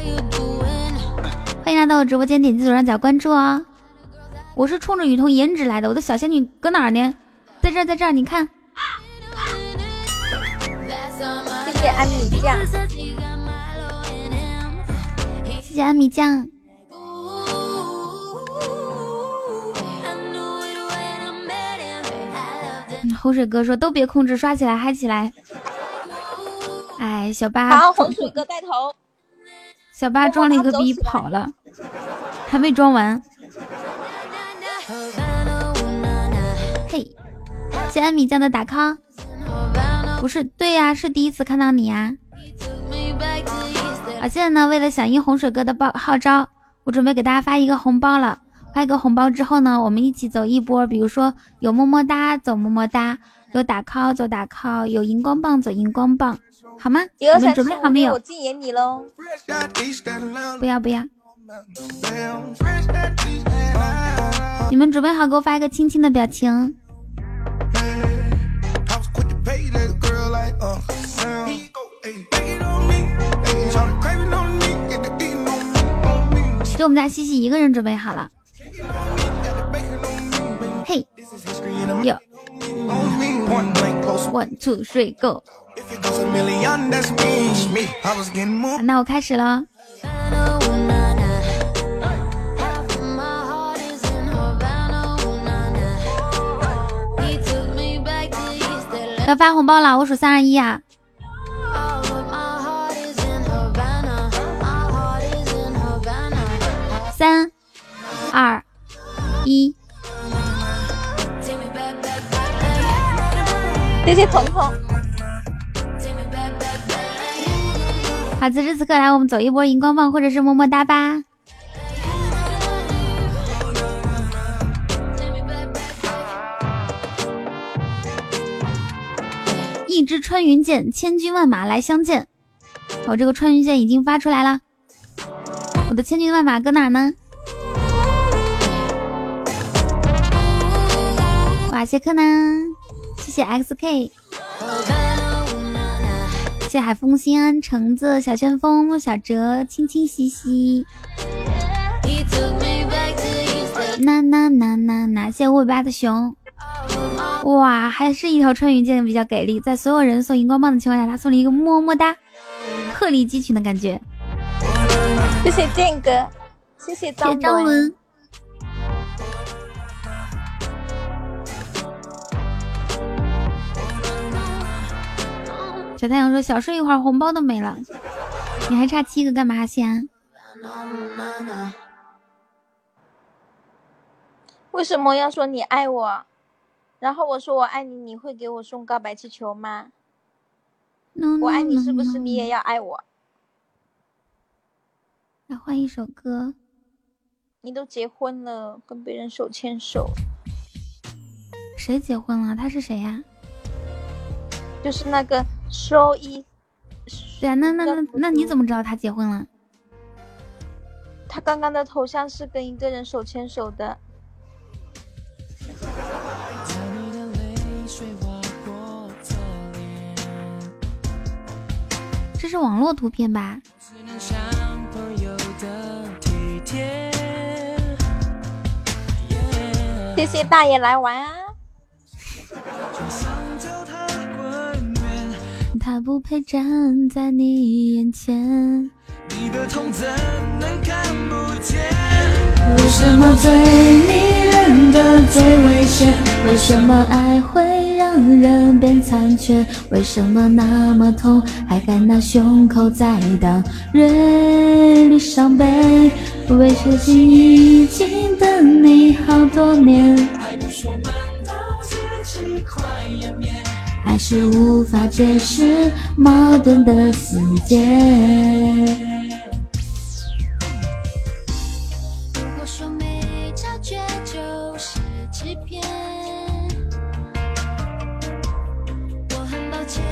B: *laughs* 欢迎来到我直播间，点击左上角关注哦。我是冲着雨桐颜值来的，我的小仙女搁哪儿呢？在这，在这儿，你看。
G: 谢谢安米酱，
B: 谢谢安米酱。洪水哥说：“都别控制，刷起来，嗨起来。”哎，小八，
G: 好，洪水哥带头。
B: 小八装了一个逼跑了，还没装完。*laughs* 嘿，谢安米酱的打 call。不是，对呀，是第一次看到你呀。啊，现在呢，为了响应洪水哥的报号召，我准备给大家发一个红包了。发一个红包之后呢，我们一起走一波。比如说有么么哒走么么哒，有打 call 走打 call，有荧光棒走荧光棒，好吗？你们准备好没有？
G: 我禁言你喽！
B: 不要不要！你们准备好给我发一个亲亲的表情。就我们家西西一个人准备好了。嘿，有，one two three go。那我开始了。要发红包了，我数三二一啊！三二一。
G: 谢谢彤彤。
B: 好，此时此刻来，我们走一波荧光棒或者是么么哒吧。一支穿云箭，千军万马来相见。我这个穿云箭已经发出来了，我的千军万马搁哪呢？哇，谢柯南，谢谢 XK，谢海风心安橙子小旋风小哲清清兮兮，那那那那那，谢谢尾巴的熊。哇，还是一条穿云箭比较给力，在所有人送荧光棒的情况下，他送了一个么么哒，鹤立鸡群的感觉。
G: 谢谢剑哥，谢谢张
B: 文。小太阳说：“小睡一会儿，红包都没了，你还差七个干嘛先？
G: 为什么要说你爱我？”然后我说我爱你，你会给我送告白气球吗？我爱你是不是你也要爱我？
B: 来换一首歌。
G: 你都结婚了，跟别人手牵手。
B: 谁结婚了？他是谁呀？
G: 就是那个收一。
B: 对啊，那那那那你怎么知道他结婚了？
G: 他刚刚的头像是跟一个人手牵手的。
B: 这是网络图片吧？
G: 谢谢大爷来玩啊！
B: 他不配站在你眼前。你的痛怎能看不见为什么最迷人的最危险？为什么爱会？让人变残缺，为什么那么痛，还敢拿胸口在当锐利伤悲？为何心已经等你好多年，还是无法解释矛盾的世界？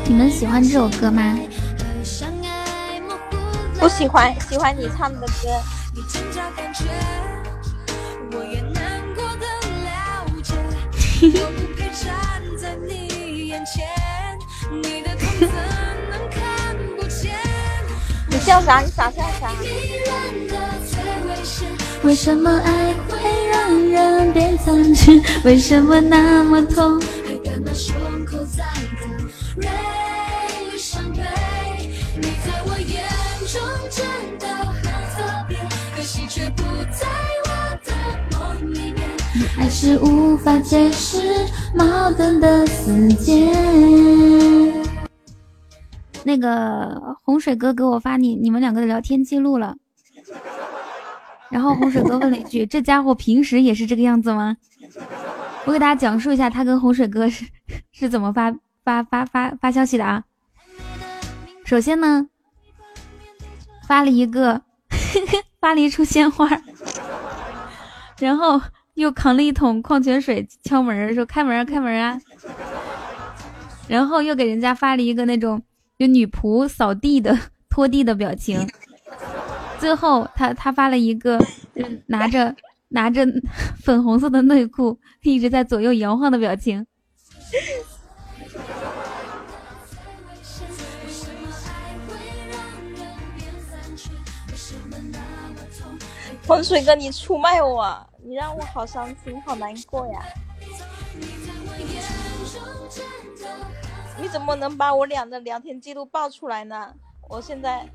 B: 你们喜欢这首歌吗？
G: 不喜欢，喜欢你唱的歌。*laughs* 你笑啥？你傻笑啥？
B: 为什么爱会让人变残缺？为什么那么痛？还是无法解释矛盾的死结。那个洪水哥给我发你你们两个的聊天记录了，然后洪水哥问了一句：“这家伙平时也是这个样子吗？”我给大家讲述一下他跟洪水哥是是怎么发发发发发消息的啊。首先呢，发了一个 *laughs* 发了一束鲜花，然后。又扛了一桶矿泉水，敲门说：“开门，开门啊！”然后又给人家发了一个那种就女仆扫地的拖地的表情。最后他他发了一个拿着拿着粉红色的内裤一直在左右摇晃的表情。
G: 洪水哥，你出卖我！你让我好伤心，好难过呀！你怎么能把我俩的聊天记录爆出来呢？我现在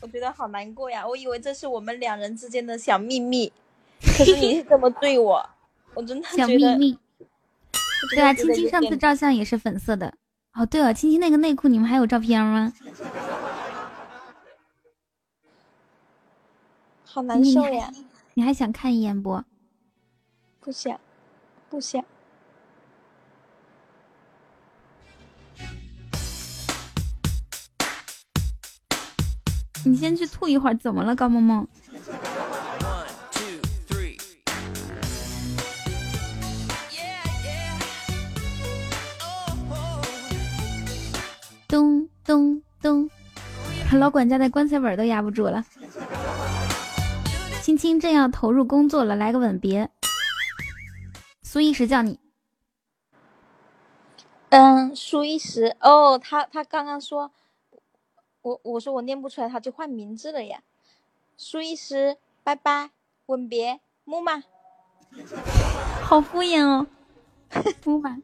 G: 我觉得好难过呀！我以为这是我们两人之间的小秘密，可是你这么对我，我真的
B: 小秘密。对啊，青青上次照相也是粉色的。哦，对了，青青那个内裤你们还有照片吗？
G: 好难受呀！
B: 你还想看一眼不？
G: 不想，不想。
B: 你先去吐一会儿，怎么了，高萌萌？咚咚咚！老管家的棺材本都压不住了。青青正要投入工作了，来个吻别。苏一石叫你，
G: 嗯，苏一石哦，他他刚刚说，我我说我念不出来，他就换名字了呀。苏一石，拜拜，吻别，木马，
B: 好敷衍哦，*laughs* 木马。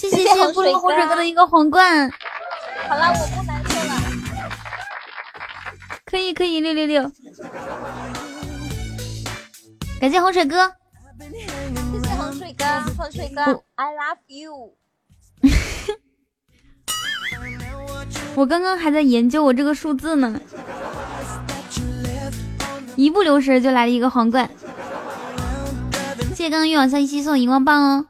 B: 谢谢谢谢菠萝洪水哥的一个皇冠。
G: 好了，我不难受了。
B: 可以可以，六六六！感谢洪水哥。
G: 谢谢洪水哥，洪水哥，I love you。*laughs*
B: 我刚刚还在研究我这个数字呢，一不留神就来了一个皇冠。谢谢刚刚越往下一期送荧光棒哦。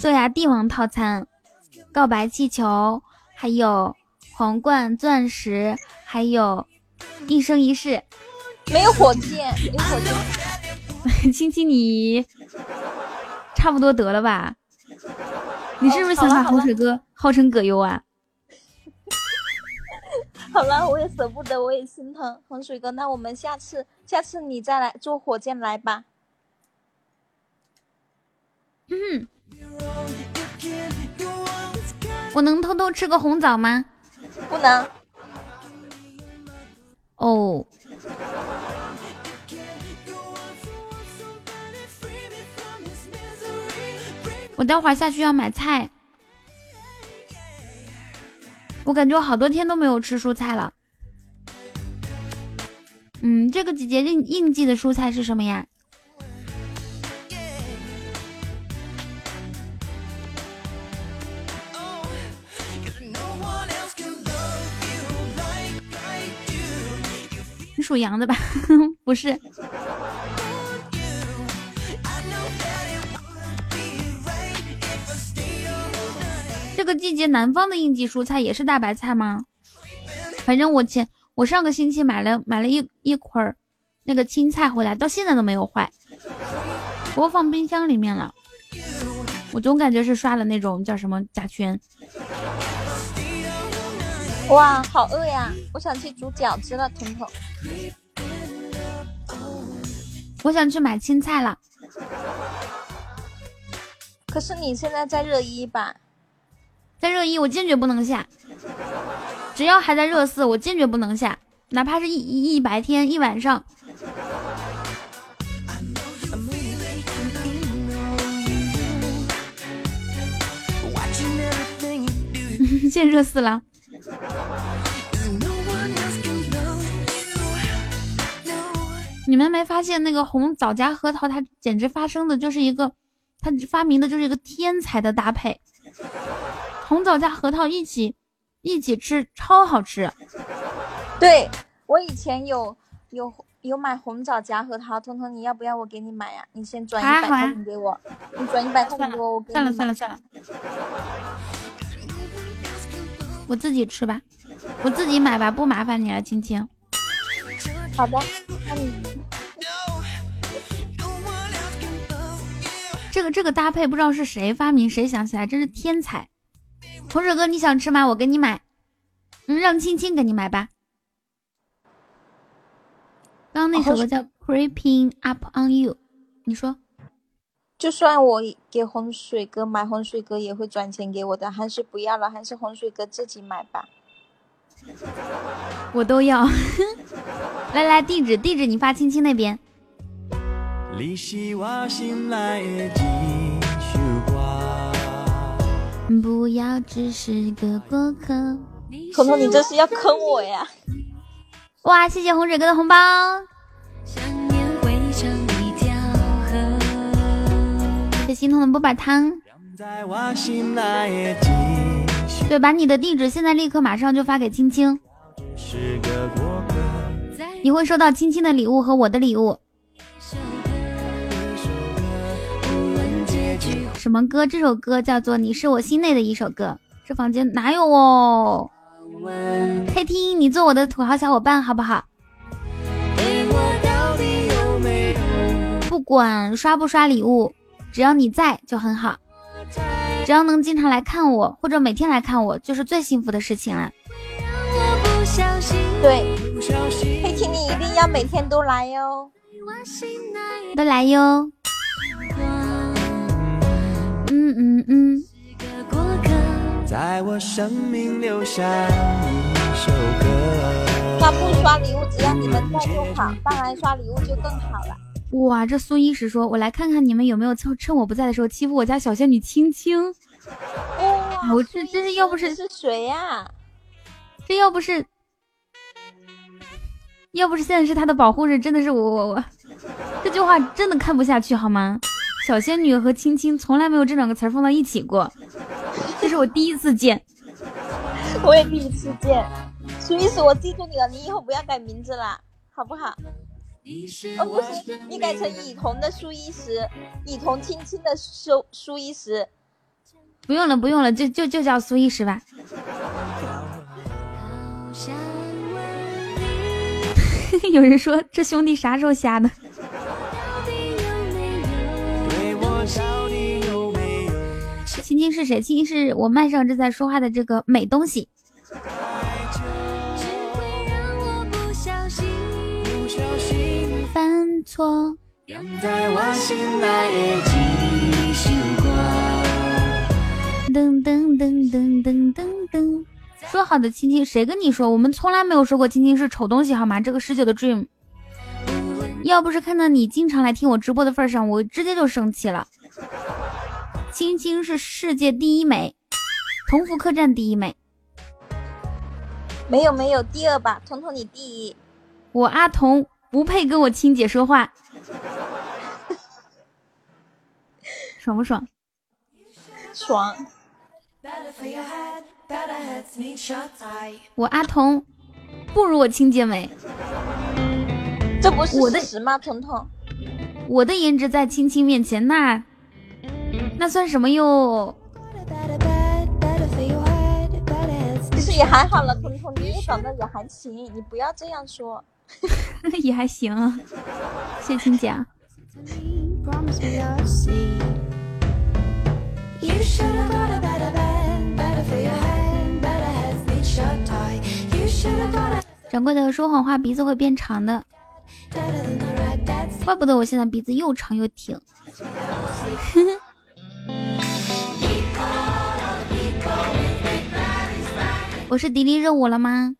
B: 对呀，帝王套餐，告白气球，还有皇冠、钻石，还有一生一世。
G: 没有火箭，有火箭。
B: 亲亲你，差不多得了吧？你是不是想把洪水哥号称葛优啊？*laughs*
G: 好了，我也舍不得，我也心疼洪水哥。那我们下次，下次你再来坐火箭来吧。
B: 嗯，我能偷偷吃个红枣吗？
G: 不能。
B: 哦。我待会儿下去要买菜。我感觉我好多天都没有吃蔬菜了。嗯，这个季节应应季的蔬菜是什么呀？属羊的吧？不是。这个季节南方的应季蔬菜也是大白菜吗？反正我前我上个星期买了买了一一捆儿那个青菜回来，到现在都没有坏，我放冰箱里面了。我总感觉是刷了那种叫什么甲醛。
G: 哇，好饿呀！我想去煮饺子了，彤彤。
B: 我想去买青菜了。
G: 可是你现在在热一吧？
B: 在热一，我坚决不能下。只要还在热四，我坚决不能下，哪怕是一一一白天一晚上。*laughs* 现热四了。你们没发现那个红枣加核桃，它简直发生的就是一个，它发明的就是一个天才的搭配。红枣加核桃一起一起吃，超好吃。
G: 对我以前有有有买红枣夹核桃，彤彤你要不要我给你买呀？你先转一百块钱给我，你转一百块钱给我，我给你。
B: 算了算了算了，我自己吃吧，我自己买吧，不麻烦你了，青青。
G: 好的，那你
B: 这个这个搭配不知道是谁发明谁想起来，真是天才。红水哥，你想吃吗？我给你买。嗯，让青青给你买吧。刚刚那首歌叫《Creeping Up on You》，你说，
G: 就算我给洪水哥买，洪水哥也会转钱给我的，还是不要了，还是洪水哥自己买吧。
B: 我都要。*laughs* 来来，地址地址，你发青青那边。不要只是个过客。
G: 彤彤，你这是要坑我呀！
B: 哇，谢谢洪水哥的红包。谢心痛的波板汤。对，把你的地址现在立刻马上就发给青青，你会收到青青的礼物和我的礼物。什么歌？这首歌叫做《你是我心内的一首歌》。这房间哪有哦？黑听，你做我的土豪小伙伴好不好？不管刷不刷礼物，只要你在就很好。只要能经常来看我，或者每天来看我，就是最幸福的事情了。
G: 对，黑听你一定要每天都来哟，
B: 都来哟。嗯嗯嗯。
G: 他不刷礼物，只要你们在就好；当然刷礼物就更好了。
B: 哇，这苏一石说：“我来看看你们有没有趁趁我不在的时候欺负我家小仙女青青。”
G: 哇，
B: 我这这是要不是
G: 是谁呀？
B: 这要不是要不是现在是他的保护人，真的是我我我这句话真的看不下去好吗？小仙女和青青从来没有这两个词放到一起过，这是我第一次见。
G: 我也第一次见，苏一石，我记住你了，你以后不要改名字了，好不好？哦，不是，你改成以童的苏一石，以童青青的苏苏一石。
B: 不用了，不用了，就就就叫苏一石吧。*laughs* 有人说这兄弟啥时候瞎的？青青是谁？青青是我麦上正在说话的这个美东西。犯错。噔噔噔噔噔噔噔。说好的青青，谁跟你说？我们从来没有说过青青是丑东西，好吗？这个十九的 dream。要不是看到你经常来听我直播的份上，我直接就生气了。青青是世界第一美，同福客栈第一美。
G: 没有没有，第二吧，彤彤你第一。
B: 我阿童不配跟我亲姐说话，爽不爽？
G: 爽。
B: 我阿童不如我亲姐美。
G: 这不是事实吗？彤彤，
B: 我的颜值在青青面前，那那算什么哟？
G: 其实也还好了，彤彤，你也长得也还行，你不要这样说。*laughs*
B: 也还行，谢青姐。掌柜的说谎话，鼻子会变长的，怪不得我现在鼻子又长又挺。*laughs* 我是迪丽热舞了吗？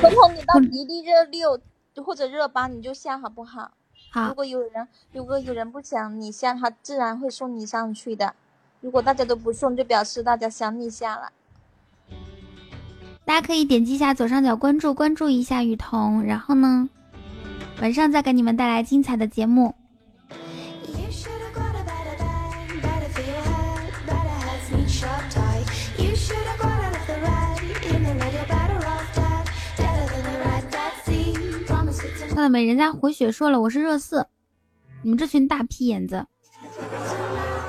G: 彤彤，你到迪丽热六或者热八你就下好不好？
B: 好。
G: 如果有人如果有人不想你下，他自然会送你上去的。如果大家都不送，就表示大家想你下了。
B: 大家可以点击一下左上角关注，关注一下雨桐，然后呢，晚上再给你们带来精彩的节目。看到没？人家回血说了我是热四，你们这群大屁眼子，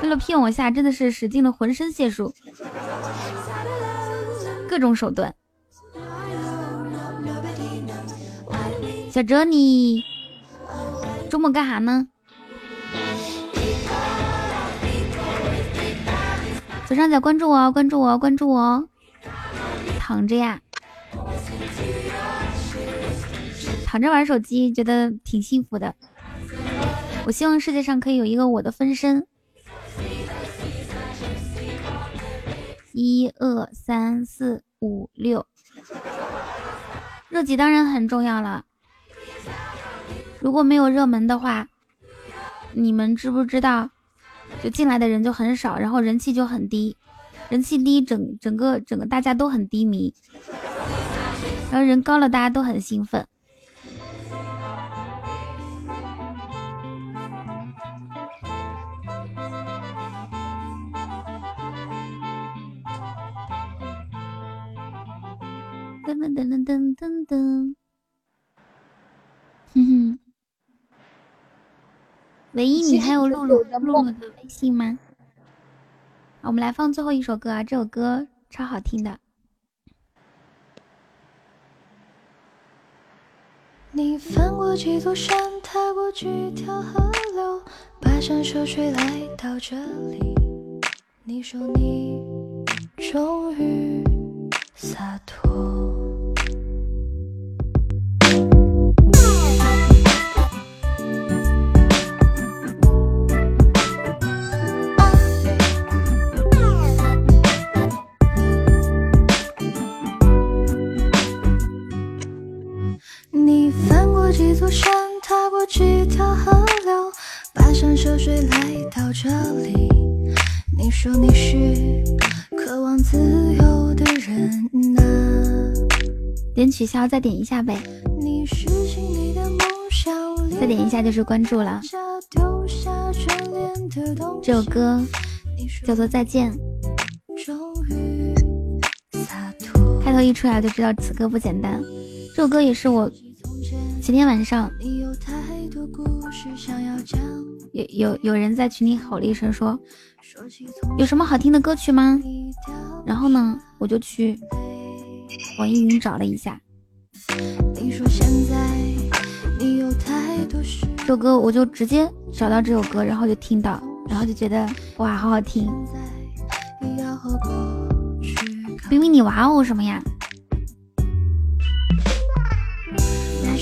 B: 为了骗我下，真的是使尽了浑身解数，各种手段。小哲，你周末干啥呢？左上角关注我，关注我，关注我，躺着呀。躺着玩手机，觉得挺幸福的。我希望世界上可以有一个我的分身。一二三四五六，热几当然很重要了。如果没有热门的话，你们知不知道，就进来的人就很少，然后人气就很低，人气低，整整个整个大家都很低迷，然后人高了，大家都很兴奋。噔噔噔噔噔噔，哼哼。唯一，你还有露露露露的微信吗？我们来放最后一首歌啊，这首歌超好听的。你翻过几座山，踏过几条河流，跋山涉水来到这里。你说你终于洒脱。过几座山，踏过几条河流，跋山涉水来到这里。你说你是渴望自由的人啊。点取消，再点一下呗。再点一下就是关注了。这首歌叫做《再见》，开头一出来就知道此歌不简单。这首歌也是我。前天晚上，有有有人在群里吼了一声，说有什么好听的歌曲吗？然后呢，我就去网易云找了一下，这首歌我就直接找到这首歌，然后就听到，然后就觉得哇，好好听。冰冰，你哇哦什么呀？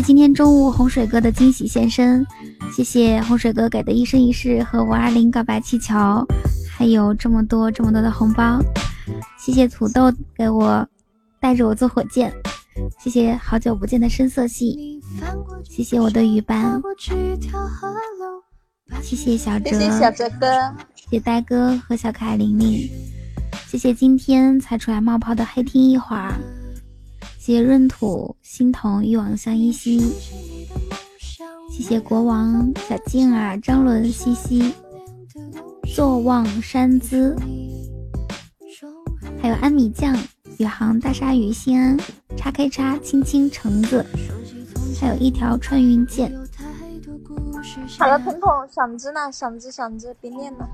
B: 谢今天中午洪水哥的惊喜现身，谢谢洪水哥给的一生一世和五二零告白气球，还有这么多这么多的红包，谢谢土豆给我带着我坐火箭，谢谢好久不见的深色系，谢谢我的雨斑，谢谢小哲，
G: 谢谢小哲哥，
B: 谢谢呆哥和小可爱玲玲，谢谢今天才出来冒泡的黑听一会儿，谢闰土心疼一往相依稀，谢谢国王小静儿张伦西西，坐望山姿，还有安米酱。宇航大鲨鱼心安叉 K 叉青青橙子，还有一条穿云箭。
G: 好了，彤彤，嗓子呢？嗓子嗓子，别念了。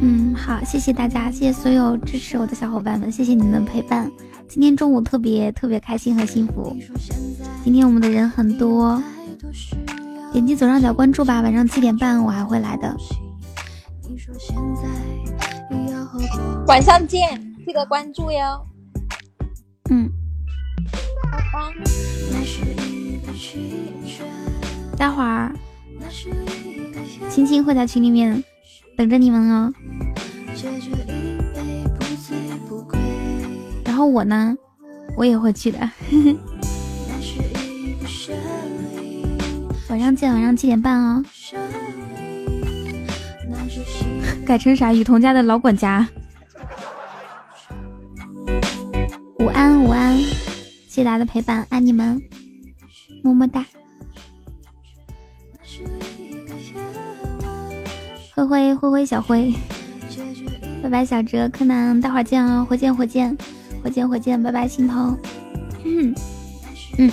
B: 嗯，好，谢谢大家，谢谢所有支持我的小伙伴们，谢谢你们的陪伴。今天中午特别特别开心和幸福。今天我们的人很多，点击左上角关注吧，晚上七点半我还会来的。
G: 晚上见。记得关注哟。
B: 嗯。
G: 好
B: 待会儿，青青会在群里面等着你们哦。然后我呢，我也会去的。晚上见，晚上七点半哦。改成啥？雨桐家的老管家。午安，午安，谢谢大家的陪伴，爱你们，么么哒。灰灰灰灰小灰，拜拜小哲柯南，待会儿见啊、哦，火箭火箭火箭火箭，拜拜新鹏，嗯嗯。